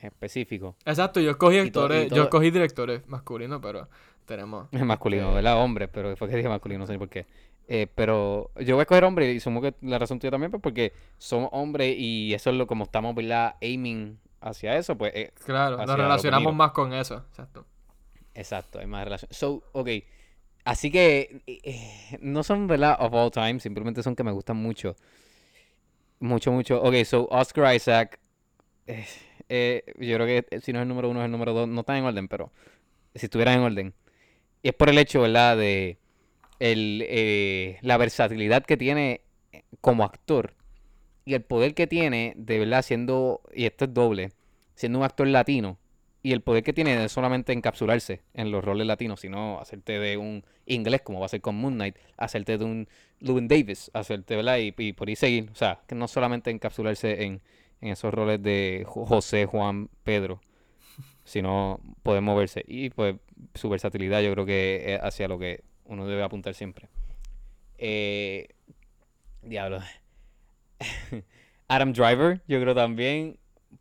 específicos. Exacto, yo escogí actores, yo escogí directores masculinos, pero tenemos. Masculinos, Eh, ¿verdad? Hombres, pero después que dije masculino, no sé por qué. Eh, pero yo voy a escoger hombres y supongo que la razón tuya también, pues porque somos hombres y eso es lo como estamos, ¿verdad? Aiming hacia eso, pues eh, Claro, nos relacionamos más con eso. Exacto. Exacto, hay más relación. So, ok. Así que eh, no son, ¿verdad? Of all time, simplemente son que me gustan mucho. Mucho, mucho. Ok, so Oscar Isaac. Eh, eh, yo creo que si no es el número uno, es el número dos. No están en orden, pero si estuvieran en orden. Y es por el hecho, ¿verdad? De eh, la versatilidad que tiene como actor. Y el poder que tiene, de verdad, siendo. Y esto es doble. Siendo un actor latino y el poder que tiene de solamente encapsularse en los roles latinos, sino hacerte de un inglés, como va a ser con Moon Knight, hacerte de un Llewyn Davis, hacerte, ¿verdad? Y, y por ahí seguir. O sea, que no solamente encapsularse en, en esos roles de Jo- José, Juan, Pedro, sino poder moverse. Y pues su versatilidad yo creo que es hacia lo que uno debe apuntar siempre. Eh, diablo. Adam Driver, yo creo también,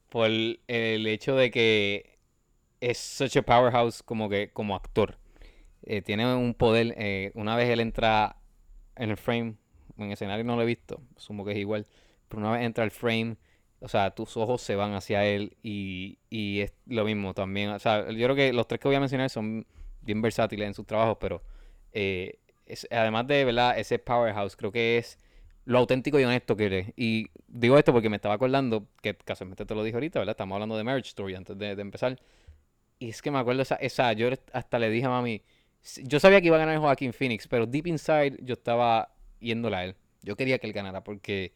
por el hecho de que es such a powerhouse como que como actor. Eh, tiene un poder, eh, una vez él entra en el frame, en escenario no lo he visto, asumo que es igual, pero una vez entra al frame, o sea, tus ojos se van hacia él y, y es lo mismo también. O sea, yo creo que los tres que voy a mencionar son bien versátiles en sus trabajos, pero eh, es- además de, ¿verdad? Ese powerhouse, creo que es lo auténtico y honesto que eres. Y digo esto porque me estaba acordando, que casualmente te lo dije ahorita, ¿verdad? Estamos hablando de Marriage Story antes de, de empezar. Y es que me acuerdo esa, esa, yo hasta le dije a mami, yo sabía que iba a ganar Joaquín Phoenix, pero deep inside yo estaba yéndola a él. Yo quería que él ganara porque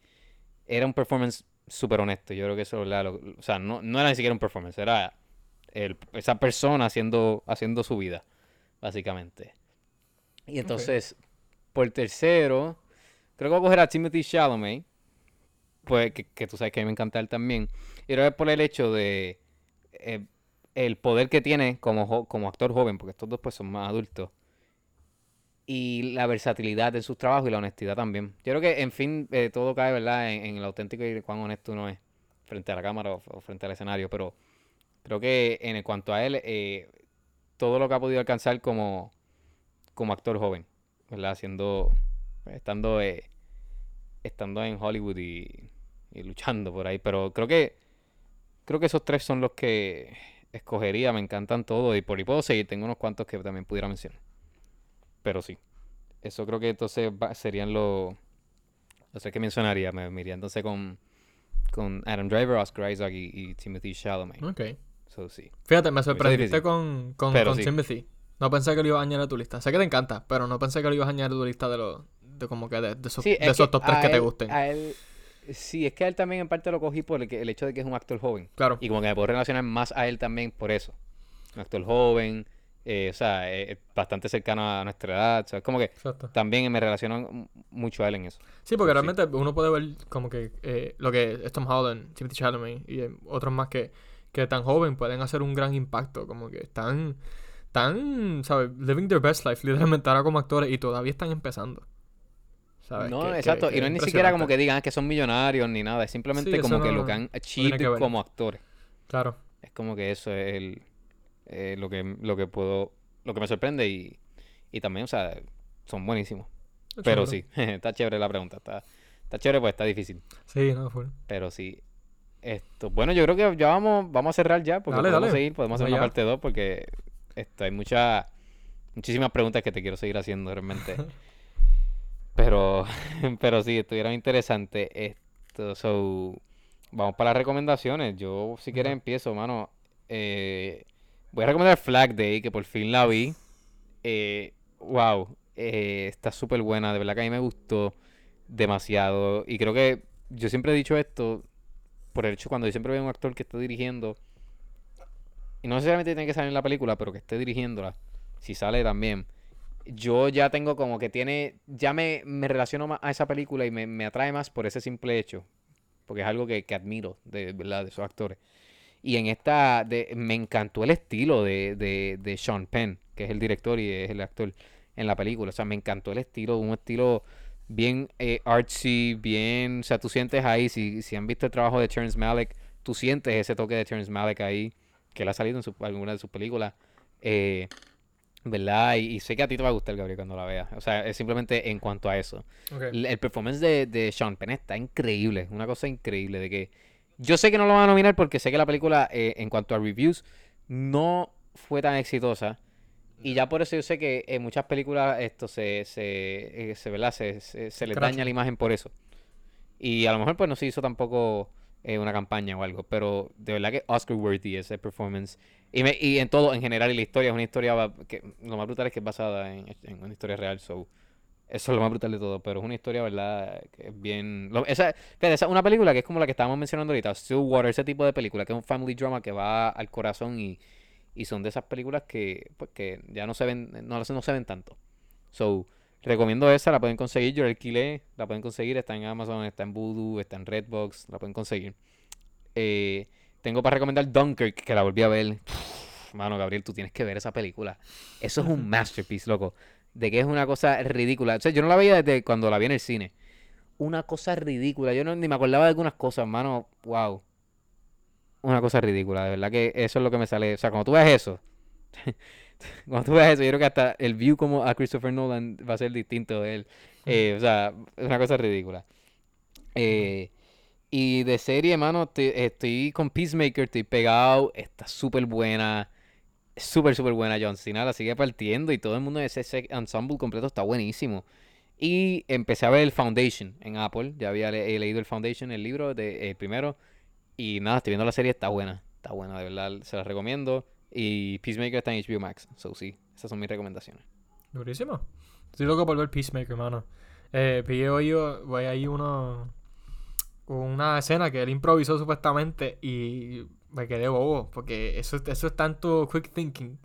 era un performance súper honesto. Yo creo que eso, ¿verdad? Lo- o sea, no, no era ni siquiera un performance, era el- esa persona haciendo, haciendo su vida, básicamente. Y entonces, por tercero, creo que voy a coger a Timothy Chalamet, pues que, que tú sabes que a mí me encanta él también. Y creo que es por el hecho de eh, el poder que tiene como, como actor joven, porque estos dos pues son más adultos. Y la versatilidad de sus trabajos y la honestidad también. Yo creo que, en fin, eh, todo cae, ¿verdad? En, en el auténtico y cuán honesto uno es frente a la cámara o, frente al escenario. Pero creo que en cuanto a él, eh, todo lo que ha podido alcanzar como, como actor joven, ¿verdad? Haciendo, pues, estando, eh, estando en Hollywood y, y luchando por ahí. Pero creo que, creo que esos tres son los que escogería, me encantan todos y por ahí puedo seguir, tengo unos cuantos que también pudiera mencionar. Pero sí, eso creo que entonces va- serían los... No sé qué mencionaría, me, me iría entonces con, con Adam Driver, Oscar Isaac y, y Timothy Chalamet. Ok. So, sí. Fíjate, me sorprendiste con, con, Pero con sí. Timothy. No pensé que lo ibas a añadir a tu lista. Sé que te encanta, pero no pensé que lo ibas a añadir a tu lista de los. De como que de, de esos, Sí, de es esos top 3 a que te gusten. a él- sí, es que a él también en parte lo cogí por el, que- el hecho de que es un actor joven. Claro. Y como que me puedo relacionar más a él también por eso. Un actor joven, eh, o sea, eh, eh, bastante cercano a nuestra edad. O sea, es como que Exacto. también me relaciono mucho a él en eso. Sí, porque Sí. realmente uno puede ver como que eh, lo que es Tom Holland, Timothy Chalamet y eh, otros más que, que tan joven pueden hacer un gran impacto. Como que están, están, ¿sabes? Living their best life, literalmente ahora como actores y todavía están empezando. ¿Sabes? No, Que- exacto. que y no es ni siquiera como que digan "Ah, que son millonarios ni nada. Es simplemente Sí, como que lo que han achieved que como actores. Claro. Es como que eso es el, eh, lo que lo que puedo, lo que me sorprende y, y también, o sea, son buenísimos. Pero Chévere. sí, está chévere la pregunta. Está, está chévere, pues está difícil. Sí, no, full. Pero sí. Esto, bueno, yo creo que ya vamos, vamos a cerrar ya, porque Dale, podemos dale. seguir, podemos hacer una parte 2, porque esto, hay muchas, muchísimas preguntas que te quiero seguir haciendo realmente. pero, pero sí, estuvieron interesantes. Esto, so, vamos para las recomendaciones. Yo, si quieres, empiezo, mano. Eh, voy a recomendar Flag Day, que por fin la vi. Eh, wow, eh, está súper buena, de verdad que a mí me gustó demasiado. Y creo que yo siempre he dicho esto por el hecho cuando yo siempre veo un actor que está dirigiendo, y no necesariamente tiene que salir en la película, pero que esté dirigiéndola, si sale también. Yo ya tengo como que tiene, ya me, me relaciono más a esa película y me, me atrae más por ese simple hecho, porque es algo que, que admiro de verdad de esos actores. Y en esta, de, me encantó el estilo de, de, de Sean Penn, que es el director y es el actor en la película. O sea, me encantó el estilo, un estilo bien eh, artsy, bien... O sea, tú sientes ahí, si, si han visto el trabajo de Terrence Malick, tú sientes ese toque de Terrence Malick ahí, que él ha salido en su- alguna de sus películas. eh, ¿Verdad? Y, y sé que a ti te va a gustar, Gabriel, cuando la veas. O sea, es simplemente en cuanto a eso. El performance de, de Sean Penn está increíble, una cosa increíble de que yo sé que no lo van a nominar porque sé que la película eh, en cuanto a reviews no fue tan exitosa. Y ya por eso yo sé que en muchas películas esto se se, eh, se, ¿verdad? se, se, se les daña la imagen por eso. Y a lo mejor pues no se hizo tampoco eh, una campaña o algo pero de verdad que Oscar worthy ese performance. Y, me- y en todo en general y la historia es una historia que lo más brutal es que es basada en, en una historia real so eso es lo más brutal de todo, pero es una historia, ¿verdad? Que es bien... lo- esa, fíjate, esa es una película que es como la que estábamos mencionando ahorita, Stillwater, ese tipo de película, que es un family drama que va al corazón y, y son de esas películas que, pues, que ya no se ven, no, no se ven tanto. So, recomiendo esa, la pueden conseguir, yo la alquilé, la pueden conseguir, está en Amazon, está en Voodoo, está en Redbox, la pueden conseguir. Eh, tengo para recomendar Dunkirk, que la volví a ver. Mano, Gabriel, tú tienes que ver esa película. Eso es un masterpiece, loco. De que es una cosa ridícula. O sea, yo no la veía desde cuando la vi en el cine. Una cosa ridícula. Yo no, ni me acordaba de algunas cosas, mano. Wow. Una cosa ridícula. De verdad que eso es lo que me sale. O sea, cuando tú ves eso. cuando tú ves eso, yo creo que hasta el view como a Christopher Nolan va a ser distinto de él. Eh, o sea, es una cosa ridícula. Eh, y de serie, mano, estoy, estoy con Peacemaker, estoy pegado. Está súper buena. Súper, súper buena. John Cena la sigue partiendo y todo el mundo de ese, ensemble completo está buenísimo. Y empecé a ver el Foundation en Apple. Ya había leído el Foundation, el libro, de, el primero. Y nada, estoy viendo la serie, está buena. Está buena, de verdad, se la recomiendo. Y Peacemaker está en HBO Max. So sí, esas son mis recomendaciones. Durísimo. Estoy loco por ver Peacemaker, hermano. Eh, pillé hoy, voy ahí uno, una escena que él improvisó supuestamente y me quedé bobo porque eso, eso es tanto quick thinking,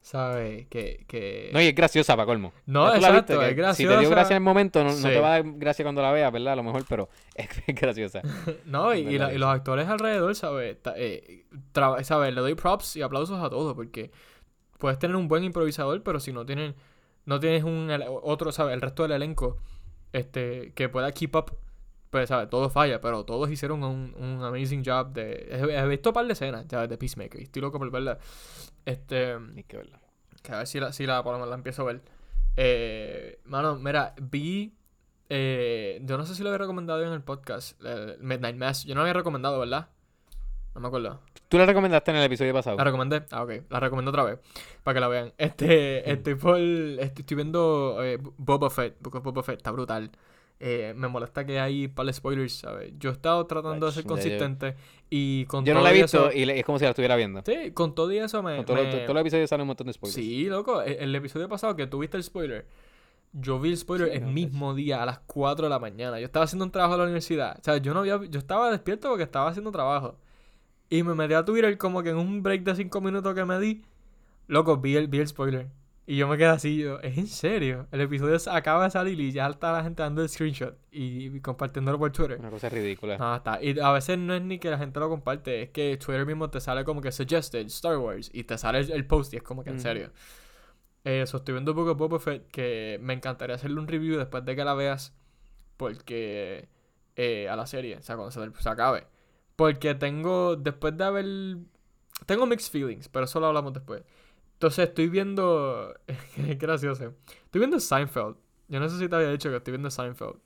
¿sabes? Que, que... No, y es graciosa, para colmo. No, exacto, es que Si te dio graciosa. gracia en el momento, no, te va a dar gracia cuando la veas, ¿verdad? A lo mejor, pero es, es graciosa. No, y, y la- los actores alrededor, ¿sabes? Eh, ¿sabes? Le doy props y aplausos a todos porque puedes tener un buen improvisador, pero si no tienen, no tienes un otro, ¿sabes? El resto del elenco este, que pueda keep up, pues, ¿sabes? Todo falla, pero todos hicieron un, un amazing job de... He, visto un par de escenas, ¿sabes? De Peacemaker estoy loco por verla. Este... Hay que verla. Que a ver si la, si la, por lo menos la empiezo a ver. Eh, mano, mira, vi. eh, yo no sé si lo había recomendado en el podcast. eh, Midnight Mass. Yo no lo había recomendado, ¿verdad? No me acuerdo. Tú la recomendaste en el episodio pasado. La recomendé. Ah, ok. La recomiendo otra vez. Para que la vean. Este, estoy por. este, estoy viendo eh, Boba Fett. Porque Boba Fett está brutal. Eh, me molesta que hay para spoilers, ¿sabes? Yo he estado tratando de ser consistente. Y con Yo no todo la he visto eso- y le- es como si la estuviera viendo. Sí, con todo y eso me. Con todo lo- me- todos los episodios salen un montón de spoilers. Sí, loco. El, el episodio pasado que tuviste el spoiler. Yo vi el spoiler Sí, el no, mismo día, a las 4 de la mañana. Yo estaba haciendo un trabajo en la universidad. O sea, yo no había. Yo estaba despierto porque estaba haciendo trabajo. Y me metí a Twitter como que en un break de 5 minutos que me di. Loco, vi el, vi el spoiler. Y yo me quedé así, yo, ¿es en serio? El episodio acaba de salir y ya está la gente dando el screenshot y, y compartiéndolo por Twitter. Una cosa ridícula. No, está. Y a veces no es ni que la gente lo comparte, es que Twitter mismo te sale como que suggested Star Wars y te sale el, el post y es como que en serio. Eh, estoy viendo Boba Fett que me encantaría hacerle un review después de que la veas porque eh, a la serie, o sea, cuando se, se acabe. Porque tengo, después de haber, tengo mixed feelings, pero eso lo hablamos después. Entonces estoy viendo, es gracioso, estoy viendo Seinfeld. Yo no sé si te había dicho que estoy viendo Seinfeld.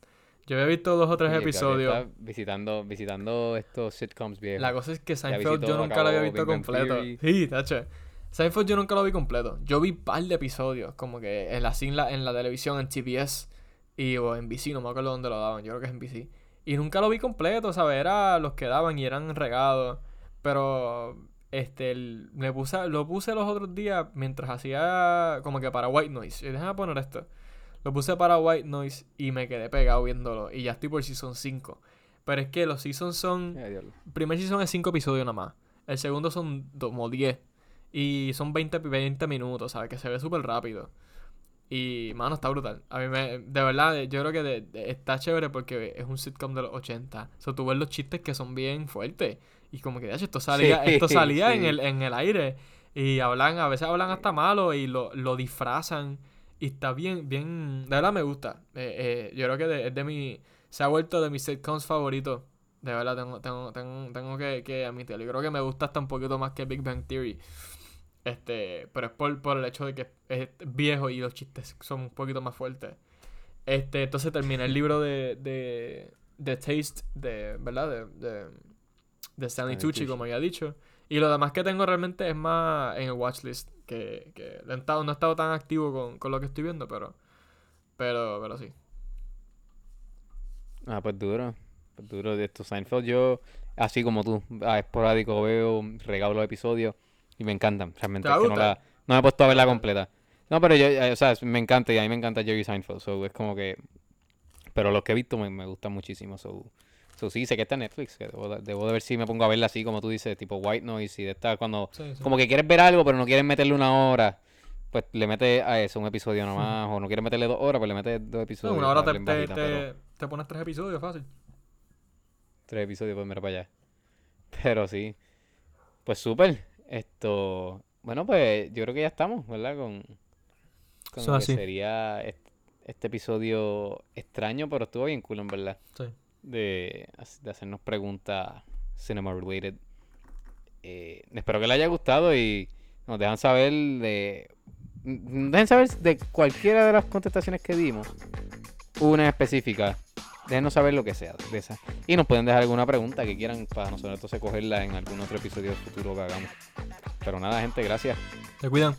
Yo había visto dos o tres Oye, episodios. está visitando, visitando estos sitcoms viejos. La cosa es que Seinfeld yo nunca lo había visto Big completo. Sí, tacho. Seinfeld yo nunca lo vi completo. Yo vi un par de episodios, como que en la, en la, en la televisión, en TBS y, o en NBC, no me acuerdo dónde lo daban, yo creo que es en NBC. Y nunca lo vi completo, ¿sabes? Era los que daban y eran regados. Pero, este, el- me puse, lo puse los otros días mientras hacía como que para White Noise. Y déjame poner esto. Lo puse para White Noise y me quedé pegado viéndolo. Y ya estoy por Season 5. Pero es que los Seasons son... El primer season es 5 episodios nada más. El segundo son como 10. Y son 20, pi- 20 minutos, ¿sabes? Que se ve súper rápido. Y, mano, está brutal. A mí me... De verdad, yo creo que de- de- está chévere porque es un sitcom de los 80. O sea, tú ves los chistes que son bien fuertes. Y como que, de hecho, esto salía, Sí, esto salía en, el, en el aire. Y hablan, a veces hablan hasta malo y lo, lo disfrazan. Y está bien, bien... De verdad me gusta. Eh, eh, yo creo que de- es de mi... Se ha vuelto de mis sitcoms favoritos. De verdad, tengo, tengo, tengo, tengo que, que admitirlo. Yo creo que me gusta hasta un poquito más que Big Bang Theory. Este, pero es por, por el hecho de que es viejo y los chistes son un poquito más fuertes. Este, entonces terminé el libro de, de, de Taste, de, ¿verdad? De, de, de Stanley Stanley Tucci, Tucci. como ya he dicho. Y lo demás que tengo realmente es más en el watchlist, que, que no he estado, no he estado tan activo con, con lo que estoy viendo, pero, pero, pero sí. Ah, pues duro. Pues duro de esto. Seinfeld, yo, así como tú, a esporádico veo, regalo los episodios y me encantan. Realmente ¿Te va es a que no gustar? la, no me he puesto a verla completa. No, pero yo, eh, o sea, me encanta y a mí me encanta Jerry Seinfeld. So, es como que. Pero los que he visto me, me gustan muchísimo. So, so, sí, sé que está en Netflix. Que debo, de- debo de ver si me pongo a verla así, como tú dices, tipo White Noise y de esta cuando. Sí, sí. Como que quieres ver algo, pero no quieres meterle una hora. Pues le metes a eso un episodio nomás. O no quieres meterle dos horas, pues le metes dos No, episodios. una hora te, pero- pones tres episodios fácil. Tres episodios, pues mira para allá. Pero sí. Pues súper. Esto. Bueno, pues yo creo que ya estamos, ¿verdad? Con, con lo que sería este, este episodio extraño, pero estuvo bien cool, en verdad. Sí. De, de hacernos preguntas cinema related. Eh, espero que les haya gustado y nos dejan saber de. Dejen saber de cualquiera de las contestaciones que dimos. Una específica. Déjenos saber lo que sea de esa. Y nos pueden dejar alguna pregunta que quieran para nosotros entonces cogerla en algún otro episodio futuro que hagamos. Pero nada, gente, gracias. Te cuidan.